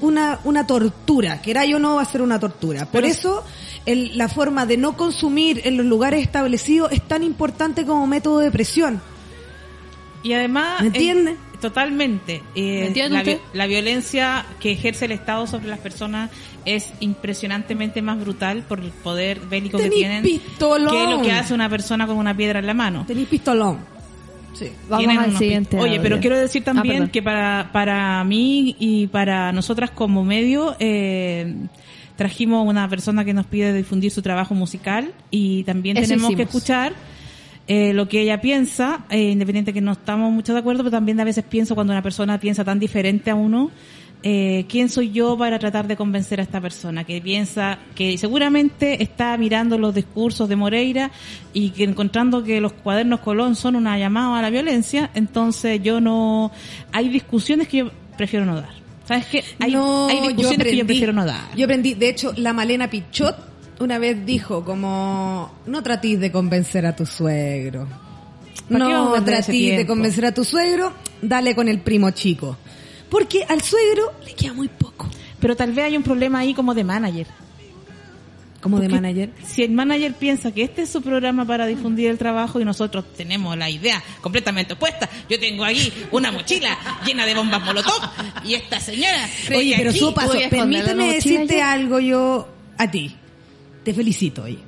una, una tortura, queráis o no va a ser una tortura. Por Pero- eso el- la forma de no consumir en los lugares establecidos es tan importante como método de presión. Y además... ¿Me entiende? Totalmente. Eh, ¿Me entiende la, la violencia que ejerce el Estado sobre las personas es impresionantemente más brutal por el poder bélico que Tenís tienen pistolón. que lo que hace una persona con una piedra en la mano. Tenéis pistolón. Vamos Tienen al siguiente Oye, pero quiero decir Ah, también perdón. que para, para mí y para nosotras como medio, eh, trajimos una persona que nos pide difundir su trabajo musical y también Eso tenemos que escuchar eh, lo que ella piensa, eh, independiente que no estamos mucho de acuerdo, pero también a veces pienso cuando una persona piensa tan diferente a uno, eh, ¿quién soy yo para tratar de convencer a esta persona que piensa que seguramente está mirando los discursos de Moreira y que encontrando que los cuadernos Colón son una llamada a la violencia, entonces yo no, hay discusiones que yo prefiero no dar. ¿Sabes qué? Hay, No, hay discusiones que yo prefiero no dar. Yo aprendí, de hecho, la Malena Pichot una vez dijo como, no tratís de convencer a tu suegro. ¿Para qué vamos No tratís de convencer a tu suegro, dale con el primo chico. Porque al suegro le queda muy poco. Pero tal vez hay un problema ahí como de manager. ¿Como de manager? Si el manager piensa que este es su programa para difundir el trabajo y nosotros tenemos la idea completamente opuesta. Yo tengo aquí una mochila llena de bombas molotov y esta señora Oye, pero su paso, permíteme decirte algo yo a ti. Te felicito, oye.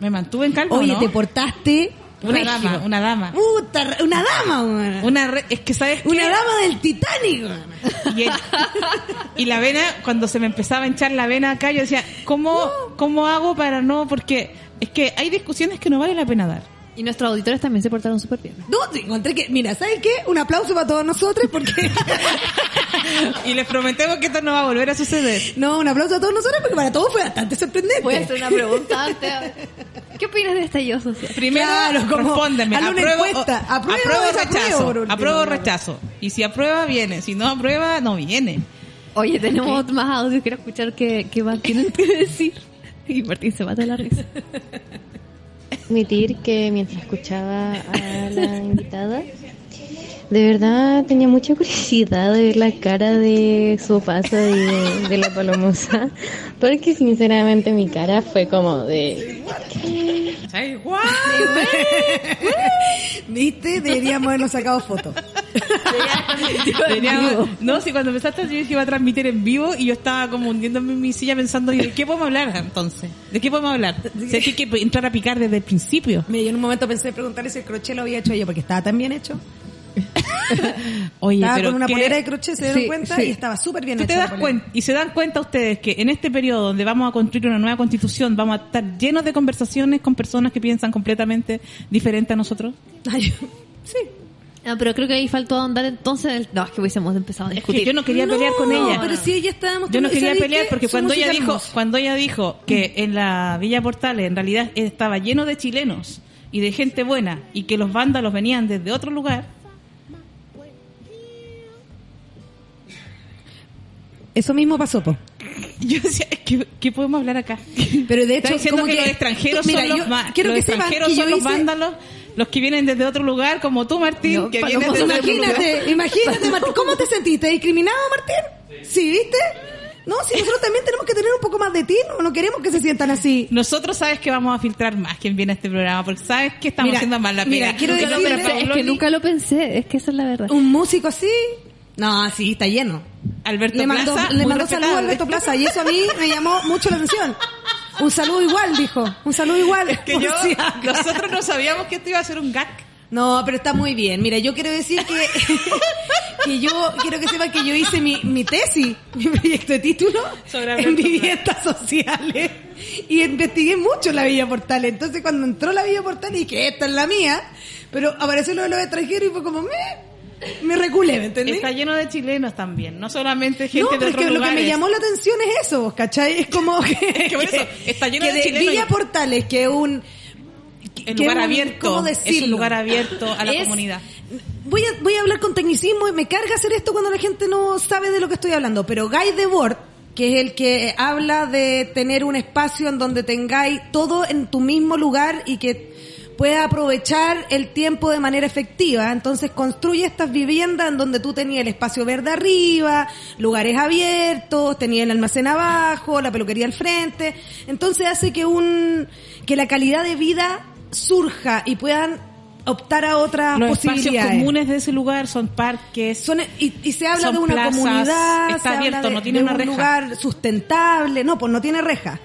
Me mantuve en calma, Oye, ¿no? te portaste Una dama, una dama. Puta, una dama. Una re- es que sabes qué? Una dama del Titanic. weón. y, el- y la vena cuando se me empezaba a hinchar la vena acá yo decía cómo cómo hago para no porque es que hay discusiones que no vale la pena dar Y nuestros auditores también se portaron súper bien. No, te encontré que, mira, ¿sabes qué? Un aplauso para todos nosotros porque... y les prometemos que esto no va a volver a suceder no, un aplauso a todos nosotros porque para todos fue bastante sorprendente. Voy a hacer una pregunta antes. ¿Qué opinas de este estallido social? primero Claro, como respóndeme hazle una apruebo, encuesta. o- ¿Apruebo apruebo rechazo apruebo o rechazo y si aprueba viene si no aprueba no viene Oye, tenemos más audios. Quiero escuchar qué, qué más tienen que decir. Y Martín se mata de la risa. Admitir que mientras escuchaba a la invitada, de verdad tenía mucha curiosidad de ver la cara de su paso y de, de la palomosa, porque sinceramente mi cara fue como de... ¿Sabes? ¡Guau! ¿Viste? Deberíamos habernos sacado fotos. No, si cuando empezaste yo dije que iba a transmitir en vivo y yo estaba como hundiéndome en mi silla pensando, ¿y ¿de qué podemos hablar entonces? ¿De qué podemos hablar? Si hay que entrar a picar desde el principio. Mira, yo en un momento pensé preguntarle si el crochet lo había hecho yo porque estaba tan bien hecho. Oye, estaba pero con una ¿qué? polera de crochet, se dieron Sí, cuenta sí. y estaba súper bien ¿Tú hecha. te la das polera. cuenta? Y se dan cuenta ustedes que en este periodo donde vamos a construir una nueva constitución vamos a estar llenos de conversaciones con personas que piensan completamente diferente a nosotros. sí. No, pero creo que ahí faltó andar entonces. el- No, es que hubiésemos empezado a Es discutir. que yo no quería pelear con ella. pero si ella estaba Yo no quería ¿sabes pelear porque cuando ella dijo, cuando ella dijo que en la Villa Portales en realidad estaba lleno de chilenos y de gente buena y que los vándalos venían desde otro lugar, Eso mismo pasó, po. yo decía, ¿qué, qué podemos hablar acá? Pero de hecho, diciendo como que, que- los extranjeros Mira, son los yo ma- quiero los que extranjeros que son los hice- vándalos, los que vienen desde otro lugar, como tú, Martín, No, que vienes otro lugar. Imagínate, imagínate, Martín. ¿Cómo te sentiste? ¿Discriminado, Martín? ¿Sí, viste? No, si nosotros también tenemos que tener un poco más de ti, no, no queremos que se sientan así. Nosotros sabes que vamos a filtrar más quien viene a este programa, porque sabes que estamos Mira, haciendo mal la mira, pega. quiero decirle- es que nunca lo pensé. Es que esa es la verdad. Un músico así. No, sí, está lleno. Alberto le mandó, Plaza, le mandó saludos a. Alberto Plaza y eso a mí me llamó mucho la atención. Un saludo igual, dijo. Un saludo igual. Que yo, si nosotros no sabíamos que esto iba a ser un gag. No, pero está muy bien. Mira, yo quiero decir que, que yo quiero que sepan que yo hice mi, mi tesis, mi proyecto de título Sobre en viviendas sociales y investigué mucho la Villa Portales. Entonces cuando entró la Villa Portales dije, esta es la mía, pero apareció lo de los extranjeros y fue como, me, me reculé, ¿me entendés? Está lleno de chilenos también, no solamente No, gente pero de es otros que lo que lugares. me llamó la atención es eso, ¿cachai? Es como que, que por eso, está lleno que de chilenos Villa y- Portales, que es un... El lugar es un- abierto, ¿cómo es un lugar abierto a la Es- comunidad. Voy a, voy a hablar con tecnicismo y me carga hacer esto cuando la gente no sabe de lo que estoy hablando, pero Guy Debord, que es el que habla de tener un espacio en donde tengáis todo en tu mismo lugar y que puedas aprovechar el tiempo de manera efectiva. Entonces construye estas viviendas en donde tú tenías el espacio verde arriba, lugares abiertos, tenías el almacén abajo, la peluquería al frente. Entonces hace que un, que la calidad de vida surja y puedan optar a otras Los espacios posibilidades. comunes de ese lugar son parques. Son, y, y se habla de una plazas, comunidad, está se habla abierto, de, no tiene de una un reja. lugar sustentable, no, pues no tiene reja.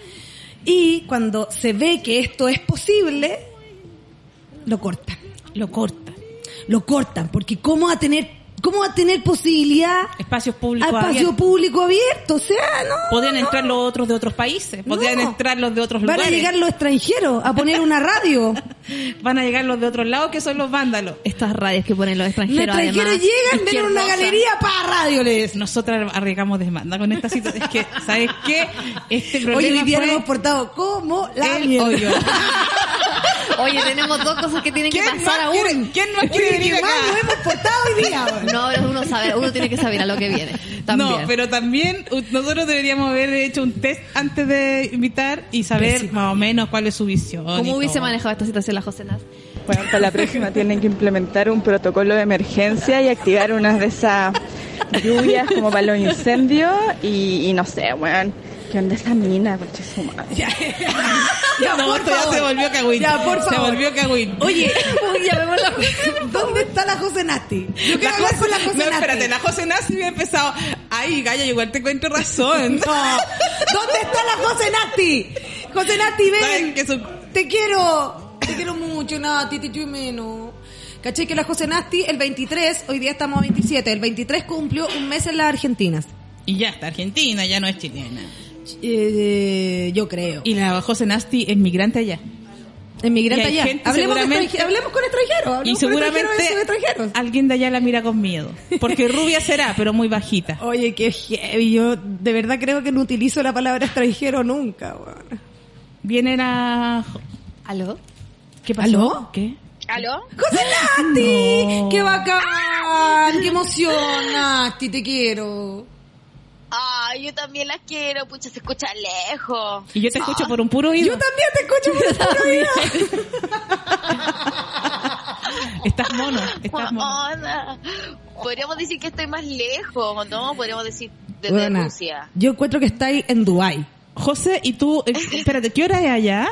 Y cuando se ve que esto es posible, lo cortan. Lo cortan. lo cortan, porque ¿cómo va a tener, cómo va a tener posibilidad Espacios públicos espacio público abierto? O sea, no. Podían entrar los otros de otros países, podían No. entrar los de otros Van lugares. a llegar los extranjeros a poner una radio. Van a llegar los de otros lados que son los vándalos. Estas radios que ponen los Los extranjeros. extranjeros además, llegan, ven una galería para radio, les. Nosotras arriesgamos demanda con esta situación. Es que, ¿sabes qué? Este problema hoy día fue hemos portado como la el mierda. hoyo. Oye, tenemos dos cosas que tienen que ¿Quién pasar aún. quiere- quién más quiere venir ¿qué más acá? nos hemos portado hoy día? No, pero uno sabe, uno tiene que saber a lo que viene. También. No, pero también nosotros deberíamos haber hecho un test antes de invitar y saber más o menos cuál es su visión. ¿Cómo hubiese todo. manejado esta situación la José Naz? Bueno, para la próxima tienen que implementar un protocolo de emergencia y activar unas de esas lluvias como para los incendios y, y no sé, weón. ¿Qué onda esa mina, coche su madre? Ya, no, por esto ya se volvió cagüín. Ya, por Se favor. volvió cagüín. Oye, ¿dónde está la José Nasti? Yo quiero La hablar con la José no, Nasti. espérate, la José Nasti había empezado. Ay, Gaya, igual te encuentro razón. No. ¿Dónde está la José Nasti? José Nasti, ¿Saben ven. que su- Te quiero. Te quiero mucho, Nati, te de menos. ¿Caché que la José Nasti, el 23, hoy día estamos a 27, el 23 cumplió un mes en las Argentinas. Y ya está, Argentina, ya no es chilena. Eh, yo creo. Y la José Nasti es migrante allá. Emigrante Y hay allá. Hablemos, seguramente- hablemos con extranjeros. Y hablemos con seguramente extranjeros, alguien de allá la mira con miedo. Porque rubia será, pero muy bajita. Oye, qué heavy. Yo de verdad creo que no utilizo la palabra extranjero nunca. Vienen a... ¿Aló? ¿Qué pasó? ¿Aló? ¿Qué? ¿Aló? ¡José Nasti! No. ¡Qué bacán! ¡Qué emoción, Nasti! Te quiero. Ay, yo también las quiero, pucha, se escucha lejos. Y yo te escucho por un puro oído. Yo también te escucho por el puro oído. Estás mono, estás mono. Podríamos decir que estoy más lejos, ¿no? Podríamos decir desde Buena. Rusia. Yo encuentro que estáis en Dubai. José, ¿y tú? eh, espérate, ¿qué hora es allá?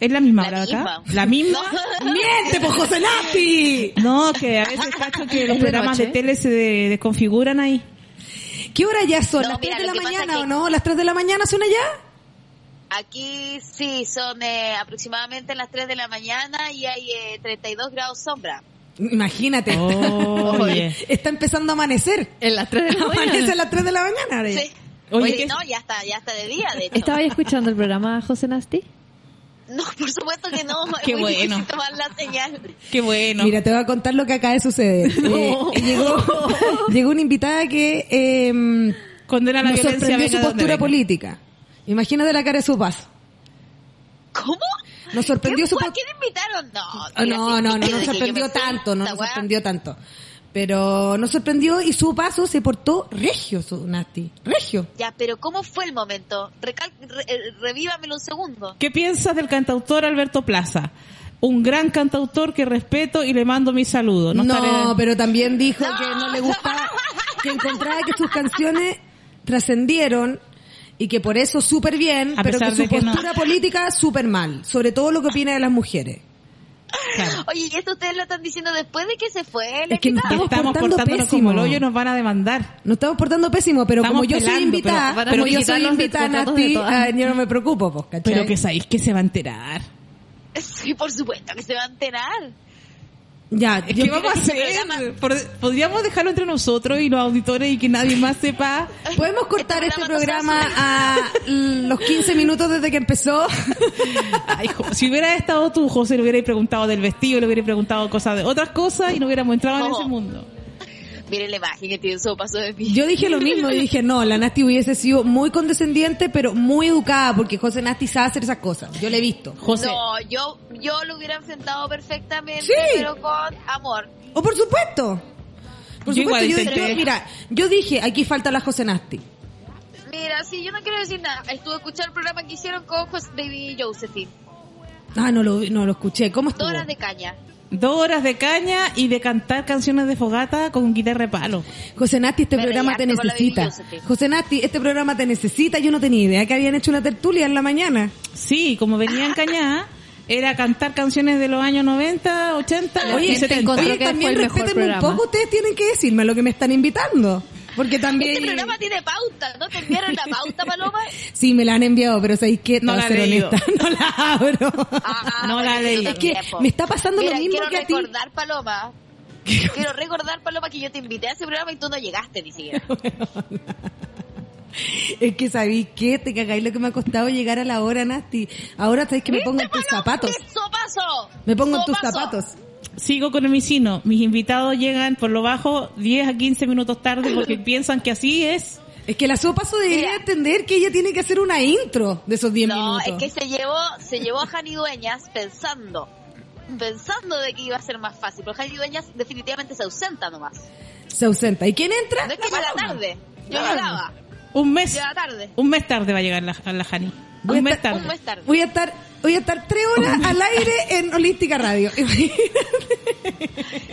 ¿Es la misma hora de acá? misma. ¿La misma? ¡Miente, pues José Nasti! No, que a veces cacho que los ¿Es de programas de tele se de- desconfiguran ahí. ¿Qué hora ya son? No, ¿Las mira, 3 de la mañana que- o no? ¿Las 3 de la mañana son allá? Aquí sí, son eh, aproximadamente las 3 de la mañana y hay eh, 32 grados sombra. Imagínate. Oye. Está empezando a amanecer. En las 3 de la Amanece mañana. a las 3 de la mañana. ya. Sí. Oye, Oye, ¿qué- no, ya está, ya está de día, de hecho. ¿Estaba escuchando el programa José Nasti? No, por supuesto que no. Qué muy bueno. tomar la señal. Qué bueno. Mira, te voy a contar lo que acaba de suceder. No. Eh, llegó, llegó una invitada que eh, Condena la nos violencia. sorprendió su postura política. Imagínate la cara de su paso. ¿Cómo? Nos sorprendió ¿Qué su? ¿A quién invitaron? No, Ah, mira, no, no, no, nos sorprendió tanto, no nos sorprendió tanto. Pero nos sorprendió y su paso se portó regio, su Nati. Regio. Ya, pero ¿cómo fue el momento? Recal re- eh, revívamelo un segundo. ¿Qué piensas del cantautor Alberto Plaza? Un gran cantautor que respeto y le mando mi saludo. No, No, estaré- pero también dijo que no le gustaba, que encontraba que sus canciones trascendieron y que por eso súper bien, A pero que su de que no. postura política súper mal, sobre todo lo que opina de las mujeres. Oye, y esto ustedes lo están diciendo después de que se fue el Es que nos estamos, Estamos portando portándonos pésimo. como el hoyo nos van a demandar. Nos estamos portando pésimo, pero Estamos como yo soy invitada, pero a yo soy invitada, Nati, todas. ah, yo no me preocupo, pues, ¿cachai? Pero que sabéis que se va a enterar. Sí, por supuesto que se va a enterar. Ya, Es que vamos a hacer. Podríamos dejarlo entre nosotros y los auditores y que nadie más sepa. ¿Podemos cortar este Este programa a los 15 minutos desde que empezó? Ay, si hubiera estado tú, José, le hubierais preguntado del vestido, le hubierais preguntado cosas de otras cosas y no hubiéramos entrado en ese mundo. Miren la imagen que tiene su paso de mí. Yo dije lo mismo, y dije, no, la Nasti hubiese sido muy condescendiente, pero muy educada, porque José Nasti sabe hacer esas cosas. Yo le he visto. José, No, yo, yo lo hubiera enfrentado perfectamente, Sí. pero con amor. O por supuesto. Por Yo supuesto, igual yo, yo- mira, yo dije, aquí falta la José Nasti. Mira, sí, yo no quiero decir nada. Estuve a escuchar el programa que hicieron con Jos- Baby Josephine. Ah, no lo, no lo escuché. ¿Cómo estuvo? Dos horas de caña. Dos horas de caña y de cantar canciones de fogata con guitarra de palo. José Nasti, este Me programa te necesita. José Nasti, este programa te necesita. Yo no tenía idea que habían hecho una tertulia en la mañana. Sí, como venía en cañá, era cantar canciones de los años 90, 80 La y gente 70. encontró Oye, que también respétenme un poco. Ustedes tienen que decirme lo que me están invitando. Porque también... Este programa tiene pauta, ¿no te enviaron la pauta, Paloma? Sí, me la han enviado, pero ¿sabéis qué? No la ser honesta, no la abro. No la leí. Es que me está pasando Mira, lo mismo quiero que a ti. recordar, Paloma. Quiero recordar, Paloma, que yo te invité a ese programa y tú no llegaste ni siquiera. Es que sabéis qué, te cagáis lo que me ha costado llegar a la hora, Nasti. Ahora sabéis que me pongo en tus zapatos. ¡Sopaso! Me pongo en tus zapatos. Sigo con el misino. Mis invitados llegan por lo bajo 10 a 15 minutos tarde porque piensan que así es. Es que la sopaso debería entender que ella tiene que hacer una intro de esos 10 No, minutos. es que se llevó, se llevó a Jani Dueñas pensando, pensando de que iba a ser más fácil, pero Jani Dueñas definitivamente se ausenta nomás. Se ausenta. ¿Y quién entra? No es que llega tarde, yo Claro. llegaba. Un mes. Llega tarde. Un mes tarde va a llegar la, a la Jani. Un mes estar- tarde. Un mes tarde. Voy a estar, voy a estar tres horas al aire en Holística Radio.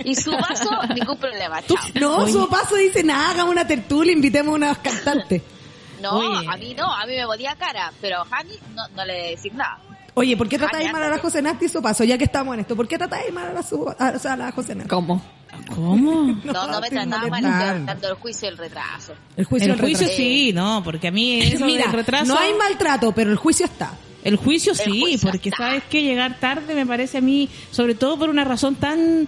Y su vaso, ningún problema, chao. No, su paso dice nada, hagamos una tertulia, invitemos a unas cantantes. No, Oye. a mí no, a mí me ponía cara, pero a Jani no, no le decir nada. Oye, ¿por qué tratáis mal a la. José Nasti y su paso? Ya que estamos en esto, ¿por qué tratáis mal a la, su, a, o sea, a la José Nasti? ¿Cómo? ¿Cómo? No, no, me trataba mal, hablando del juicio y el retraso. El juicio, el del juicio retraso. sí, no, porque a mí eso Mira, retraso... no hay maltrato, pero el juicio está. El juicio El sí, juicio porque está. sabes que llegar tarde me parece a mí, sobre todo por una razón tan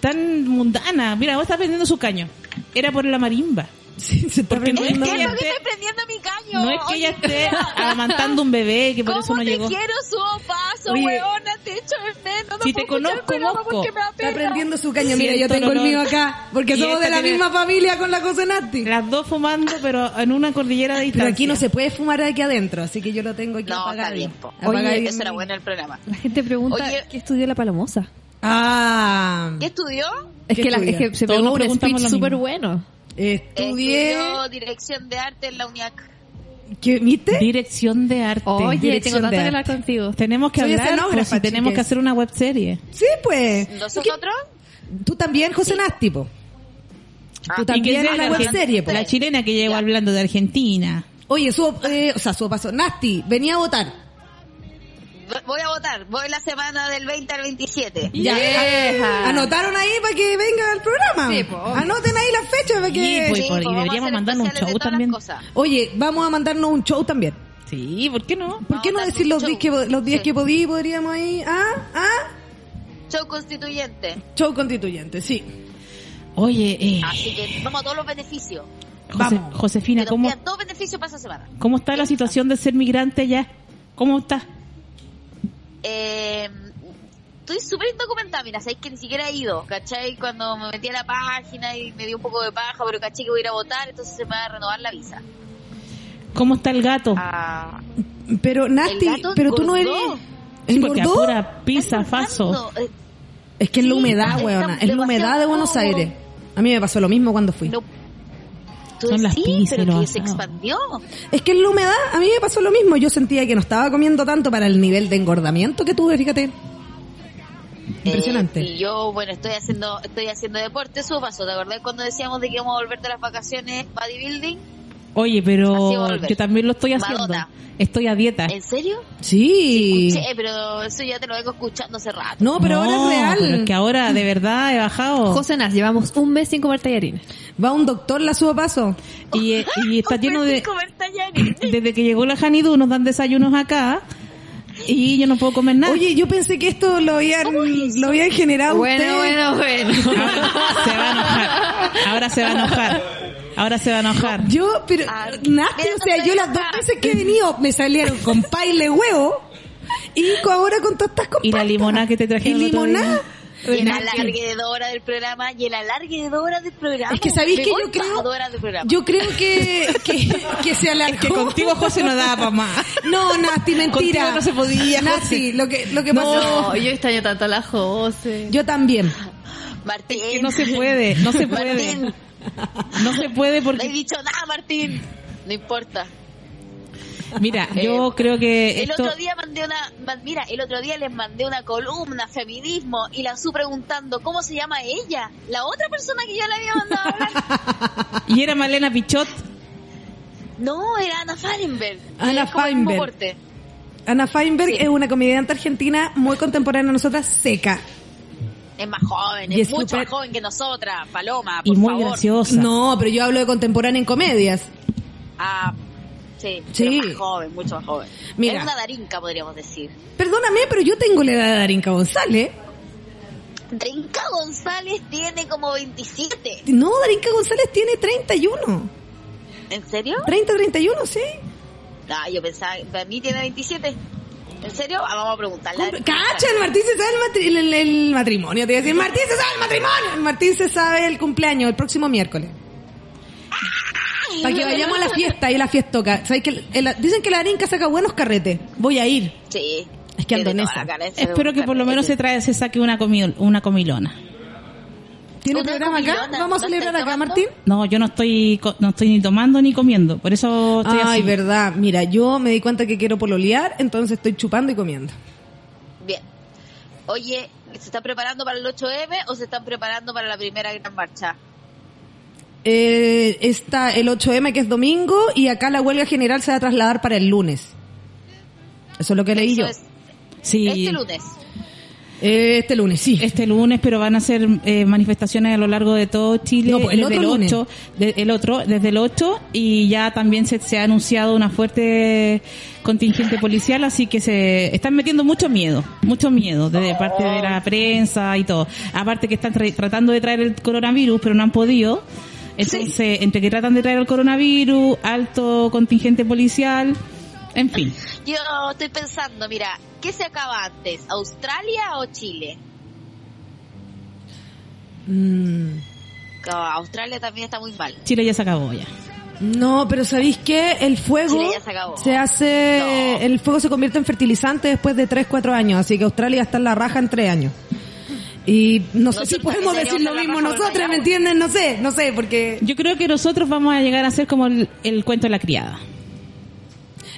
tan mundana. Mira, vos estás vendiendo su caño. Era por la marimba. Sí, se está Porque no es prendiendo. que ella ¿Por qué esté, prendiendo mi caño? no es que ella esté amamantando un bebé, que por ¿Cómo eso no te llegó. quiero su paso, Oye. weona? Te echo de menos. No Si te conozco, da Está prendiendo su caño. Mira, yo tengo el mío acá, porque Y somos de la misma familia con la José Nasti. Las dos fumando, pero en una cordillera de distancia. Pero aquí no se puede fumar aquí adentro, así que yo lo tengo aquí No, está apagado. bien, po. Apagado Oye, eso era bueno el programa. La gente pregunta Oye. qué estudió la palomosa. Ah, ¿Qué estudió? Es ¿Qué que, la, es que se pegó un preguntamos speech súper bueno. Estudié... Estudió dirección de arte en la UNIAC. ¿Qué, ¿Viste? Dirección de arte. Oye, dirección tengo tanto de que hablar contigo. Tenemos que Soy hablar, pues, si tenemos que hacer una web serie. Sí, pues. ¿Nosotros? Tú también, José Nasti, po. Ah, Tú también la la, web serie, po. la chilena que llegó hablando de Argentina. Oye, su, eh, o sea, su paso. Nasti, venía a votar. Voy a votar. Voy la semana del 20 al 27. Ya. Vieja. Anotaron ahí para que venga al programa. Sí, po. Anoten ahí las fechas para que... Sí, pues, Sí, por- y pues deberíamos mandarnos un show también. Oye, vamos a mandarnos un show también. Sí, ¿por qué no? ¿Por qué no decir los días que, los días Sí. que podí, podríamos ahí? ¿Ah? ¿Ah? Show constituyente. Show constituyente, sí. Oye, eh, Así que vamos a todos los beneficios. Vamos. Josefina, ¿cómo, para esa semana. ¿cómo está la situación de ser migrante allá? ¿Cómo está? Eh, estoy súper indocumentada, mira, sabéis que ni siquiera he ido, ¿cachai? Cuando me metí a la página y me dio un poco de paja, pero caché que voy a ir a votar, entonces se me va a renovar la visa. ¿Cómo está el gato? Ah, Pero, gato pero tú no eres... Sí, porque a pura pizza, faso. eh, Es que es la humedad, weona. Es la humedad de Buenos. Aires. A mí me pasó lo mismo cuando fui. no, tú Son las decís, pero que se expandió. Es que en la humedad a mí me pasó lo mismo. Yo sentía que no estaba comiendo tanto para el nivel de engordamiento que tuve, fíjate. Impresionante. Eh, y yo, bueno, estoy haciendo estoy haciendo deporte, eso pasó. ¿Te acordás cuando decíamos de que íbamos a volver de las vacaciones bodybuilding? Oye, pero yo también lo estoy haciendo. Madonna. Estoy a dieta. ¿En serio? Sí. Escuché, pero eso ya te lo vengo escuchando hace rato. No, pero ahora es real. pero es que ahora de verdad he bajado. José Nas, llevamos un mes sin comer tallarines. Va un doctor, la suba paso. Y, eh, y está lleno de... Desde que llegó la Janidu nos dan desayunos acá y yo no puedo comer nada. Oye, yo pensé que esto lo habían, lo habían generado Bueno, ustedes. bueno, bueno. se va a enojar. Ahora se va a enojar. Ahora se va a enojar. Yo, pero, Ah, o sea, yo las dos veces que he venido me salieron con paile huevo y ahora con tostas con Y la limonada que te ¿Y trajeron el otro limonada? día. Y el alarguedora del programa, y el alarguedora del programa. Es que sabéis que yo creo, de yo creo que, que, que se alargó. Que contigo José no daba para más. No, Nati, mentira. Contigo no se podía, Nati, lo que, lo que No, pasó. yo extraño tanto a la José. Yo también. Martín. Que no se puede, no se puede. Martín, No se puede no he porque... dicho nada, Martín. No importa. Mira, yo creo que El esto... otro día mandé una, mira, el otro día les mandé una columna, feminismo, y la su preguntando, ¿cómo se llama ella? La otra persona que yo le había mandado a hablar. Y era Malena Pichot. No, era Ana Farenberg. Ana porte. Ana Feinberg Sí. es una comediante argentina muy contemporánea a nosotras, seca. Es más joven, Y es, es mucho más joven que nosotras, Paloma, Y muy favor. graciosa. No, pero yo hablo de contemporánea en comedias. Ah, sí, Sí. pero más joven, mucho más joven. Mira. Es una darinca, podríamos decir. Perdóname, pero yo tengo la edad de Darinka González. Darinka González tiene como 27. No, Darinka González tiene 31. ¿En serio? 30, 31, sí. Ah, yo pensaba, para mí tiene 27. ¿En serio? Ah, vamos a preguntarle. a. Cacha, el Martín se sabe el, matri- el- el- el matrimonio. Te iba a decir, Martín se sabe el matrimonio. El Martín se sabe el cumpleaños, el próximo miércoles. Para que vayamos a la fiesta y la fiestoca. ¿Sabes que el- el- dicen que la Darinka saca buenos carretes. Voy a ir. Sí. Es que ando en esa. Espero que por lo menos se trae, se saque una, comi- una comilona. ¿Tiene programa acá? ¿Vamos a ¿no celebrar acá, tomando? Martín? No, yo no estoy, co- no estoy ni tomando ni comiendo, por eso estoy Ay, así. verdad. Mira, yo me di cuenta que quiero pololear, entonces estoy chupando y comiendo. Bien. Oye, ¿se están preparando para el 8M o se están preparando para la primera gran marcha? Eh, está el 8M que es domingo y acá la huelga general se va a trasladar para el lunes. Eso es lo que leí Eso yo. es Sí. este lunes. Eh, este lunes, sí. Este lunes, pero van a ser eh, manifestaciones a lo largo de todo Chile. No, pues, el desde otro lunes. 8, de- el otro, desde el 8, y ya también se, se ha anunciado una fuerte contingente policial, así que se están metiendo mucho miedo, mucho miedo, desde parte de la prensa y todo. Aparte que están tra- tratando de traer el coronavirus, pero no han podido. Entonces, entre que tratan de traer el coronavirus, alto contingente policial, en fin. Yo estoy pensando, mira, ¿qué se acaba antes? ¿Australia o Chile? Mm, No, Australia también está muy mal. Chile ya se acabó ya. No, pero ¿sabéis qué? El fuego Chile ya se acabó. se hace... El fuego se convierte en fertilizante después de 3, 4 años, así que Australia está en la raja en 3 años. Y no sé si podemos decir lo mismo nosotros, ¿me entienden? No sé, no sé, porque... Yo creo que nosotros vamos a llegar a ser como el, el cuento de la criada.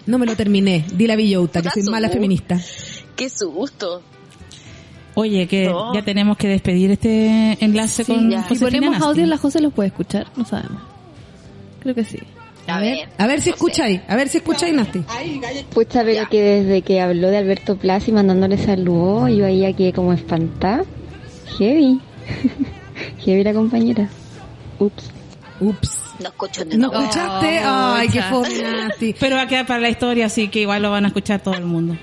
No me lo terminé. Di la Villota, que soy mala feminista. Qué susto. Oye, que No. ya tenemos que despedir este enlace Sí, con ya. Si ponemos Nasti. audio, la José los puede escuchar, no sabemos. Creo que sí. A ver. A ver si escucháis, a ver si escucháis, Nasti. Pucha, pero que desde que habló de Alberto Plaza y mandándole saludos, yo ahí quedé como espantada. Heavy. Heavy la compañera. Ups. Ups. No escucho ¿No escuchaste? Ay, qué fome, Nasti. Pero va a quedar para la historia, así que igual lo van a escuchar todo el mundo.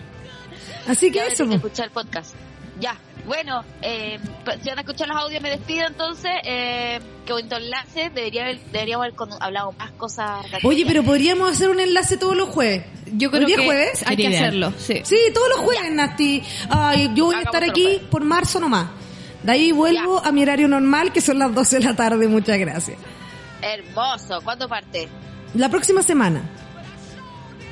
Así que Ya eso. que escuchar el podcast. Ya. Bueno, eh, pues, si van a escuchar los audios me despido entonces. Eh, qué bonito enlace. Debería haber, deberíamos haber con- hablado más cosas. Oye, pero podríamos hacer un enlace todos los jueves. Yo creo ¿Hoy día que jueves? hay que hacerlo, sí. Sí, todos los jueves, Nasti. Ay, yo voy a estar aquí por marzo nomás. De ahí vuelvo a mi horario normal, que son las 12 de la tarde. Muchas gracias. Hermoso. ¿Cuándo parte? La próxima semana.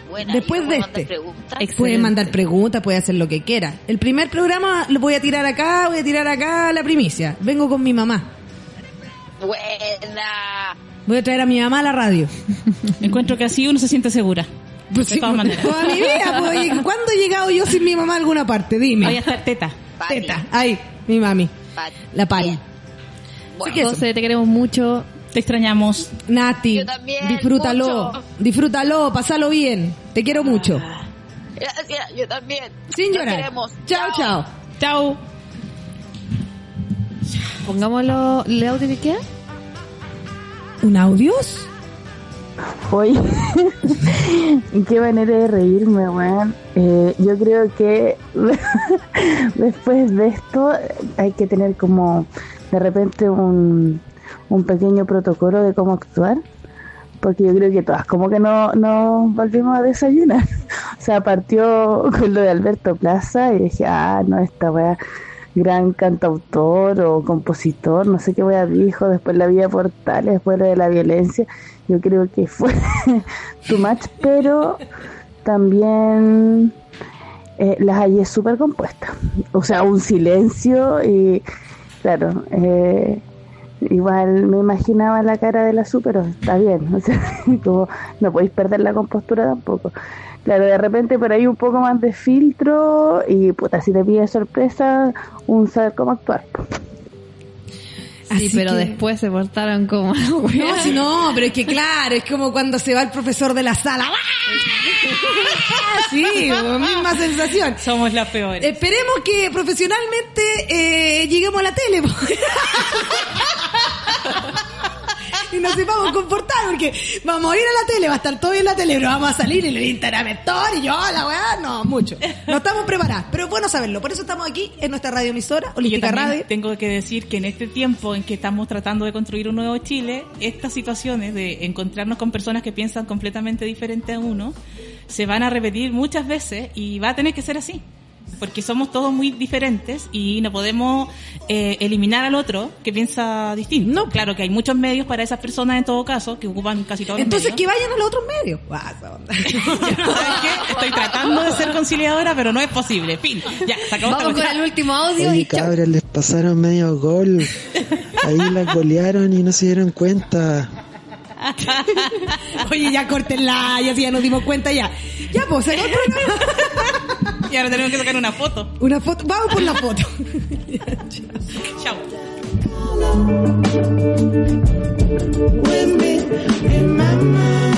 Buena. Después ¿y de este. preguntas? Puede mandar preguntas, puede hacer lo que quiera. El primer programa lo voy a tirar acá, voy a tirar acá la primicia. Vengo con mi mamá. Buena. Voy a traer a mi mamá a la radio. Encuentro que así uno se siente segura. Pues de sí, todas pues, maneras. toda mi vida, pues, ¿cuándo he llegado yo sin mi mamá a alguna parte? Dime. Voy a estar teta. Teta, ahí, mi mami. La pari. Bueno. José, te queremos mucho. Te extrañamos. Nati, Yo también, disfrútalo, mucho. disfrútalo, pasalo bien. Te quiero mucho. Gracias, yo también. Sin Nos llorar. queremos. Chao, chao. Chao. Pongámoslo, ¿le audio que queda? ¿Un audios? Oye, qué manera de reírme, weón. Eh, yo creo que después de esto hay que tener como de repente un, un pequeño protocolo de cómo actuar. Porque yo creo que todas como que no, no volvimos a desayunar. O sea, partió con lo de Alberto Plaza y dije, ah, no, esta weá, gran cantautor o compositor, no sé qué weá dijo, después la vida portales, después de la violencia. Yo creo que fue too much, pero también eh, las hallé súper compuestas. O sea, un silencio y, claro, eh, igual me imaginaba la cara de la su, pero está bien. O sea, como no podéis perder la compostura tampoco. Claro, de repente por ahí un poco más de filtro y puta, si te pide sorpresa, un saber cómo actuar. Sí, pero que- después se portaron como... No, si no, pero es que claro, es como cuando se va el profesor de la sala. ¡Ah! Sí, misma sensación. Somos las peores. Esperemos que profesionalmente eh, lleguemos a la tele. y nos sepamos comportar, porque vamos a ir a la tele, va a estar todo bien en la tele, pero vamos a salir en el Instagram Story, y yo, la weá, no, mucho. No estamos preparadas, pero es bueno saberlo. Por eso estamos aquí en nuestra radioemisora, Y Olímpica Radio. tengo que decir que en este tiempo en que estamos tratando de construir un nuevo Chile, estas situaciones de encontrarnos con personas que piensan completamente diferente a uno, se van a repetir muchas veces y va a tener que ser así. Porque somos todos muy diferentes y no podemos eh, eliminar al otro que piensa distinto. No. Claro que hay muchos medios para esas personas en todo caso que ocupan casi todos Entonces los que vayan a los otros medios. Esa onda. ¿Sabes qué? Estoy tratando de ser conciliadora, pero no es posible. Fin. Ya, esta Vamos con el último audio Oye, y cabras, les pasaron medio gol. Ahí las golearon y no se dieron cuenta. Oye, ya córtenla, ya, sí, ya nos dimos cuenta ya. Ya, pues, el programa. Y ahora tenemos que sacar una foto. Una foto, vamos por la foto. Chao. with me